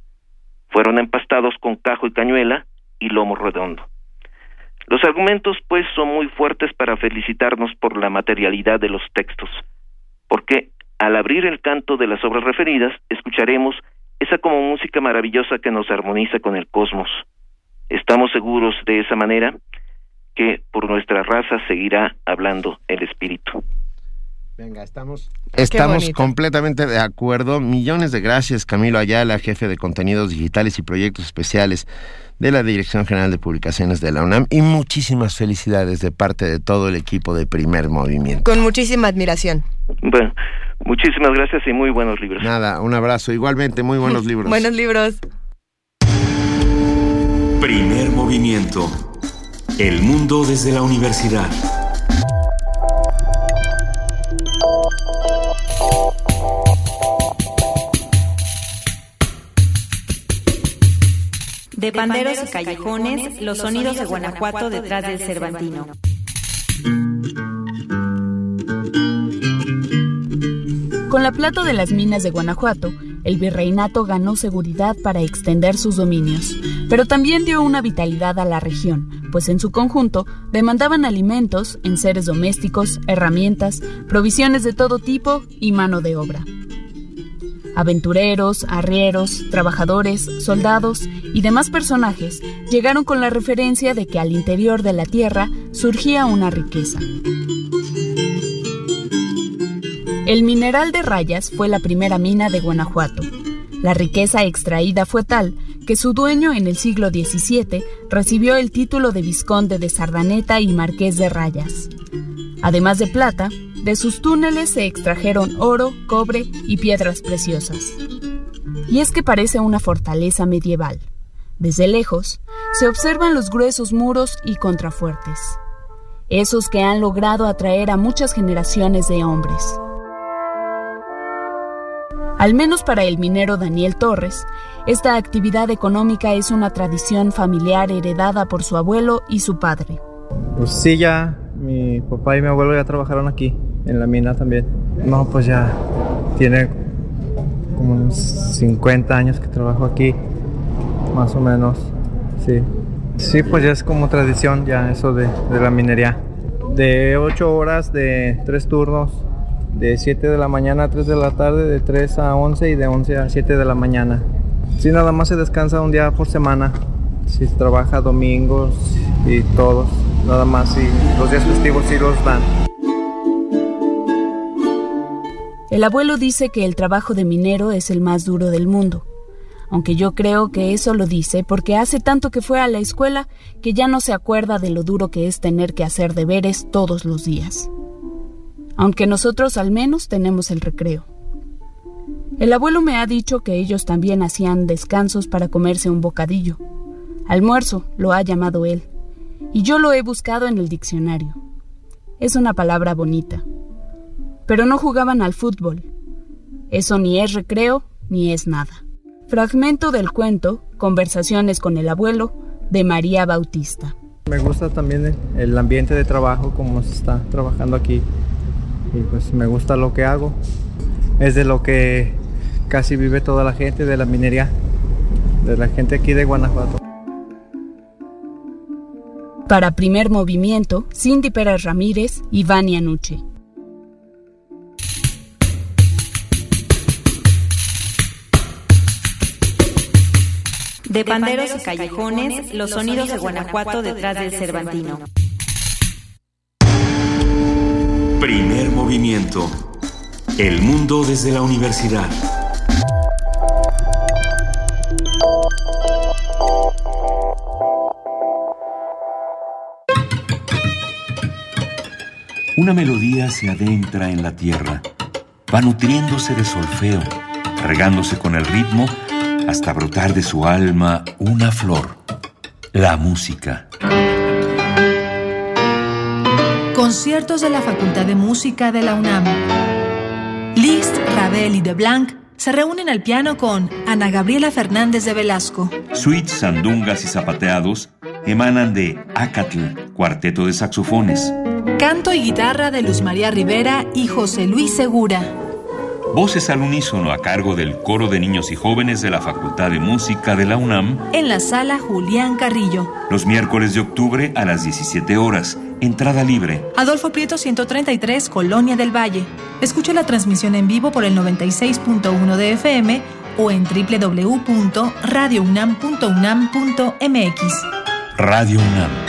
Fueron empastados con cajo y cañuela y lomo redondo. Los argumentos, pues, son muy fuertes para felicitarnos por la materialidad de los textos, porque al abrir el canto de las obras referidas, escucharemos esa como música maravillosa que nos armoniza con el cosmos. Estamos seguros de esa manera que por nuestra raza seguirá hablando el espíritu. Venga, estamos, estamos completamente de acuerdo. Millones de gracias, Camilo Ayala, jefe de contenidos digitales y proyectos especiales de la Dirección General de Publicaciones de la UNAM y muchísimas felicidades de parte de todo el equipo de Primer Movimiento. Con muchísima admiración. Bueno, muchísimas gracias y muy buenos libros. Nada, un abrazo. Igualmente, muy buenos libros. buenos libros. Primer Movimiento. El mundo desde la universidad. De panderos y callejones, los sonidos de Guanajuato detrás del Cervantino. Con la plata de las minas de Guanajuato, el virreinato ganó seguridad para extender sus dominios, pero también dio una vitalidad a la región, pues en su conjunto demandaban alimentos, enseres domésticos, herramientas, provisiones de todo tipo y mano de obra. Aventureros, arrieros, trabajadores, soldados y demás personajes llegaron con la referencia de que al interior de la tierra surgía una riqueza. El mineral de rayas fue la primera mina de Guanajuato. La riqueza extraída fue tal que su dueño en el siglo XVII recibió el título de vizconde de Sardaneta y marqués de Rayas. Además de plata, de sus túneles se extrajeron oro, cobre y piedras preciosas. Y es que parece una fortaleza medieval. Desde lejos, se observan los gruesos muros y contrafuertes, esos que han logrado atraer a muchas generaciones de hombres. Al menos para el minero Daniel Torres, esta actividad económica es una tradición familiar heredada por su abuelo y su padre. Pues sí, ya mi papá y mi abuelo ya trabajaron aquí, en la mina también. No, pues ya tiene como unos 50 años que trabajo aquí, más o menos, sí. Sí, pues ya es como tradición ya eso de, de la minería. De 8 horas, de 3 turnos, de 7 de la mañana a 3 de la tarde, de 3 a 11 y de 11 a 7 de la mañana. Sí, nada más se descansa un día por semana. Si se trabaja domingos y todos, nada más. Y los días festivos sí los dan. El abuelo dice que el trabajo de minero es el más duro del mundo, aunque yo creo que eso lo dice porque hace tanto que fue a la escuela que ya no se acuerda de lo duro que es tener que hacer deberes todos los días. Aunque nosotros al menos tenemos el recreo. El abuelo me ha dicho que ellos también hacían descansos para comerse un bocadillo. Almuerzo, lo ha llamado él, y yo lo he buscado en el diccionario. Es una palabra bonita pero no jugaban al fútbol. Eso ni es recreo ni es nada. Fragmento del cuento Conversaciones con el abuelo de María Bautista. Me gusta también el ambiente de trabajo, como se está trabajando aquí. Y pues me gusta lo que hago. Es de lo que casi vive toda la gente de la minería, de la gente aquí de Guanajuato. Para primer movimiento, Cindy Pérez Ramírez y Vania Nuche. De panderos y callejones, los sonidos de Guanajuato detrás del Cervantino. Primer movimiento. El mundo desde la universidad. Una melodía se adentra en la tierra, va nutriéndose de solfeo, regándose con el ritmo hasta brotar de su alma una flor, la música. Conciertos de la Facultad de Música de la UNAM. Liszt, Ravel y De Blanc se reúnen al piano con Ana Gabriela Fernández de Velasco. Suites, sandungas y zapateados emanan de Acatl, cuarteto de saxofones. Canto y guitarra de Luz María Rivera y José Luis Segura. Voces al unísono a cargo del coro de niños y jóvenes de la Facultad de Música de la UNAM. En la sala Julián Carrillo. Los miércoles de octubre a las 17 horas. Entrada libre. Adolfo Prieto 133, Colonia del Valle. Escucha la transmisión en vivo por el 96.1 de FM o en www.radiounam.unam.mx. Radio UNAM.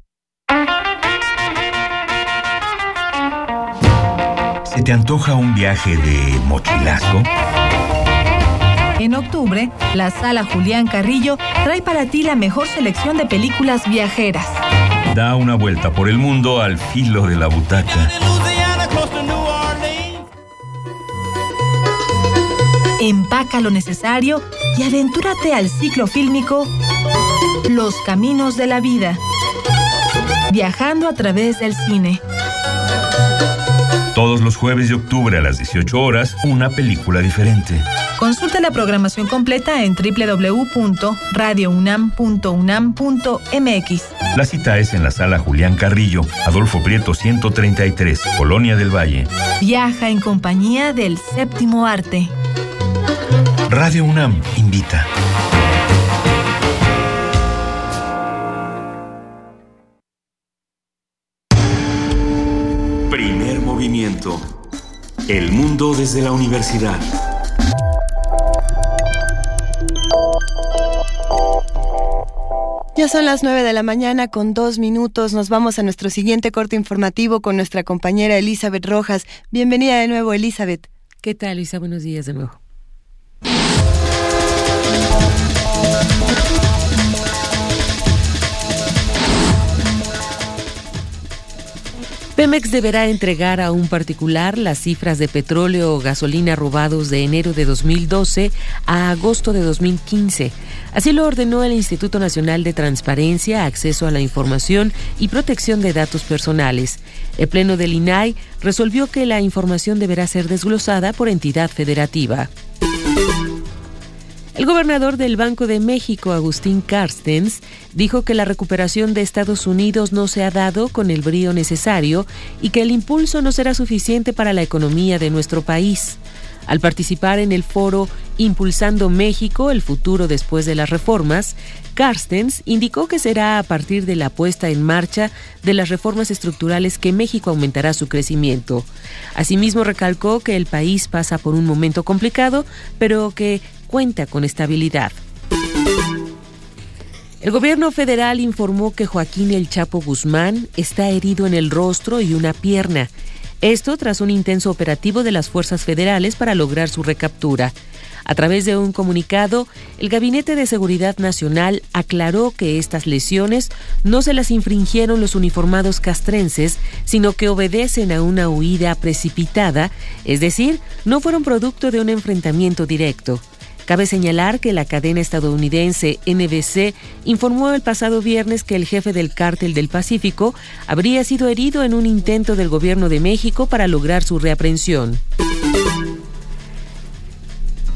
¿Se te antoja un viaje de mochilazo? En octubre, la sala Julián Carrillo trae para ti la mejor selección de películas viajeras. Da una vuelta por el mundo al filo de la butaca. Empaca lo necesario y aventúrate al ciclo fílmico Los Caminos de la Vida. Viajando a través del cine. Todos los jueves de octubre a las 18 horas, una película diferente. Consulta la programación completa en www.radiounam.unam.mx. La cita es en la sala Julián Carrillo, Adolfo Prieto 133, Colonia del Valle. Viaja en compañía del séptimo arte. Radio UNAM invita. El mundo desde la universidad. Ya son las nueve de la mañana con dos minutos. Nos vamos a nuestro siguiente corte informativo con nuestra compañera Elizabeth Rojas. Bienvenida de nuevo, Elizabeth. ¿Qué tal, Luisa? Buenos días de nuevo. Pemex deberá entregar a un particular las cifras de petróleo o gasolina robados de enero de 2012 a agosto de 2015. Así lo ordenó el Instituto Nacional de Transparencia, Acceso a la Información y Protección de Datos Personales. El Pleno del INAI resolvió que la información deberá ser desglosada por entidad federativa. El gobernador del Banco de México, Agustín Carstens, dijo que la recuperación de Estados Unidos no se ha dado con el brío necesario y que el impulso no será suficiente para la economía de nuestro país. Al participar en el foro Impulsando México, el futuro después de las reformas, Carstens indicó que será a partir de la puesta en marcha de las reformas estructurales que México aumentará su crecimiento. Asimismo, recalcó que el país pasa por un momento complicado, pero que cuenta con estabilidad. El gobierno federal informó que Joaquín El Chapo Guzmán está herido en el rostro y una pierna. Esto tras un intenso operativo de las fuerzas federales para lograr su recaptura. A través de un comunicado, el Gabinete de Seguridad Nacional aclaró que estas lesiones no se las infringieron los uniformados castrenses, sino que obedecen a una huida precipitada, es decir, no fueron producto de un enfrentamiento directo. Cabe señalar que la cadena estadounidense NBC informó el pasado viernes que el jefe del cártel del Pacífico habría sido herido en un intento del gobierno de México para lograr su reaprensión.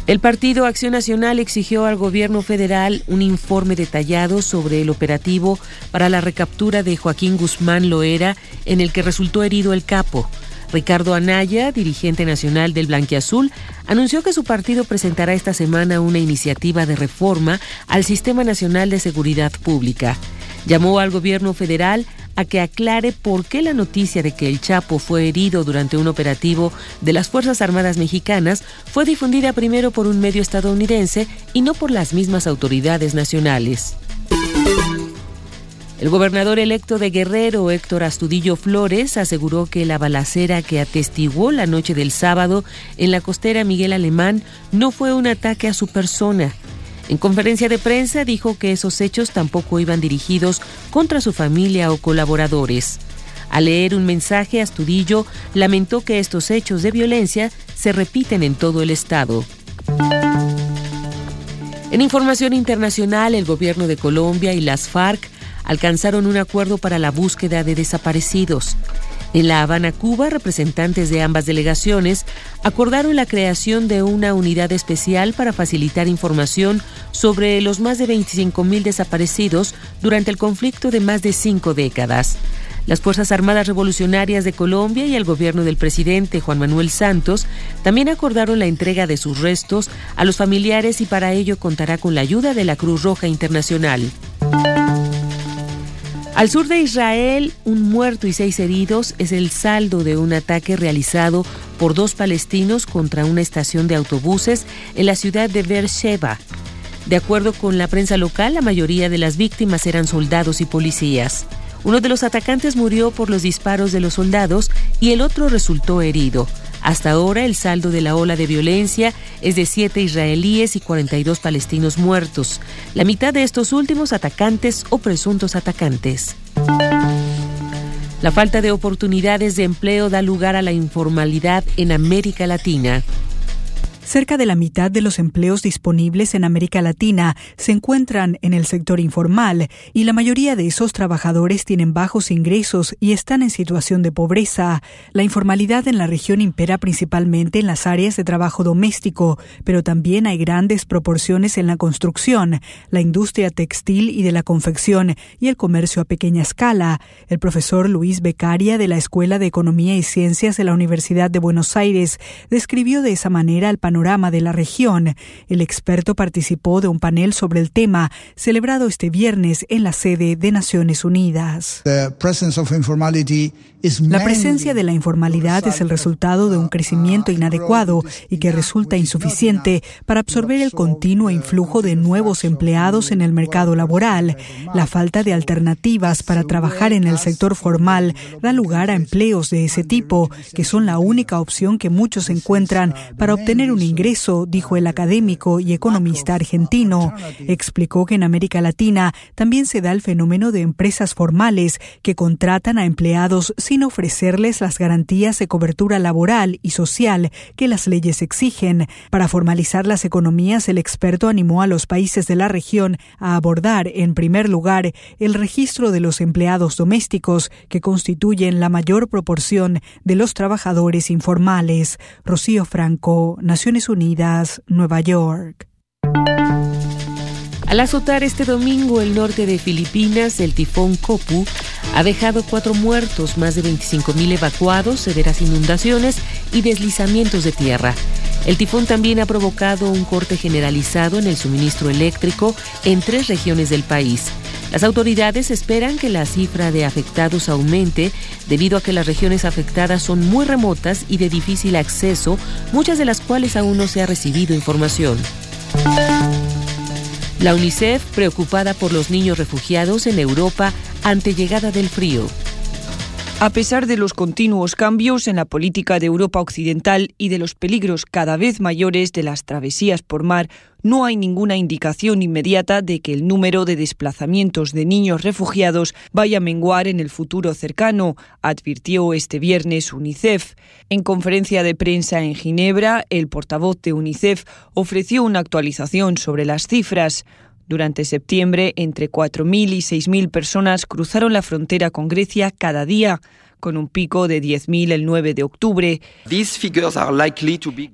El Partido Acción Nacional exigió al gobierno federal un informe detallado sobre el operativo para la recaptura de Joaquín Guzmán Loera en el que resultó herido el capo. Ricardo Anaya, dirigente nacional del Blanquiazul, anunció que su partido presentará esta semana una iniciativa de reforma al Sistema Nacional de Seguridad Pública. Llamó al gobierno federal a que aclare por qué la noticia de que el Chapo fue herido durante un operativo de las Fuerzas Armadas Mexicanas fue difundida primero por un medio estadounidense y no por las mismas autoridades nacionales. El gobernador electo de Guerrero, Héctor Astudillo Flores, aseguró que la balacera que atestiguó la noche del sábado en la costera Miguel Alemán no fue un ataque a su persona. En conferencia de prensa dijo que esos hechos tampoco iban dirigidos contra su familia o colaboradores. Al leer un mensaje, Astudillo lamentó que estos hechos de violencia se repiten en todo el estado. En información internacional, el gobierno de Colombia y las FARC alcanzaron un acuerdo para la búsqueda de desaparecidos. En La Habana, Cuba, representantes de ambas delegaciones acordaron la creación de una unidad especial para facilitar información sobre los más de 25.000 desaparecidos durante el conflicto de más de cinco décadas. Las Fuerzas Armadas Revolucionarias de Colombia y el gobierno del presidente Juan Manuel Santos también acordaron la entrega de sus restos a los familiares y para ello contará con la ayuda de la Cruz Roja Internacional. Al sur de Israel, un muerto y seis heridos es el saldo de un ataque realizado por dos palestinos contra una estación de autobuses en la ciudad de Beersheba. De acuerdo con la prensa local, la mayoría de las víctimas eran soldados y policías. Uno de los atacantes murió por los disparos de los soldados y el otro resultó herido. Hasta ahora el saldo de la ola de violencia es de siete israelíes y 42 palestinos muertos, la mitad de estos últimos atacantes o presuntos atacantes. La falta de oportunidades de empleo da lugar a la informalidad en América Latina. Cerca de la mitad de los empleos disponibles en América Latina se encuentran en el sector informal y la mayoría de esos trabajadores tienen bajos ingresos y están en situación de pobreza. La informalidad en la región impera principalmente en las áreas de trabajo doméstico, pero también hay grandes proporciones en la construcción, la industria textil y de la confección y el comercio a pequeña escala. El profesor Luis Becaria de la Escuela de Economía y Ciencias de la Universidad de Buenos Aires describió de esa manera el panorama panorama de la región. El experto participó de un panel sobre el tema celebrado este viernes en la sede de Naciones Unidas. La presencia de la informalidad es el resultado de un crecimiento inadecuado y que resulta insuficiente para absorber el continuo influjo de nuevos empleados en el mercado laboral. La falta de alternativas para trabajar en el sector formal da lugar a empleos de ese tipo, que son la única opción que muchos encuentran para obtener un ingreso, dijo el académico y economista argentino. Explicó que en América Latina también se da el fenómeno de empresas formales que contratan a empleados sin ofrecerles las garantías de cobertura laboral y social que las leyes exigen. Para formalizar las economías, el experto animó a los países de la región a abordar, en primer lugar, el registro de los empleados domésticos, que constituyen la mayor proporción de los trabajadores informales. Rocío Franco, Naciones Unidas, Nueva York. Al azotar este domingo el norte de Filipinas, el tifón Kopu ha dejado cuatro muertos, más de 25.000 evacuados, severas inundaciones y deslizamientos de tierra. El tifón también ha provocado un corte generalizado en el suministro eléctrico en tres regiones del país. Las autoridades esperan que la cifra de afectados aumente debido a que las regiones afectadas son muy remotas y de difícil acceso, muchas de las cuales aún no se ha recibido información. La UNICEF preocupada por los niños refugiados en Europa ante llegada del frío. A pesar de los continuos cambios en la política de Europa Occidental y de los peligros cada vez mayores de las travesías por mar, no hay ninguna indicación inmediata de que el número de desplazamientos de niños refugiados vaya a menguar en el futuro cercano, advirtió este viernes UNICEF. En conferencia de prensa en Ginebra, el portavoz de UNICEF ofreció una actualización sobre las cifras. Durante septiembre, entre 4.000 y 6.000 personas cruzaron la frontera con Grecia cada día con un pico de 10.000 el 9 de octubre.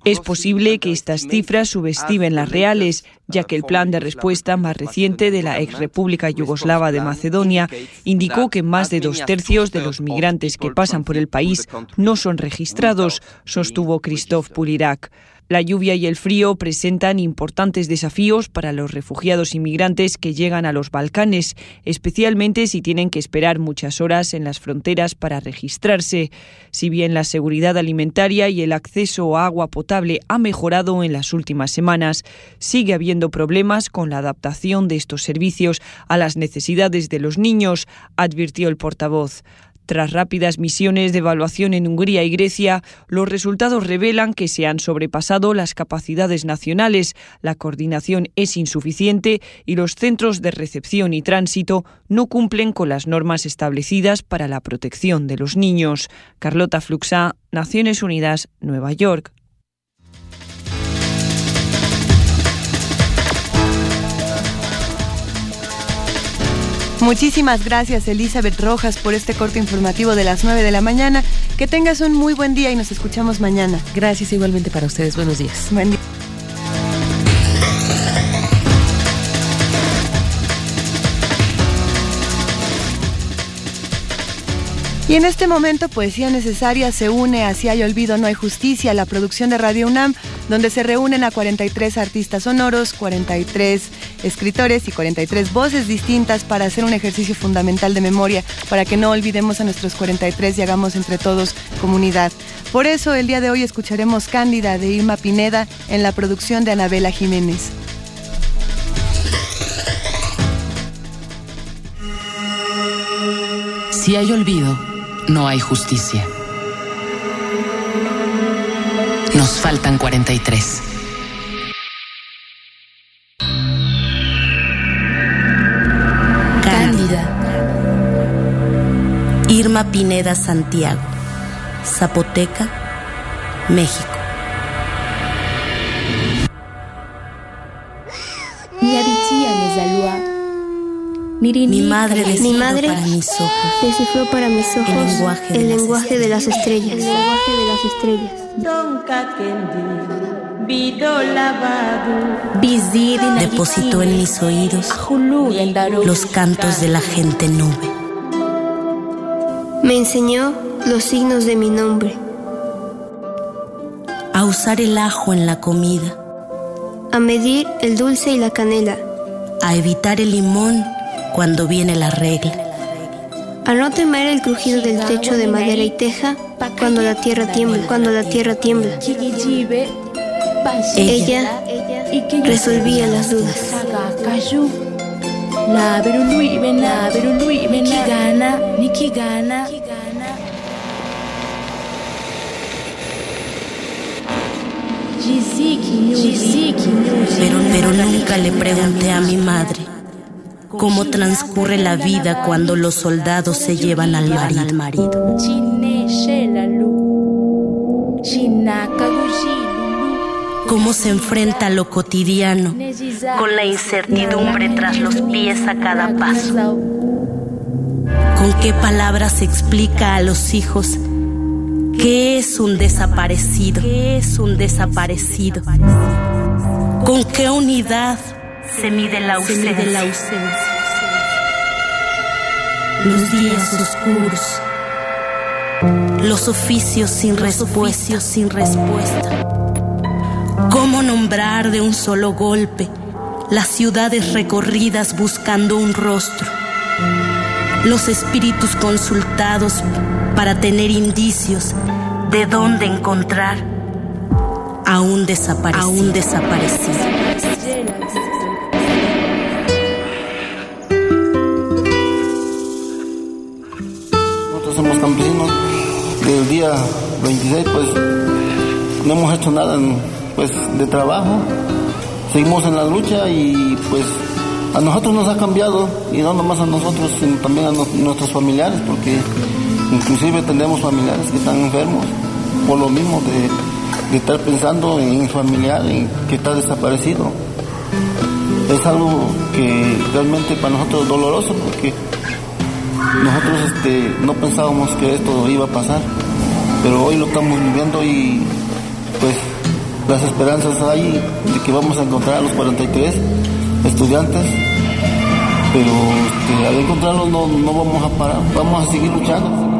Es posible que estas cifras subestimen las reales, ya que el plan de respuesta más reciente de la ex República Yugoslava de Macedonia indicó que más de dos tercios de los migrantes que pasan por el país no son registrados, sostuvo Christoph Pulirak. La lluvia y el frío presentan importantes desafíos para los refugiados inmigrantes que llegan a los Balcanes, especialmente si tienen que esperar muchas horas en las fronteras para registrarse. Si bien la seguridad alimentaria y el acceso a agua potable ha mejorado en las últimas semanas, sigue habiendo problemas con la adaptación de estos servicios a las necesidades de los niños, advirtió el portavoz. Tras rápidas misiones de evaluación en Hungría y Grecia, los resultados revelan que se han sobrepasado las capacidades nacionales, la coordinación es insuficiente y los centros de recepción y tránsito no cumplen con las normas establecidas para la protección de los niños. Carlota Fluxa, Naciones Unidas, Nueva York. Muchísimas gracias Elizabeth Rojas por este corte informativo de las 9 de la mañana. Que tengas un muy buen día y nos escuchamos mañana. Gracias igualmente para ustedes. Buenos días. Buen día. Y en este momento Poesía Necesaria se une a Si hay olvido, no hay justicia, la producción de Radio UNAM, donde se reúnen a 43 artistas sonoros, 43 escritores y 43 voces distintas para hacer un ejercicio fundamental de memoria, para que no olvidemos a nuestros 43 y hagamos entre todos comunidad. Por eso el día de hoy escucharemos Cándida de Irma Pineda en la producción de Anabela Jiménez. Si hay olvido, no hay justicia. Nos faltan 43. Cándida. Irma Pineda Santiago. Zapoteca, México. Mi madre descifró para mis ojos. Descifró para mis ojos el lenguaje, de, lenguaje de, las estrellas. El lenguaje de las estrellas. depositó en mis oídos los cantos de la gente nube. Me enseñó los signos de mi nombre. a usar el ajo en la comida, a medir el dulce y la canela, a evitar el limón cuando viene la regla, a no temer el crujido del techo de madera y teja cuando la tierra tiembla, cuando la tierra tiembla. Ella resolvía las dudas. Pero, pero nunca le pregunté a mi madre cómo transcurre la vida cuando los soldados se llevan al marido. Cómo se enfrenta a lo cotidiano con la incertidumbre tras los pies a cada paso. Con qué palabras explica a los hijos ¿Qué es un desaparecido? ¿Qué es un desaparecido? ¿Con qué unidad se mide la ausencia? Los días oscuros, los oficios sin respuesta, sin respuesta. ¿Cómo nombrar de un solo golpe las ciudades recorridas buscando un rostro? Los espíritus consultados para tener indicios de dónde encontrar a un desaparecido. A un desaparecido. Nosotros somos campesinos. Desde el día 26, pues no hemos hecho nada pues, de trabajo. Seguimos en la lucha y pues a nosotros nos ha cambiado y no nomás a nosotros, sino también a nuestros familiares, porque Inclusive tenemos familiares que están enfermos por lo mismo de, estar pensando en familiar en que está desaparecido. Es algo que realmente para nosotros es doloroso porque nosotros este, no pensábamos que esto iba a pasar, pero hoy lo estamos viviendo y pues las esperanzas hay de que vamos a encontrar a los 43 estudiantes, pero este, al encontrarlos no, no vamos a parar, vamos a seguir luchando.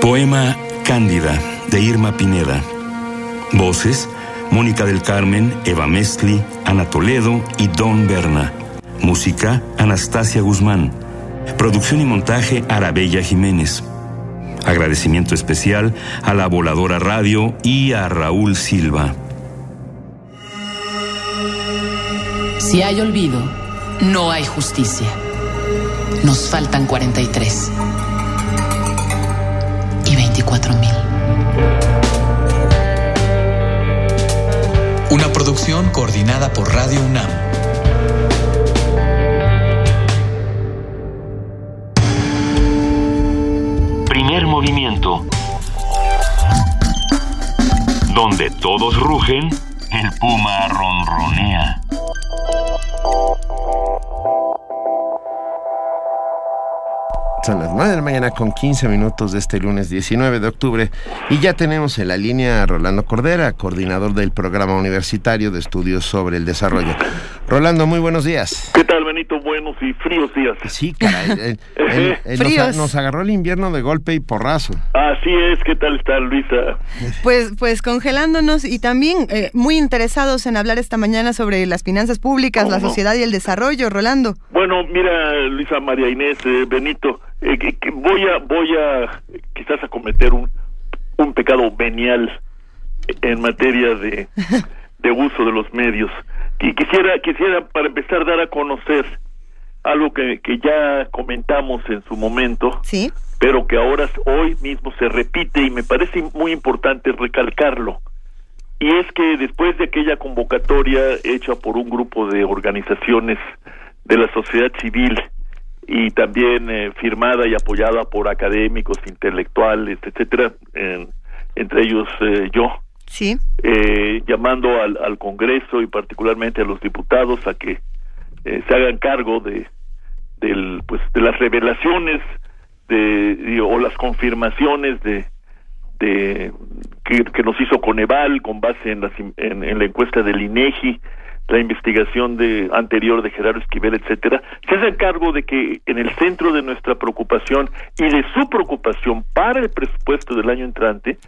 Poema Cándida de Irma Pineda. Voces: Mónica del Carmen, Eva Mestli, Ana Toledo y Don Berna. Música: Anastasia Guzmán. Producción y montaje: Arabella Jiménez. Agradecimiento especial a la Voladora Radio y a Raúl Silva. Si hay olvido, no hay justicia. Nos faltan 43 y 24 mil. Producción coordinada por Radio UNAM. Primer movimiento. Donde todos rugen, el puma ronronea. Son las 9 de la mañana con 15 minutos de este lunes 19 de octubre y ya tenemos en la línea a Rolando Cordera, coordinador del Programa Universitario de Estudios sobre el Desarrollo. Rolando, muy buenos días. ¿Qué tal, Buenos y fríos días. Sí, caray. nos, agarró el invierno de golpe y porrazo. Así es. ¿Qué tal está, Luisa? Pues, pues congelándonos y también eh, muy interesados en hablar esta mañana sobre las finanzas públicas, la sociedad y el desarrollo, Rolando. Bueno, mira, Luisa María Inés, eh, Benito, eh, que, voy a voy a quizás a cometer un, un pecado venial en materia de, de uso de los medios. Y quisiera, quisiera para empezar dar a conocer algo que, que ya comentamos en su momento, sí. pero que ahora hoy mismo se repite y me parece muy importante recalcarlo. Y es que después de aquella convocatoria hecha por un grupo de organizaciones de la sociedad civil y también eh, firmada y apoyada por académicos, intelectuales, etcétera, entre ellos eh, yo, sí. Eh, llamando al, al, Congreso y particularmente a los diputados a que eh, se hagan cargo de del pues de las revelaciones de, o las confirmaciones de de que, que, nos hizo Coneval con base en, las, en, la encuesta del INEGI la investigación de anterior de Gerardo Esquivel, etcétera, se hace cargo de que en el centro de nuestra preocupación y de su preocupación para el presupuesto del año entrante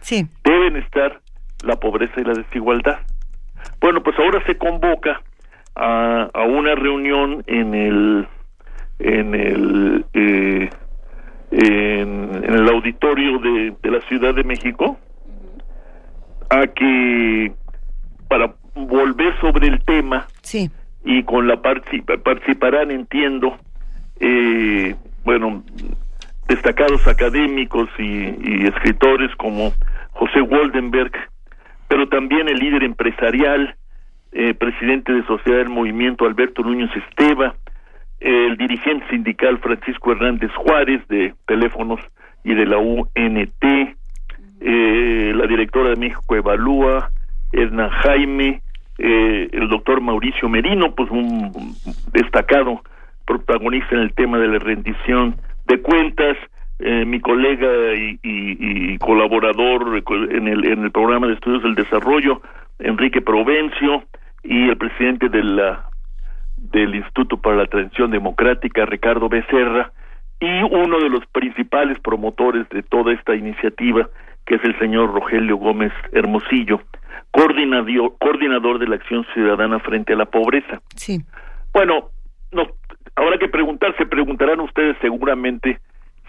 deben estar la pobreza y la desigualdad. Bueno, pues ahora se convoca a, a una reunión en el en el eh, en, el auditorio de, de la Ciudad de México a que para volver sobre el tema sí. y con la participarán entiendo eh, bueno destacados académicos y, y, escritores como José Waldenberg pero también el líder empresarial eh, presidente de Sociedad del Movimiento Alberto Núñez Esteva el dirigente sindical Francisco Hernández Juárez de Teléfonos y de la UNT eh, la directora de México Evalúa Edna Jaime, eh, el doctor Mauricio Merino, pues un destacado protagonista en el tema de la rendición de cuentas, eh, mi colega y, colaborador en el, en el programa de estudios del desarrollo, Enrique Provencio, y el presidente de la, del Instituto para la Transición Democrática, Ricardo Becerra, y uno de los principales promotores de toda esta iniciativa, que es el señor Rogelio Gómez Hermosillo coordinador, coordinador de la acción ciudadana frente a la pobreza. Sí. Bueno, no, habrá que preguntar, se preguntarán ustedes seguramente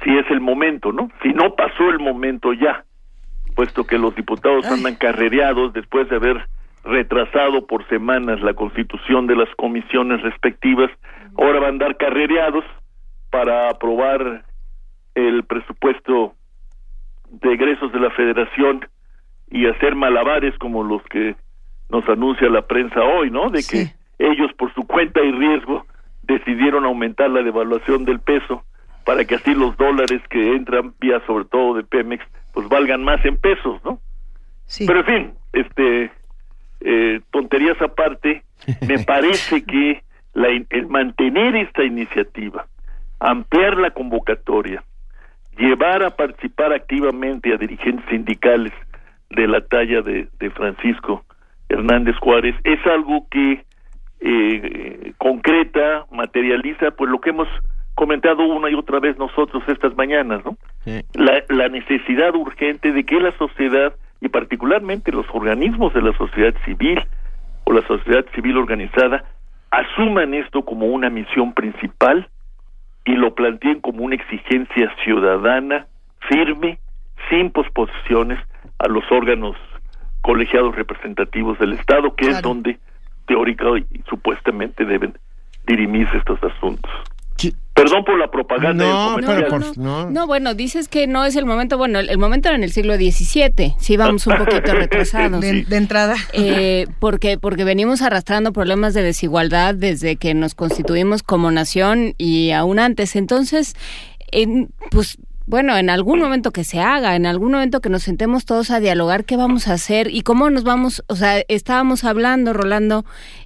si es el momento, ¿no? Si no pasó el momento ya, puesto que los diputados andan carrereados después de haber retrasado por semanas la constitución de las comisiones respectivas, ahora van a andar carrereados para aprobar el presupuesto de egresos de la federación y hacer malabares como los que nos anuncia la prensa hoy, ¿no? De que ellos por su cuenta y riesgo decidieron aumentar la devaluación del peso para que así los dólares que entran vía sobre todo de Pemex pues valgan más en pesos, ¿no? Sí. Pero en fin, este eh, tonterías aparte, me parece que la, el mantener esta iniciativa, ampliar la convocatoria, llevar a participar activamente a dirigentes sindicales de la talla de, de Francisco Hernández Juárez es algo que eh, concreta, materializa, pues lo que hemos comentado una y otra vez nosotros estas mañanas, ¿no? La, la necesidad urgente de que la sociedad y particularmente los organismos de la sociedad civil o la sociedad civil organizada asuman esto como una misión principal y lo planteen como una exigencia ciudadana firme, sin posposiciones, a los órganos colegiados representativos del Estado, que es donde teórica y supuestamente deben dirimirse estos asuntos. Perdón por la propaganda. No, no, no, bueno, dices que no es el momento. Bueno, el, momento era en el siglo XVII. Sí, vamos un poquito retrasados. De, entrada. Eh, porque, porque venimos arrastrando problemas de desigualdad desde que nos constituimos como nación y aún antes. Entonces, en, pues bueno, en algún momento que se haga, en algún momento que nos sentemos todos a dialogar qué vamos a hacer y cómo nos vamos, o sea, estábamos hablando, Rolando,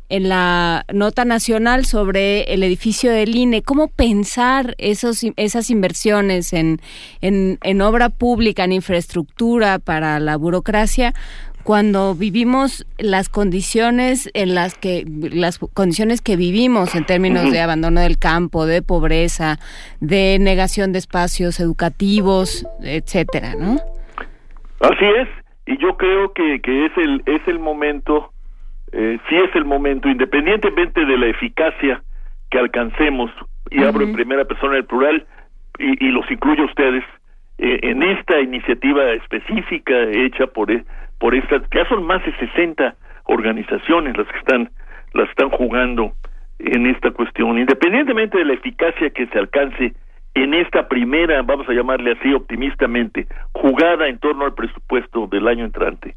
en la nota nacional sobre el edificio del INE, cómo pensar esos, esas inversiones en, en, en obra pública, en infraestructura para la burocracia, cuando vivimos las condiciones en las que las condiciones que vivimos en términos de abandono del campo, de pobreza, de negación de espacios educativos, etcétera, ¿no? Así es, y yo creo que, que es el es el momento, eh, sí es el momento, independientemente de la eficacia que alcancemos, y abro en primera persona el plural y, y los incluyo a ustedes eh, en esta iniciativa específica hecha por por estas, ya son más de 60 organizaciones las que están, las están jugando en esta cuestión, independientemente de la eficacia que se alcance en esta primera, vamos a llamarle así optimistamente, jugada en torno al presupuesto del año entrante.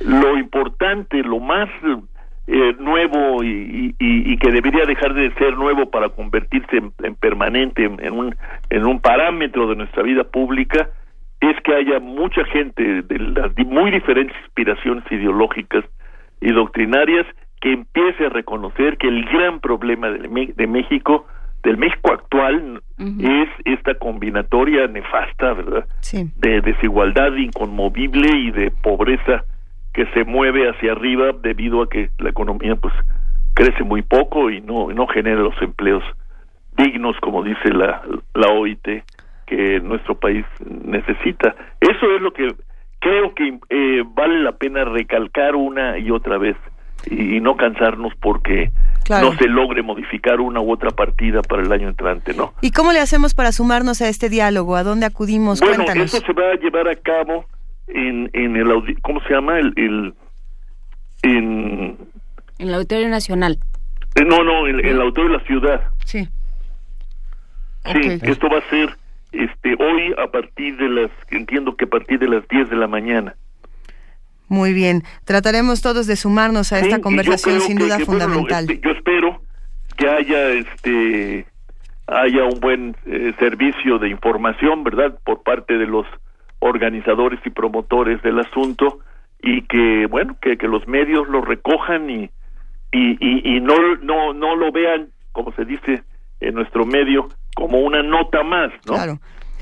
Lo importante, lo más eh, nuevo y, y, que debería dejar de ser nuevo para convertirse en, permanente, en, un, en un parámetro de nuestra vida pública, es que haya mucha gente de las muy diferentes inspiraciones ideológicas y doctrinarias que empiece a reconocer que el gran problema de, de México, del México actual, es esta combinatoria nefasta, ¿verdad? De desigualdad inconmovible y de pobreza que se mueve hacia arriba debido a que la economía, pues, crece muy poco y no, no genera los empleos dignos, como dice la, la OIT, que nuestro país necesita. Eso es lo que creo que eh, vale la pena recalcar una y otra vez y, no cansarnos porque no se logre modificar una u otra partida para el año entrante, ¿no? ¿Y cómo le hacemos para sumarnos a este diálogo? ¿A dónde acudimos? Bueno, eso se va a llevar a cabo en, en el ¿cómo se llama? El, el en en el Auditorio Nacional. Eh, no, no, en, el Auditorio de la Ciudad. Sí. Sí, esto va a ser este hoy a partir de las entiendo que a partir de las 10 de la mañana. Muy bien, trataremos todos de sumarnos a esta conversación sin duda fundamental. Este, yo espero que haya este haya un buen eh, servicio de información, ¿verdad? Por parte de los organizadores y promotores del asunto y que bueno, que, que los medios lo recojan y y, y, no, no, no lo vean, como se dice en nuestro medio, como una nota más, ¿no?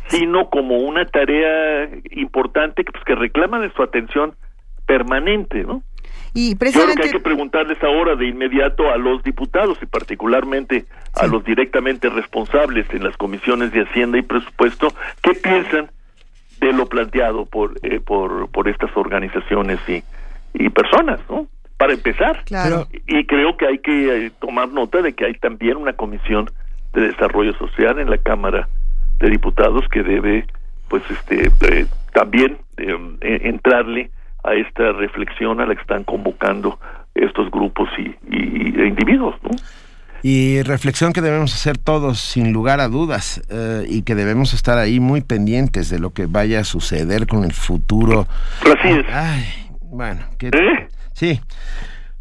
Sino como una tarea importante que, pues, que reclama de su atención permanente, ¿no? Y precisamente... Yo creo que hay que preguntarles ahora de inmediato a los diputados y particularmente a los directamente responsables en las comisiones de Hacienda y Presupuesto, ¿qué piensan de lo planteado por, eh, por, por estas organizaciones y, y personas, ¿no? para empezar. Claro. Y creo que hay que eh, tomar nota de que hay también una comisión de desarrollo social en la Cámara de Diputados que debe, pues, este, eh, también eh, entrarle a esta reflexión a la que están convocando estos grupos y, e individuos, ¿no? Y reflexión que debemos hacer todos, sin lugar a dudas, y que debemos estar ahí muy pendientes de lo que vaya a suceder con el futuro. Así es. Ay, bueno, que, Sí.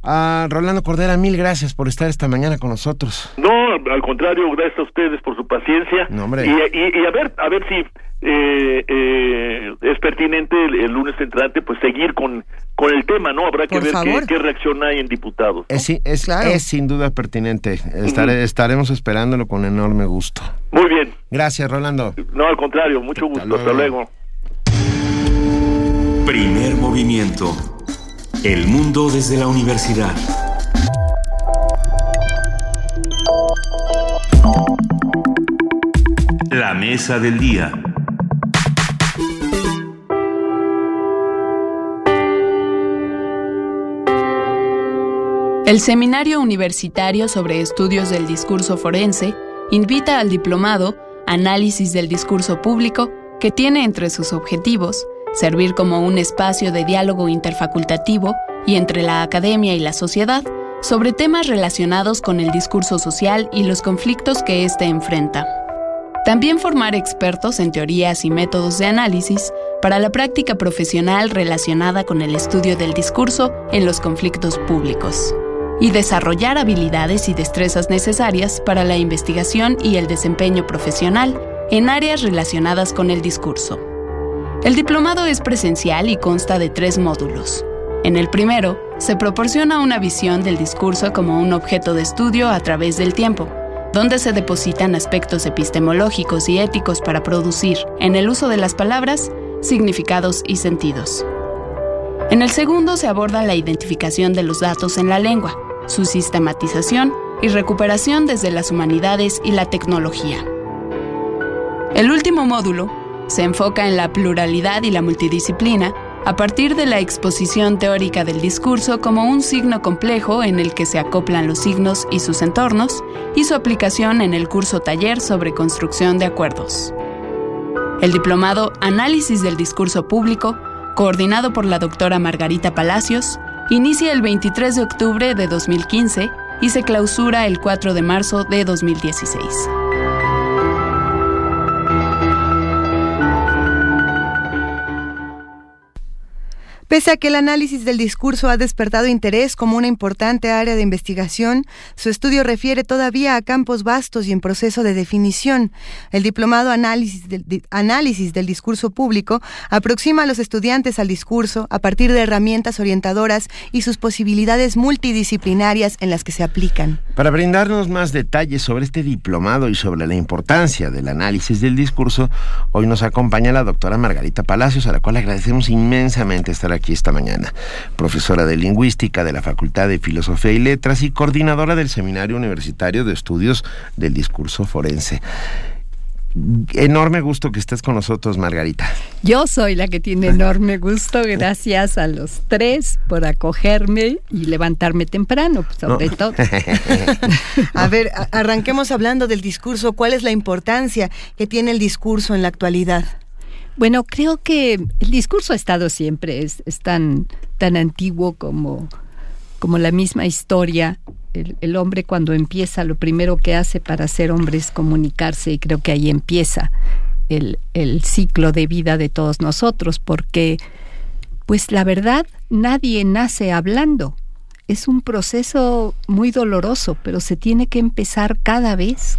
Ah, Rolando Cordera, mil gracias por estar esta mañana con nosotros. No, al contrario, gracias a ustedes por su paciencia. No, hombre. Y, y, a ver, a ver si eh, eh, es pertinente el, lunes entrante, pues seguir con, con el tema, ¿no? Habrá que ver qué, reacción hay en diputados. Es, es, es, sin duda pertinente. Estaremos esperándolo con enorme gusto. Muy bien. Gracias, Rolando. No, al contrario, mucho gusto. Hasta luego. Primer movimiento el mundo desde la universidad. La mesa del día. El Seminario Universitario sobre Estudios del Discurso Forense invita al diplomado Análisis del Discurso Público, que tiene entre sus objetivos servir como un espacio de diálogo interfacultativo y entre la academia y la sociedad sobre temas relacionados con el discurso social y los conflictos que éste enfrenta. También formar expertos en teorías y métodos de análisis para la práctica profesional relacionada con el estudio del discurso en los conflictos públicos. Y desarrollar habilidades y destrezas necesarias para la investigación y el desempeño profesional en áreas relacionadas con el discurso. El diplomado es presencial y consta de tres módulos. En el primero, se proporciona una visión del discurso como un objeto de estudio a través del tiempo, donde se depositan aspectos epistemológicos y éticos para producir, en el uso de las palabras, significados y sentidos. En el segundo se aborda la identificación de los datos en la lengua, su sistematización y recuperación desde las humanidades y la tecnología. El último módulo se enfoca en la pluralidad y la multidisciplina a partir de la exposición teórica del discurso como un signo complejo en el que se acoplan los signos y sus entornos y su aplicación en el curso taller sobre construcción de acuerdos. El diplomado Análisis del Discurso Público, coordinado por la doctora Margarita Palacios, inicia el 23 de octubre de 2015 y se clausura el 4 de marzo de 2016. Pese a que el análisis del discurso ha despertado interés como una importante área de investigación, su estudio refiere todavía a campos vastos y en proceso de definición. El diplomado análisis del, análisis del discurso público aproxima a los estudiantes al discurso a partir de herramientas orientadoras y sus posibilidades multidisciplinarias en las que se aplican. Para brindarnos más detalles sobre este diplomado y sobre la importancia del análisis del discurso, hoy nos acompaña la doctora Margarita Palacios, a la cual agradecemos inmensamente estar aquí aquí esta mañana. Profesora de Lingüística de la Facultad de Filosofía y Letras y coordinadora del Seminario Universitario de Estudios del Discurso Forense. Enorme gusto que estés con nosotros, Margarita. Yo soy la que tiene enorme gusto. Gracias a los tres por acogerme y levantarme temprano, sobre todo. a ver, arranquemos hablando del discurso. ¿Cuál es la importancia que tiene el discurso en la actualidad? Bueno, creo que el discurso ha estado siempre, es, tan, tan antiguo como, como la misma historia el, hombre cuando empieza, lo primero que hace para ser hombre es comunicarse y creo que ahí empieza el, el ciclo de vida de todos nosotros, porque pues la verdad nadie nace hablando. Es un proceso muy doloroso, pero se tiene que empezar cada vez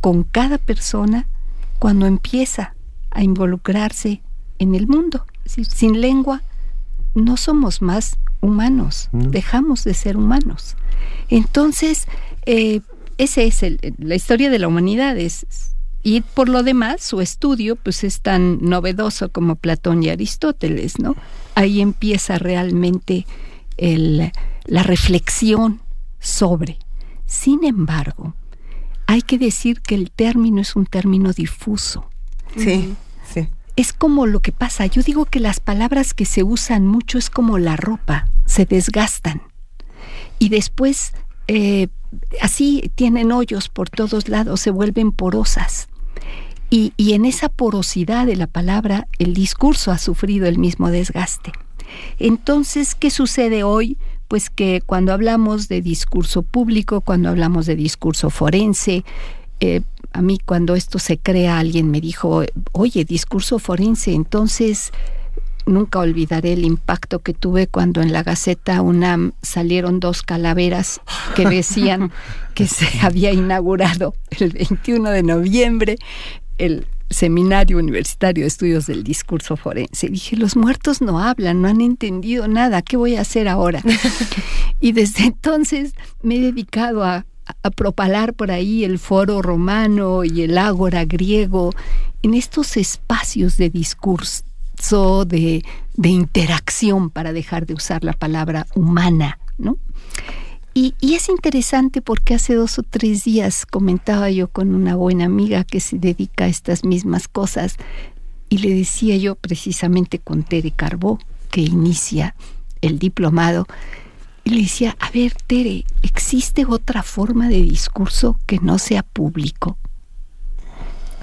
con cada persona cuando empieza a involucrarse en el mundo. sin lengua no somos más humanos, dejamos de ser humanos. Entonces, eh, esa es la historia de la humanidad. Es, y por lo demás, su estudio pues es tan novedoso como Platón y Aristóteles, ¿no? Ahí empieza realmente la reflexión sobre. Sin embargo, hay que decir que el término es un término difuso. Sí, sí. Es como lo que pasa. Yo digo que las palabras que se usan mucho es como la ropa, se desgastan y después eh, así tienen hoyos por todos lados, se vuelven porosas. Y, y en esa porosidad de la palabra, el discurso ha sufrido el mismo desgaste. Entonces, ¿qué sucede hoy? Pues que cuando hablamos de discurso público, cuando hablamos de discurso forense, eh, a mí cuando esto se crea, alguien me dijo, oye, discurso forense, entonces nunca olvidaré el impacto que tuve cuando en la Gaceta UNAM salieron dos calaveras que decían que se había inaugurado el 21 de noviembre el Seminario Universitario de Estudios del Discurso Forense. Dije, los muertos no hablan, no han entendido nada, ¿qué voy a hacer ahora? y desde entonces me he dedicado a, a propalar por ahí el foro romano y el ágora griego en estos espacios de discurso de, interacción para dejar de usar la palabra humana, ¿no? Y, y, es interesante porque hace dos o tres días comentaba yo con una buena amiga que se dedica a estas mismas cosas y le decía yo precisamente con Tere Carbó, que inicia el diplomado, y le decía, a ver, Tere, ¿existe otra forma de discurso que no sea público?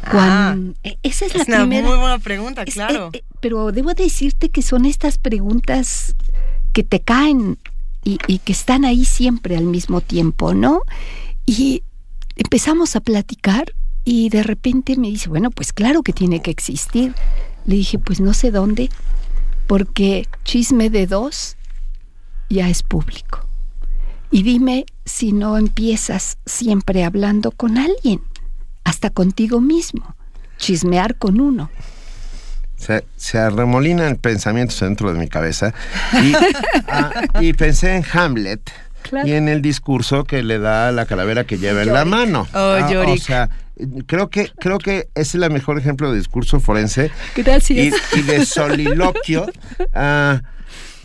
Ah, e, esa es, la una muy buena pregunta, claro. Eh, eh, pero debo decirte que son estas preguntas que te caen y, que están ahí siempre al mismo tiempo, ¿no? Y empezamos a platicar y de repente me dice, bueno, pues claro que tiene que existir. Le dije, pues no sé dónde, porque chisme de dos ya es público. Y dime si no empiezas siempre hablando con alguien hasta contigo mismo, chismear con uno. Se, se arremolinan pensamientos dentro de mi cabeza y, ah, pensé en Hamlet. Y en el discurso que le da la calavera que lleva en la mano. Oh, ah, o sea, creo que creo que ese es el mejor ejemplo de discurso forense Gracias. Y, de soliloquio. Ah,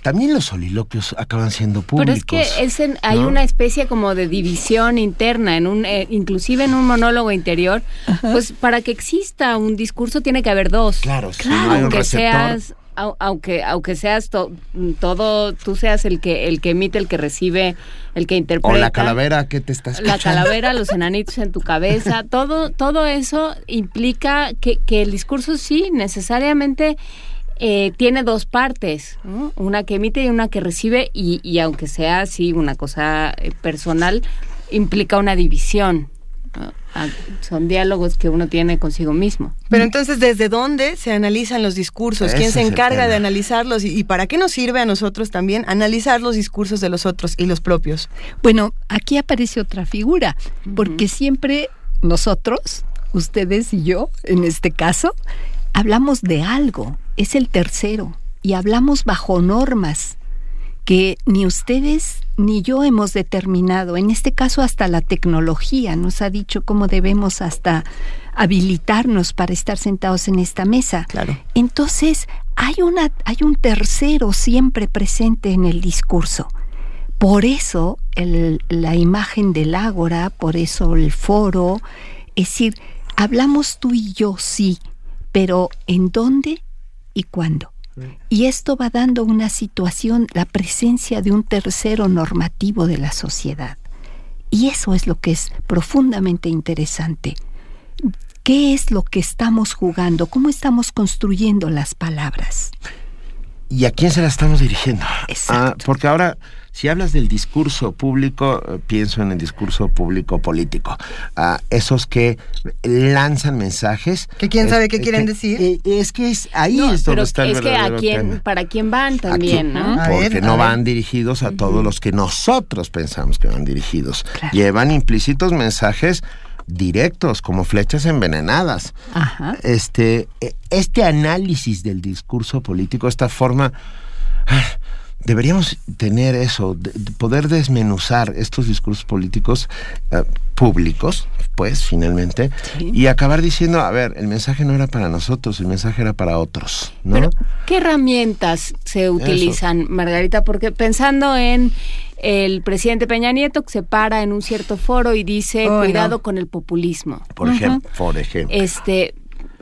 también los soliloquios acaban siendo públicos. Pero es que hay una especie como de división interna, en un, eh, inclusive en un monólogo interior, pues para que exista un discurso tiene que haber dos. Claro, claro. aunque seas aunque aunque seas todo tú seas el que el que emite el que recibe el que interpreta o la calavera que te estás la calavera los enanitos en tu cabeza todo todo eso implica que, que el discurso sí necesariamente eh, tiene dos partes, una que emite y una que recibe, y, aunque sea así una cosa eh, personal, implica una división. Ah, son diálogos que uno tiene consigo mismo. Pero entonces, ¿desde dónde se analizan los discursos? ¿Quién se encarga de analizarlos? ¿Y, para qué nos sirve a nosotros también analizar los discursos de los otros y los propios? Bueno, aquí aparece otra figura, porque siempre nosotros, ustedes y yo, en este caso, hablamos de algo, es el tercero, y hablamos bajo normas que ni ustedes ni yo hemos determinado. En este caso hasta la tecnología nos ha dicho cómo debemos hasta habilitarnos para estar sentados en esta mesa. Claro. Entonces hay, una, hay un tercero siempre presente en el discurso. Por eso la imagen del ágora, por eso el foro, es decir, hablamos tú y yo, sí, pero ¿en dónde y cuándo? Y esto va dando una situación, la presencia de un tercero normativo de la sociedad. Y eso es lo que es profundamente interesante. ¿Qué es lo que estamos jugando? ¿Cómo estamos construyendo las palabras? ¿Y a quién se las estamos dirigiendo? Exacto. Ah, porque ahora si hablas del discurso público, eh, pienso en el discurso público político. Ah, esos que lanzan mensajes. Que quién sabe qué quieren decir. Eh, es que es, ahí es donde está el Es que a quién, para quién van también, ¿no? Porque no van dirigidos a todos los que nosotros pensamos que van dirigidos. Llevan implícitos mensajes directos, como flechas envenenadas. Ajá. Este, e, este análisis del discurso político, esta forma ah, deberíamos tener eso, poder desmenuzar estos discursos políticos eh, públicos, pues finalmente, y acabar diciendo, a ver, el mensaje no era para nosotros, el mensaje era para otros, ¿no? ¿Qué herramientas se utilizan, Margarita? Porque pensando en el presidente Peña Nieto que se para en un cierto foro y dice, cuidado con el populismo. Por ejemplo, por ejemplo. Este,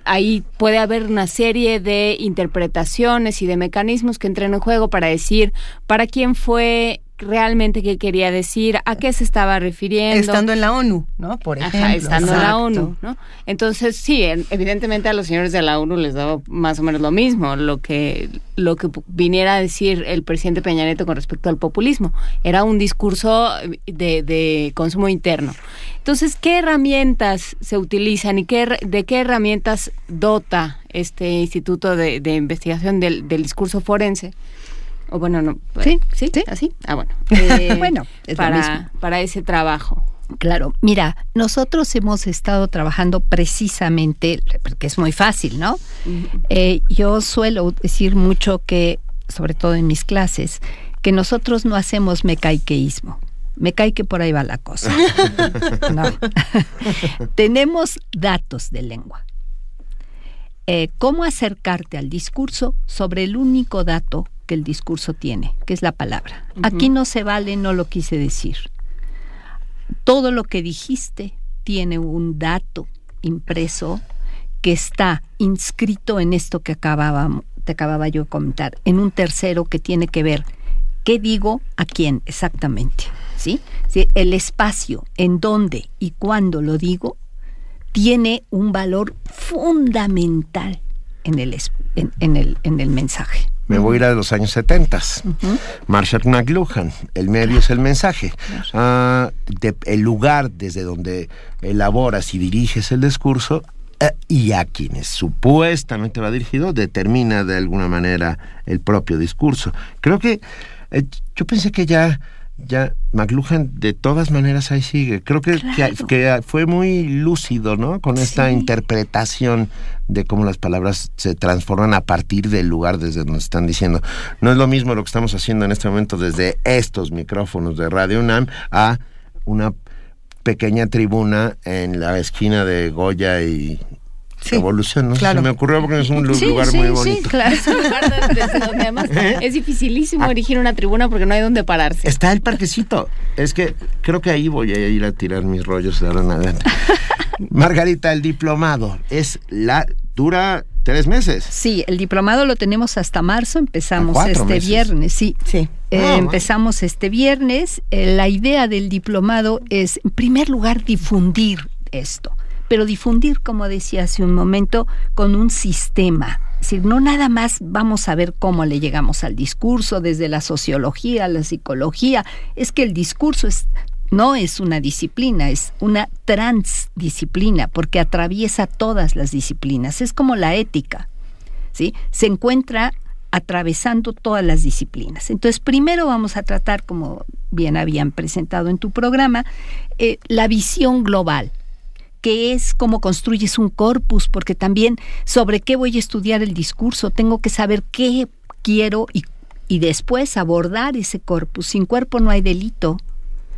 ahí puede haber una serie de interpretaciones y de mecanismos que entren en juego para decir para quién fue realmente qué quería decir, a qué se estaba refiriendo. Estando en la ONU, ¿no? Por ejemplo. estando en la ONU, ¿no? Entonces, sí, evidentemente a los señores de la ONU les daba más o menos lo mismo, lo que, lo que viniera a decir el presidente Peña Nieto con respecto al populismo. Era un discurso de, de consumo interno. Entonces, ¿qué herramientas se utilizan y qué, de qué herramientas dota este Instituto de, Investigación del, del Discurso Forense? O bueno, no. Sí, sí, así. Ah, bueno. Eh, bueno, para, para ese trabajo. Claro, mira, nosotros hemos estado trabajando precisamente, porque es muy fácil, ¿no? Eh, yo suelo decir mucho que, sobre todo en mis clases, que nosotros no hacemos mecaiqueísmo. Me cae que por ahí va la cosa. no. Tenemos datos de lengua. Eh, ¿Cómo acercarte al discurso sobre el único dato que el discurso tiene, que es la palabra. Aquí no se vale, no lo quise decir. Todo lo que dijiste tiene un dato impreso que está inscrito en esto que acababa, te acababa yo de comentar, en un tercero que tiene que ver qué digo a quién exactamente. ¿sí? El espacio en dónde y cuándo lo digo tiene un valor fundamental en el, en el, en el mensaje. Me voy a ir a los años 70. Marshall McLuhan, el medio es el mensaje. Ah, el lugar desde donde elaboras y diriges el discurso eh, y a quienes supuestamente va dirigido determina de alguna manera el propio discurso. Creo que eh, yo pensé que ya ya McLuhan de todas maneras ahí sigue. Creo que, que, fue muy lúcido, ¿no? Con esta interpretación de cómo las palabras se transforman a partir del lugar desde donde están diciendo. No es lo mismo lo que estamos haciendo en este momento desde estos micrófonos de Radio UNAM a una pequeña tribuna en la esquina de Goya y evolución, ¿no? Se me ocurrió porque es un lugar muy bonito. Sí, claro, es un lugar desde donde además ¿Eh? es dificilísimo erigir una tribuna porque no hay donde pararse. Está el parquecito. Es que creo que ahí voy a ir a tirar mis rollos de ahora en adelante. Margarita, el diplomado es la dura tres meses. Sí, el diplomado lo tenemos hasta marzo, empezamos este viernes, sí. Sí. Eh, ah, empezamos este viernes. Eh, la idea del diplomado es, en primer lugar, difundir esto pero difundir, como decía hace un momento, con un sistema. Es decir, no nada más vamos a ver cómo le llegamos al discurso desde la sociología, la psicología, es que el discurso es, no es una disciplina, es una transdisciplina, porque atraviesa todas las disciplinas, es como la ética, ¿sí? Se encuentra atravesando todas las disciplinas. Entonces, primero vamos a tratar, como bien habían presentado en tu programa, eh, la visión global, qué es, cómo construyes un corpus, porque también sobre qué voy a estudiar el discurso, tengo que saber qué quiero y, y después abordar ese corpus. Sin cuerpo no hay delito.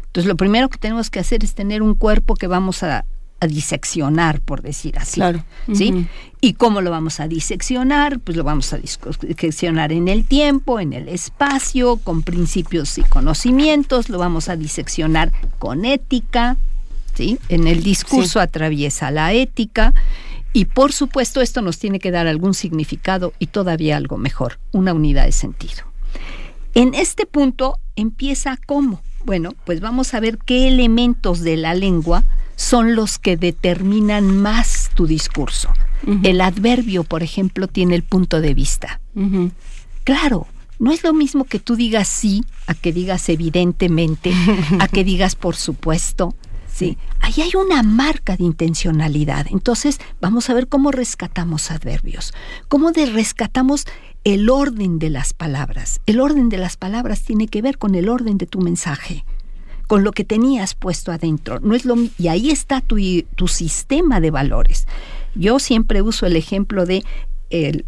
Entonces lo primero que tenemos que hacer es tener un cuerpo que vamos a a diseccionar, por decir así. ¿sí? ¿Y cómo lo vamos a diseccionar? Pues lo vamos a diseccionar en el tiempo, en el espacio, con principios y conocimientos, lo vamos a diseccionar con ética, ¿sí? En el discurso atraviesa la ética. Y por supuesto esto nos tiene que dar algún significado y todavía algo mejor, una unidad de sentido. En este punto empieza cómo. Bueno, pues vamos a ver qué elementos de la lengua son los que determinan más tu discurso. El adverbio, por ejemplo, tiene el punto de vista. Claro, no es lo mismo que tú digas sí a que digas evidentemente, a que digas por supuesto. Sí, ahí hay una marca de intencionalidad. Entonces, vamos a ver cómo rescatamos adverbios, cómo de rescatamos el orden de las palabras. El orden de las palabras tiene que ver con el orden de tu mensaje con lo que tenías puesto adentro. No es lo, y ahí está tu, tu sistema de valores. Yo siempre uso el ejemplo de el,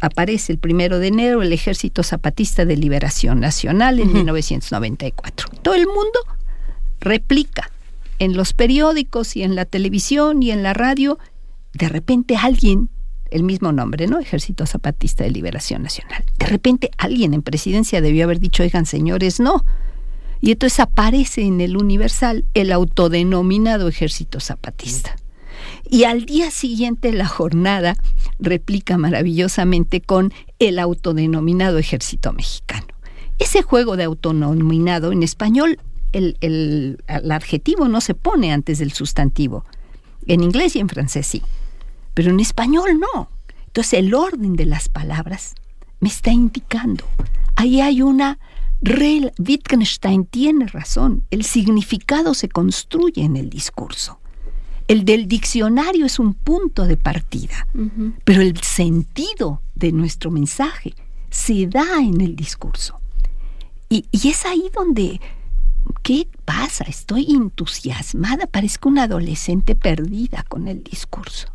aparece el primero de enero el Ejército Zapatista de Liberación Nacional en 1994. Todo el mundo replica en los periódicos y en la televisión y en la radio. De repente alguien, el mismo nombre, ¿no? Ejército Zapatista de Liberación Nacional. De repente alguien en presidencia debió haber dicho, oigan señores, no y entonces aparece en el Universal el autodenominado Ejército Zapatista. Y al día siguiente la jornada replica maravillosamente con el autodenominado Ejército Mexicano. Ese juego de autodenominado en español, el, el, el adjetivo no se pone antes del sustantivo. En inglés y en francés sí, pero en español no. Entonces el orden de las palabras me está indicando. Ahí hay una Wittgenstein tiene razón, el significado se construye en el discurso. El del diccionario es un punto de partida, pero el sentido de nuestro mensaje se da en el discurso. Y, y, es ahí donde, ¿qué pasa? Estoy entusiasmada, parezco una adolescente perdida con el discurso.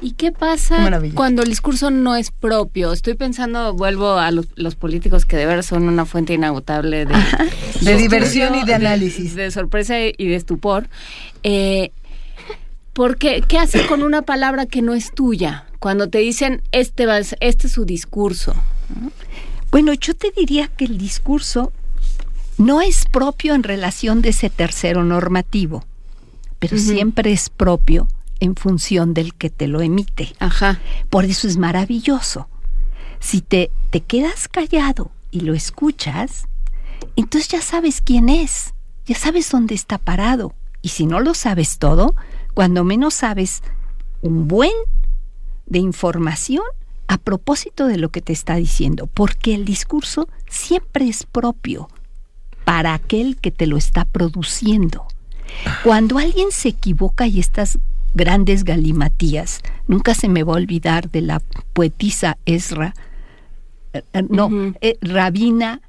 ¿Y qué pasa cuando el discurso no es propio? Estoy pensando, vuelvo a los, políticos que de verdad son una fuente inagotable de, de, diversión y de análisis. De, sorpresa y de estupor. Eh, porque, ¿qué hace con una palabra que no es tuya? Cuando te dicen, este, va, este es su discurso. Bueno, yo te diría que el discurso no es propio en relación de ese tercero normativo, pero siempre es propio en función del que te lo emite. Ajá. Por eso es maravilloso. Si te, te quedas callado y lo escuchas, entonces ya sabes quién es, ya sabes dónde está parado. Y si no lo sabes todo, cuando menos sabes un buen de información a propósito de lo que te está diciendo, porque el discurso siempre es propio para aquel que te lo está produciendo. Cuando alguien se equivoca y estás grandes galimatías. Nunca se me va a olvidar de la poetisa Ezra, eh, eh, no, eh, Rabina.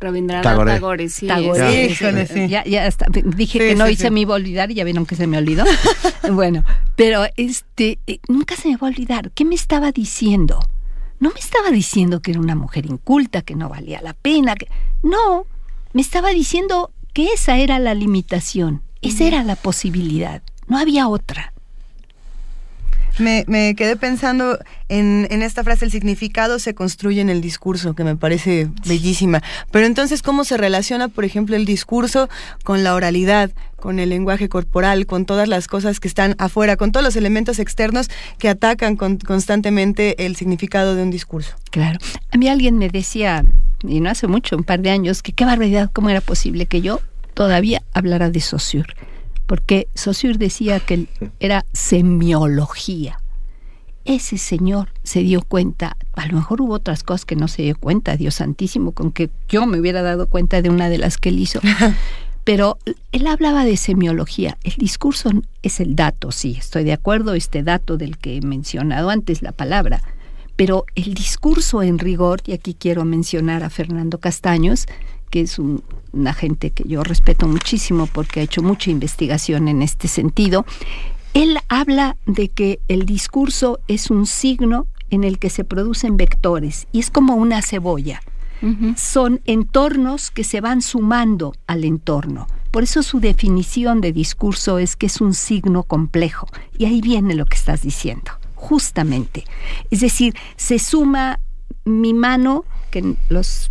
Rabindranath Tagore. sí. Ya, ya dije que no y se me iba a olvidar y ya vieron que se me olvidó. bueno, pero este, nunca se me va a olvidar. ¿Qué me estaba diciendo? No me estaba diciendo que era una mujer inculta, que no valía la pena. Que... No, me estaba diciendo que esa era la limitación, esa era la posibilidad, no había otra. Me, quedé pensando en, esta frase, el significado se construye en el discurso, que me parece bellísima. Pero entonces, ¿cómo se relaciona, por ejemplo, el discurso con la oralidad, con el lenguaje corporal, con todas las cosas que están afuera, con todos los elementos externos que atacan constantemente el significado de un discurso? Claro. A mí alguien me decía, y no hace mucho, un par de años, que qué barbaridad, cómo era posible que yo todavía hablara de Saussure porque Saussure decía que era semiología. Ese señor se dio cuenta, a lo mejor hubo otras cosas que no se dio cuenta, Dios santísimo, con que yo me hubiera dado cuenta de una de las que él hizo. Pero él hablaba de semiología. El discurso es el dato, sí, estoy de acuerdo, este dato del que he mencionado antes, la palabra. Pero el discurso en rigor, y aquí quiero mencionar a Fernando Castaños, que es un, una gente que yo respeto muchísimo porque ha hecho mucha investigación en este sentido, él habla de que el discurso es un signo en el que se producen vectores y es como una cebolla. Son entornos que se van sumando al entorno. Por eso su definición de discurso es que es un signo complejo. Y ahí viene lo que estás diciendo, justamente. Es decir, se suma mi mano, que los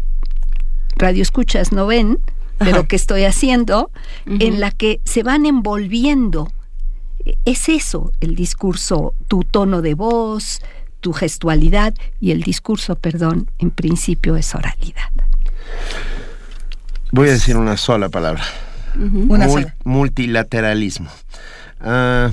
radioescuchas no ven, pero que estoy haciendo, en la que se van envolviendo. Es eso el discurso, tu tono de voz, tu gestualidad y el discurso, perdón, en principio es oralidad. Voy a decir una sola palabra. Multilateralismo. Ah,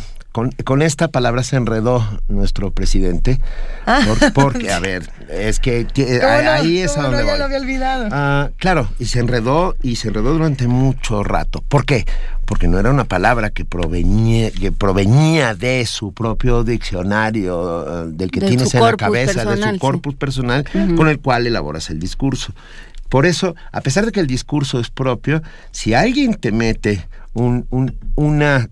con, esta palabra se enredó nuestro presidente. Ah. porque, a ver, es que ahí es a donde no, ya lo había olvidado. Ah, claro, y se enredó y se enredó durante mucho rato. ¿Por qué? Porque no era una palabra que provenía, que provenía de su propio diccionario, eh, del que tienes en la cabeza, de su corpus personal, con el cual elaboras el discurso. Por eso, a pesar de que el discurso es propio, si alguien te mete un, una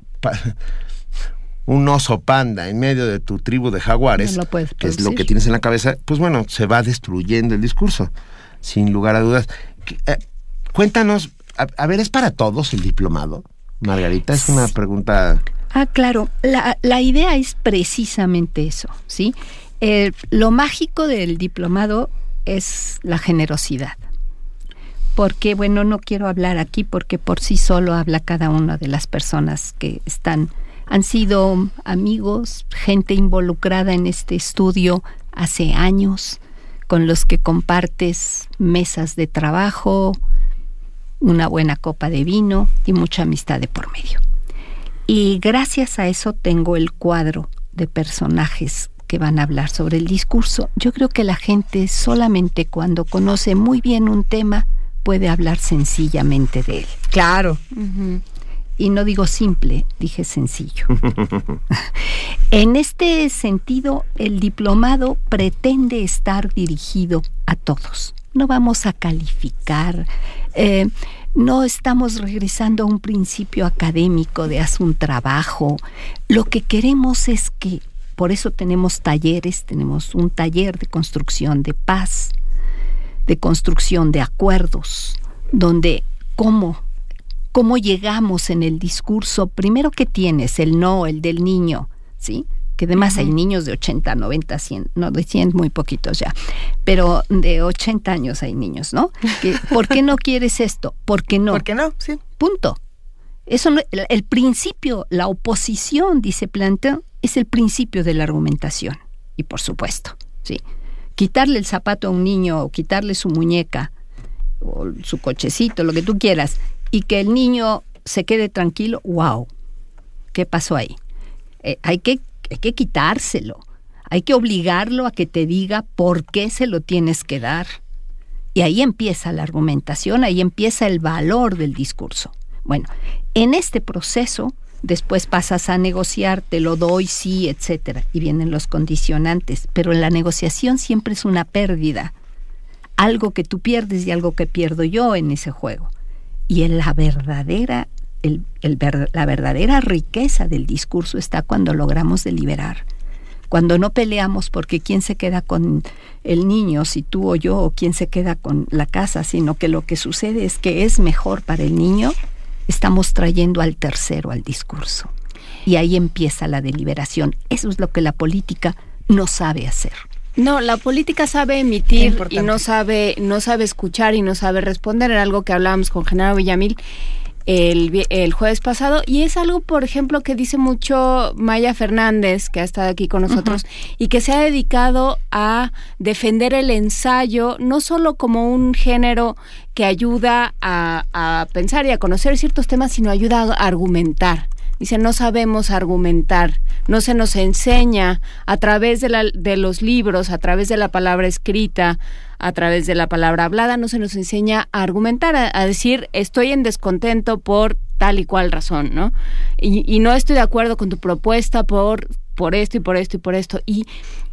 un oso panda en medio de tu tribu de jaguares, que es lo que tienes en la cabeza, pues bueno, se va destruyendo el discurso, sin lugar a dudas. Eh, cuéntanos, a, ver, ¿es para todos el diplomado? Margarita, es una pregunta... Ah, claro, la, la idea es precisamente eso, ¿sí? Eh, lo mágico del diplomado es la generosidad. Porque, bueno, no quiero hablar aquí porque por sí solo habla cada una de las personas que están han sido amigos, gente involucrada en este estudio hace años, con los que compartes mesas de trabajo, una buena copa de vino y mucha amistad de por medio. Y gracias a eso tengo el cuadro de personajes que van a hablar sobre el discurso. Yo creo que la gente solamente cuando conoce muy bien un tema puede hablar sencillamente de él. Claro. Y no digo simple, dije sencillo. en este sentido, el diplomado pretende estar dirigido a todos. No vamos a calificar, eh, no estamos regresando a un principio académico de haz un trabajo. Lo que queremos es que, por eso tenemos talleres, tenemos un taller de construcción de paz, de construcción de acuerdos, donde cómo cómo llegamos en el discurso, primero que tienes, el no, el del niño, ¿sí? Que además hay niños de 80, 90, 100, no de 100 muy poquitos ya, pero de 80 años hay niños, ¿no? ¿Por qué no quieres esto? ¿Por qué no? ¿Por qué no? Sí. Punto. Eso el, principio, la oposición, dice Plantin, es el principio de la argumentación. Y por supuesto, sí. Quitarle el zapato a un niño o quitarle su muñeca o su cochecito, lo que tú quieras, y que el niño se quede tranquilo, wow, ¿qué pasó ahí? Eh, hay, que, hay que quitárselo, hay que obligarlo a que te diga por qué se lo tienes que dar. Y ahí empieza la argumentación, ahí empieza el valor del discurso. Bueno, en este proceso, después pasas a negociar, te lo doy, sí, etcétera, y vienen los condicionantes, pero la negociación siempre es una pérdida, algo que tú pierdes y algo que pierdo yo en ese juego y en la verdadera el, la verdadera riqueza del discurso está cuando logramos deliberar, cuando no peleamos porque quién se queda con el niño, si tú o yo, o quién se queda con la casa, sino que lo que sucede es que es mejor para el niño, estamos trayendo al tercero al discurso. Y ahí empieza la deliberación. Eso es lo que la política no sabe hacer. No, la política sabe emitir y no sabe, no sabe escuchar y no sabe responder. Era algo que hablábamos con Genaro Villamil el, el, jueves pasado y es algo, por ejemplo, que dice mucho Maya Fernández, que ha estado aquí con nosotros y que se ha dedicado a defender el ensayo, no solo como un género que ayuda a, a pensar y a conocer ciertos temas, sino ayuda a argumentar. Dice, no sabemos argumentar, no se nos enseña a través de, la, de los libros, a través de la palabra escrita, a través de la palabra hablada, no se nos enseña a argumentar, a, decir, estoy en descontento por tal y cual razón, ¿no? Y, no estoy de acuerdo con tu propuesta por, por esto y por esto y por esto. Y,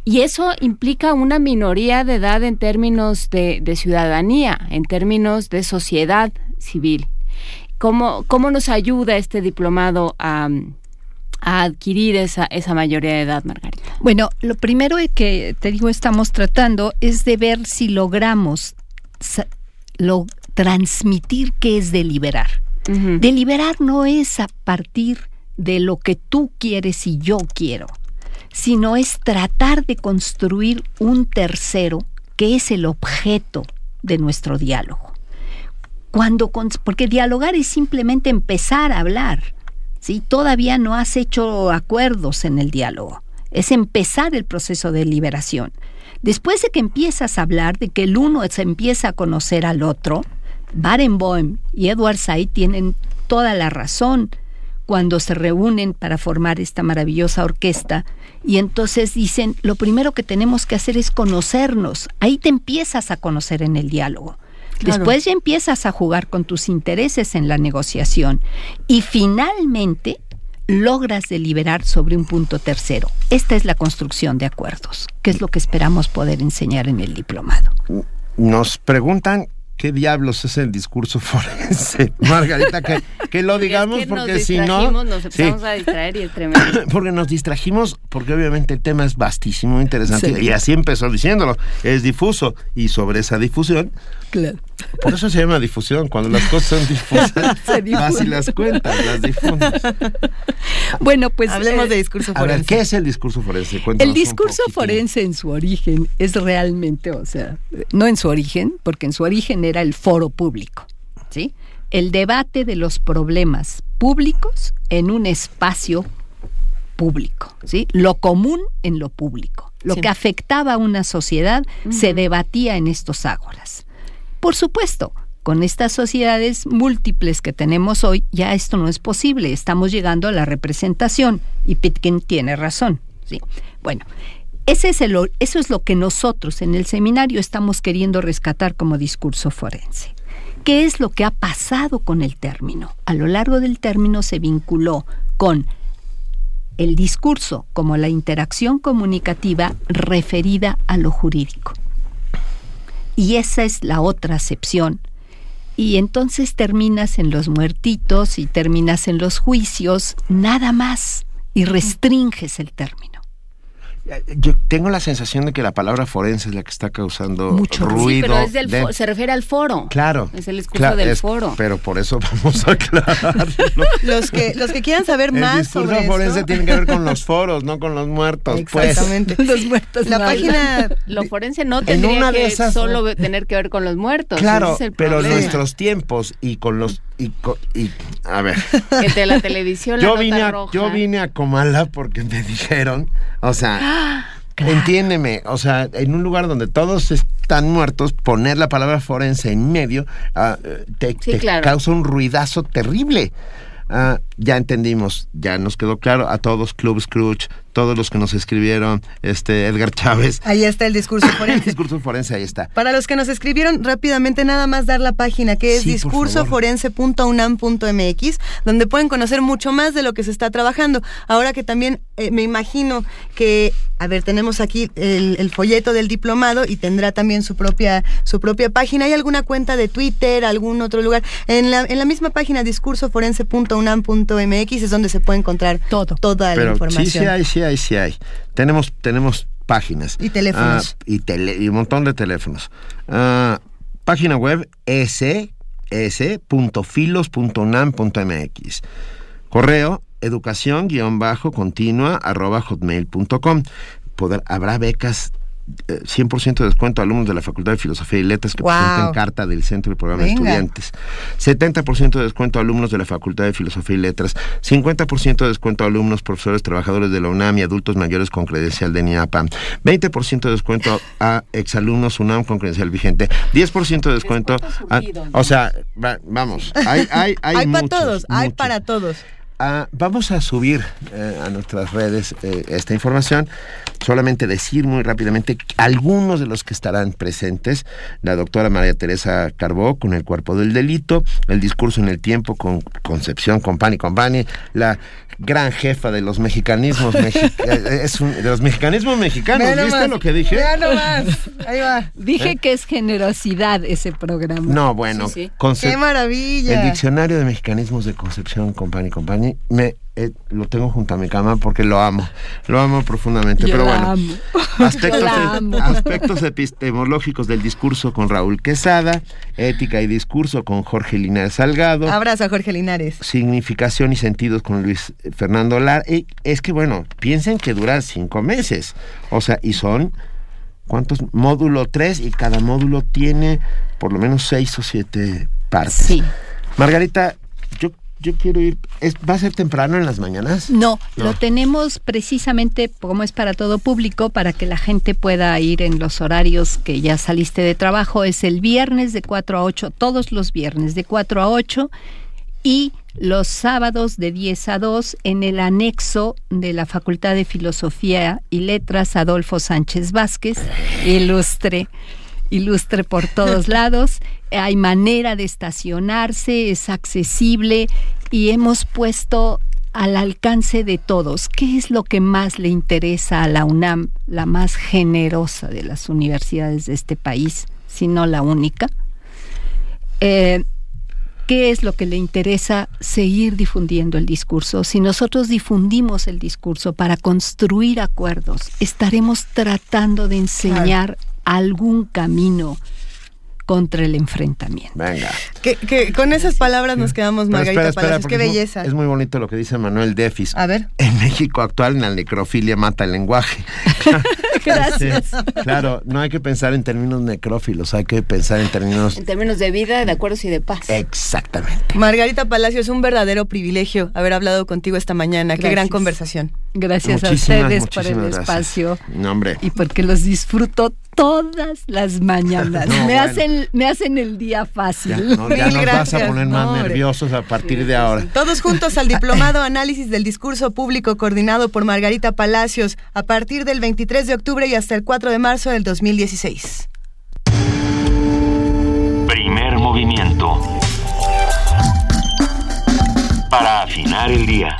y eso implica una minoría de edad en términos de, de ciudadanía, en términos de sociedad civil. ¿Cómo, cómo nos ayuda este diplomado a, adquirir esa, esa mayoría de edad, Margarita? Bueno, lo primero que te digo estamos tratando es de ver si logramos lo, transmitir qué es deliberar. Deliberar no es a partir de lo que tú quieres y yo quiero, sino es tratar de construir un tercero que es el objeto de nuestro diálogo. Cuando, porque dialogar es simplemente empezar a hablar. ¿sí? Todavía no has hecho acuerdos en el diálogo. Es empezar el proceso de liberación. Después de que empiezas a hablar, de que el uno se empieza a conocer al otro, Barenboim y Edward Said tienen toda la razón cuando se reúnen para formar esta maravillosa orquesta y entonces dicen, lo primero que tenemos que hacer es conocernos. Ahí te empiezas a conocer en el diálogo. Después ya empiezas a jugar con tus intereses en la negociación y finalmente logras deliberar sobre un punto tercero. Esta es la construcción de acuerdos, que es lo que esperamos poder enseñar en el diplomado. Nos preguntan ¿Qué diablos es el discurso forense? Margarita, que, lo digamos porque si no... Nos empezamos a distraer y es tremendo. porque nos distrajimos, porque obviamente el tema es vastísimo, interesante, y así empezó diciéndolo, es difuso, y sobre esa difusión... Claro. Por eso se llama difusión, cuando las cosas son difusas, vas y las cuentas, las difundes. Bueno, pues... Hablemos de discurso forense. A ver, ¿qué es el discurso forense? el discurso forense en su origen es realmente, o sea, no en su origen, porque en su origen era el foro público, ¿sí? El debate de los problemas públicos en un espacio público, ¿sí? Lo común en lo público. Lo que afectaba a una sociedad se debatía en estos ágoras. Por supuesto, con estas sociedades múltiples que tenemos hoy, ya esto no es posible. Estamos llegando a la representación y Pitkin tiene razón. ¿sí? Bueno, es eso es lo que nosotros en el seminario estamos queriendo rescatar como discurso forense. ¿Qué es lo que ha pasado con el término? A lo largo del término se vinculó con el discurso como la interacción comunicativa referida a lo jurídico. Y esa es la otra acepción. Y entonces terminas en los muertitos y terminas en los juicios, nada más, y restringes el término. Yo tengo la sensación de que la palabra forense es la que está causando Mucho ruido. Sí, pero se refiere al foro. Claro. Es el discurso del foro. Pero por eso vamos a aclararlo. los que los que quieran saber más sobre El discurso forense tiene que ver con los foros, no con los muertos. Pues. Exactamente. los muertos. La página lo forense no tendría que solo tener que ver con los muertos. Claro, pero nuestros tiempos y con los y, a ver. de la televisión yo la vine a, Yo vine a Comala porque me dijeron, o sea, entiéndeme, o sea, en un lugar donde todos están muertos, poner la palabra forense en medio ah, te, causa un ruidazo terrible. Ah, ya entendimos, ya nos quedó claro a todos, Club Scrooge, todos los que nos escribieron, este Edgar Chávez. Ahí está el discurso forense. el discurso forense, ahí está. Para los que nos escribieron rápidamente, nada más dar la página que es discursoforense.unam.mx, donde pueden conocer mucho más de lo que se está trabajando. Ahora que también eh, me imagino que, a ver, tenemos aquí el, folleto del diplomado y tendrá también su propia, su propia página. ¿Hay alguna cuenta de Twitter, algún otro lugar? En la, en la misma página discursoforense.unam.mx es donde se puede encontrar todo, toda la información. Sí, sí hay, sí hay, sí hay. Tenemos, tenemos páginas. Y teléfonos. Ah, y, y, un montón de teléfonos. Ah, página web ss.filos.unam.mx. Correo educación-continua arroba hotmail.com. Habrá becas 100% de descuento a alumnos de la Facultad de Filosofía y Letras que presenten carta del Centro de Programa de Estudiantes. 70% de descuento a alumnos de la Facultad de Filosofía y Letras. 50% de descuento a alumnos, profesores, trabajadores de la UNAM y adultos mayores con credencial de NIAPA. 20% de descuento a exalumnos UNAM con credencial vigente. 10% de descuento a... O sea, vamos, hay, hay, hay, hay para todos, hay para todos. Ah, vamos a subir eh, a nuestras redes eh, esta información. Solamente decir muy rápidamente algunos de los que estarán presentes. La doctora María Teresa Carbó con el cuerpo del delito, el discurso en el tiempo con Concepción Compani Compani, la gran jefa de los mexicanismos eh, es de los mexicanismos mexicanos. ¿Viste lo que dije? Ya más. Ahí va. Dije que es generosidad ese programa. No, bueno. Qué maravilla. El diccionario de mexicanismos de Concepción Compani Compani mí me eh, lo tengo junto a mi cama porque lo amo, lo amo profundamente. Pero bueno, Aspectos, aspectos epistemológicos del discurso con Raúl Quesada, ética y discurso con Jorge Linares Salgado. Abrazo a Jorge Linares. Significación y sentidos con Luis Fernando Lar. Y es que bueno, piensen que dura cinco meses, o sea, y son ¿cuántos? Módulo 3 y cada módulo tiene por lo menos seis o siete partes. Sí. Margarita, yo quiero ir. ¿Va a ser temprano en las mañanas? No, lo tenemos precisamente como es para todo público, para que la gente pueda ir en los horarios que ya saliste de trabajo. Es el viernes de 4 a 8, todos los viernes de 4 a 8 y los sábados de 10 a 2 en el anexo de la Facultad de Filosofía y Letras Adolfo Sánchez Vázquez, ilustre ilustre por todos lados, hay manera de estacionarse, es accesible y hemos puesto al alcance de todos. ¿Qué es lo que más le interesa a la UNAM, la más generosa de las universidades de este país, si no la única? Eh, ¿Qué es lo que le interesa seguir difundiendo el discurso? Si nosotros difundimos el discurso para construir acuerdos, estaremos tratando de enseñar algún camino contra el enfrentamiento. Venga. Que, con esas palabras nos quedamos, Margarita espera, qué belleza. Es muy, bonito lo que dice Manuel Defis. A ver. En México actual la necrofilia mata el lenguaje. Gracias. claro, no hay que pensar en términos necrófilos, hay que pensar en términos... En términos de vida, de acuerdos y de paz. Exactamente. Margarita Palacio, es un verdadero privilegio haber hablado contigo esta mañana. Qué gran conversación. Gracias a ustedes por el espacio. No, hombre. Y porque los disfruto todas las mañanas. me, hacen, me hacen el día fácil. Ya, nos vas a poner más nerviosos a partir de ahora. Todos juntos al Diplomado Análisis del Discurso Público coordinado por Margarita Palacios a partir del 23 de octubre y hasta el 4 de marzo del 2016. Primer movimiento. Para afinar el día.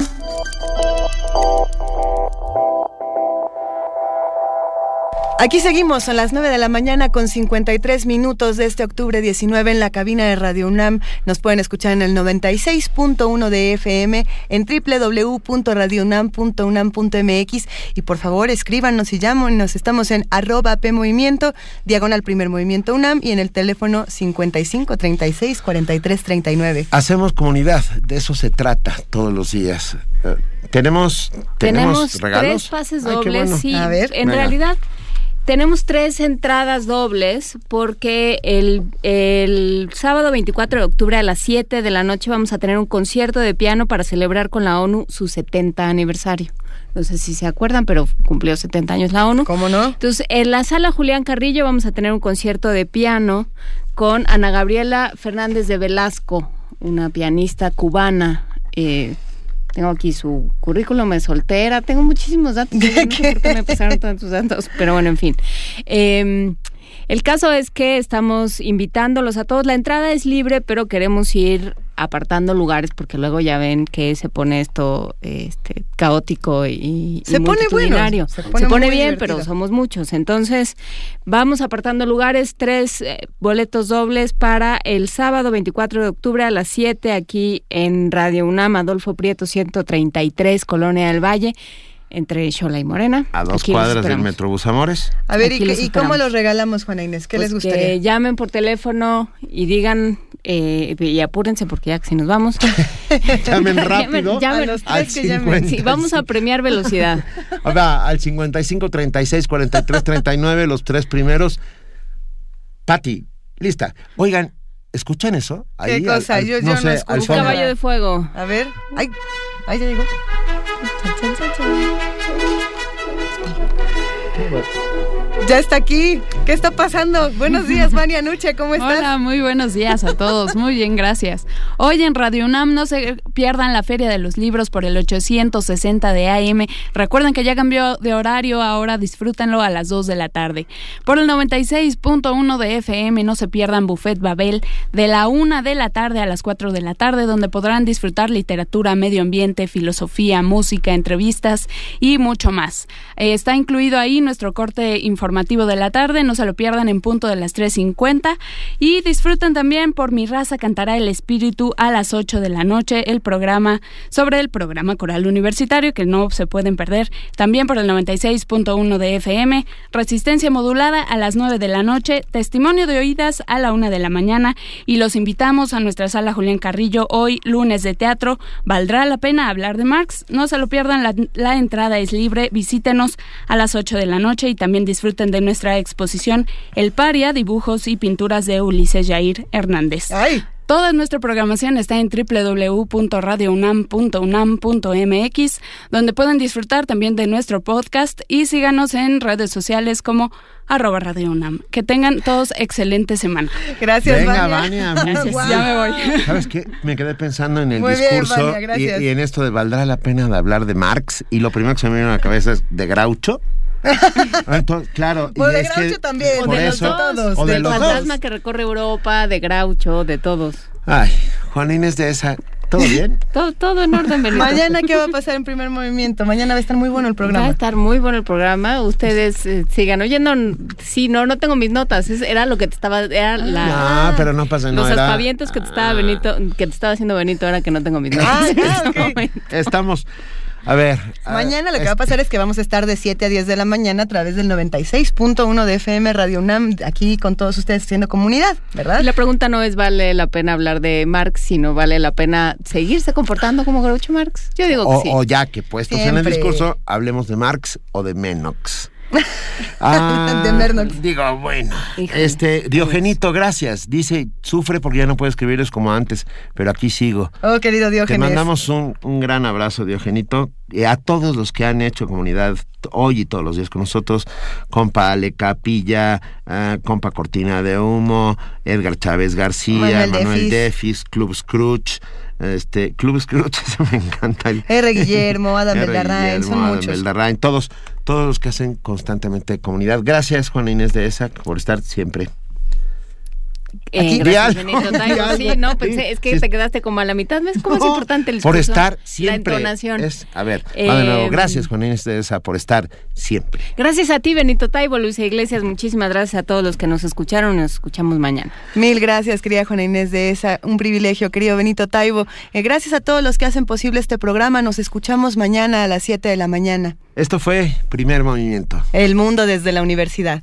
Aquí seguimos a las 9 de la mañana con 53 minutos de este octubre 19 en la cabina de Radio UNAM. Nos pueden escuchar en el 96.1 de FM, en www.radiounam.unam.mx y por favor escríbanos y llámenos. Estamos en arroba P Movimiento, diagonal Primer Movimiento UNAM y en el teléfono 55 36 43 39. Hacemos comunidad, de eso se trata todos los días. Eh, tenemos, tenemos, regalos. tres pases dobles, sí. A ver, en realidad tenemos tres entradas dobles porque el, el, sábado 24 de octubre a las 7 de la noche vamos a tener un concierto de piano para celebrar con la ONU su 70 aniversario. No sé si se acuerdan, pero cumplió 70 años la ONU. ¿Cómo no? Entonces, en la sala Julián Carrillo vamos a tener un concierto de piano con Ana Gabriela Fernández de Velasco, una pianista cubana. Eh, tengo aquí su currículum de soltera, tengo muchísimos datos. ¿De qué? me pasaron tantos datos, pero bueno, en fin. Eh, el caso es que estamos invitándolos a todos. La entrada es libre, pero queremos ir apartando lugares porque luego ya ven que se pone esto este, caótico y, se pone bueno se pone, bien pero somos muchos. Entonces vamos apartando lugares tres eh, boletos dobles para el sábado 24 de octubre a las 7 aquí en Radio UNAM Adolfo Prieto 133 Colonia del Valle entre Xola y Morena. A dos cuadras del Metrobús Amores. A ver, ¿y, cómo los regalamos, Juana Inés? ¿Qué les pues gustaría? Que llamen por teléfono y digan, eh, y apúrense porque ya que si nos vamos. llamen rápido. llamen, los tres que llamen. Sí, vamos a premiar velocidad. Ahora, al 55 36 43 39, los tres primeros. Pati, lista. Oigan, ¿escuchan eso? ¿Qué cosa? yo, no, sé, escucho. Un caballo de fuego. A ver. Ay, ahí ya llegó. But Ya está aquí. ¿Qué está pasando? Buenos días, Vania Nuche, ¿cómo estás? Hola, muy buenos días a todos. Muy bien, gracias. Hoy en Radio UNAM no se pierdan la Feria de los Libros por el 860 de AM. Recuerden que ya cambió de horario, ahora disfrútenlo a las 2 de la tarde. Por el 96.1 de FM no se pierdan Buffet Babel de la 1 de la tarde a las 4 de la tarde, donde podrán disfrutar literatura, medio ambiente, filosofía, música, entrevistas y mucho más. Eh, está incluido ahí nuestro corte informativo de la tarde, no se lo pierdan en punto de las 3.50 y disfruten también por Mi Raza Cantará el Espíritu a las 8 de la noche, el programa, sobre el programa coral universitario que no se pueden perder, también por el 96.1 de FM, resistencia modulada a las 9 de la noche, testimonio de oídas a la 1 de la mañana. Y los invitamos a nuestra sala Julián Carrillo hoy lunes de teatro. Valdrá la pena hablar de Marx, no se lo pierdan, la, la entrada es libre, visítenos a las 8 de la noche y también disfruten de nuestra exposición El Paria, dibujos y pinturas de Ulises Jair Hernández. Toda nuestra programación está en www.radiounam.unam.mx, donde pueden disfrutar también de nuestro podcast y síganos en redes sociales como arroba Radio UNAM. Que tengan todos excelente semana. Gracias, Venga, Vania. Gracias, ya me voy. ¿Sabes qué? Me quedé pensando en el discurso y, en esto de valdrá la pena de hablar de Marx y lo primero que se me viene a la cabeza es de Groucho. claro, o de Groucho también, o de los dos, o de del fantasma que recorre Europa, de Groucho, de todos. Ay, Juan Inés de esa, ¿Todo bien? todo, todo en orden, Benito. Mañana, ¿qué va a pasar en primer movimiento? Mañana va a estar muy bueno el programa. Va a estar muy bueno el programa. Ustedes eh, sigan oyendo. Sí, no, no tengo mis notas. era lo que te estaba. Era la, no, pero no pasa nada. Los aspavientos que te estaba Benito, que te estaba haciendo Benito ahora que no tengo mis notas. Ah, este Estamos. A ver. Mañana lo que va a pasar es que vamos a estar de 7 a 10 de la mañana a través del 96.1 de FM Radio UNAM, aquí con todos ustedes haciendo comunidad, ¿verdad? Y la pregunta no es vale la pena hablar de Marx, sino vale la pena seguirse comportando como Groucho Marx. Yo digo que o, sí. O ya que puestos en el discurso, hablemos de Marx o de Menox. Ah, de Mernox. Digo, bueno. Este, Diogenito, gracias. Dice, sufre porque ya no puede escribirles como antes, pero aquí sigo. Oh, querido Diogenito. Te mandamos un, un gran abrazo, Diogenito. Y a todos los que han hecho comunidad hoy y todos los días con nosotros, compa Ale Capilla, uh, compa Cortina de Humo, Edgar Chávez García, Manuel Manuel, Defis. Defis, Club Scrooge, este, Club Scrooge, eso me encanta. El- R. Guillermo, Adam. Beldarrain, son Adam muchos. Beldarrain, todos, todos los que hacen constantemente comunidad. Gracias, Juana Inés de ESA, por estar siempre. Eh, Aquí. gracias, Benito Taibo. Sí, no, pensé, es que Sí. te quedaste como a la mitad. ¿Ves cómo es No, importante el Por estar siempre. La entonación. Es, a ver, va de nuevo. Eh, Gracias, Juana Inés de ESA, por estar siempre. Gracias a ti, Benito Taibo, Luisa Iglesias. Muchísimas gracias a todos los que nos escucharon. Nos escuchamos mañana. Mil gracias, querida Juana Inés de esa, un privilegio, querido Benito Taibo. Eh, gracias a todos los que hacen posible este programa. Nos escuchamos mañana a las 7 de la mañana. Esto fue Primer Movimiento. El mundo desde la universidad.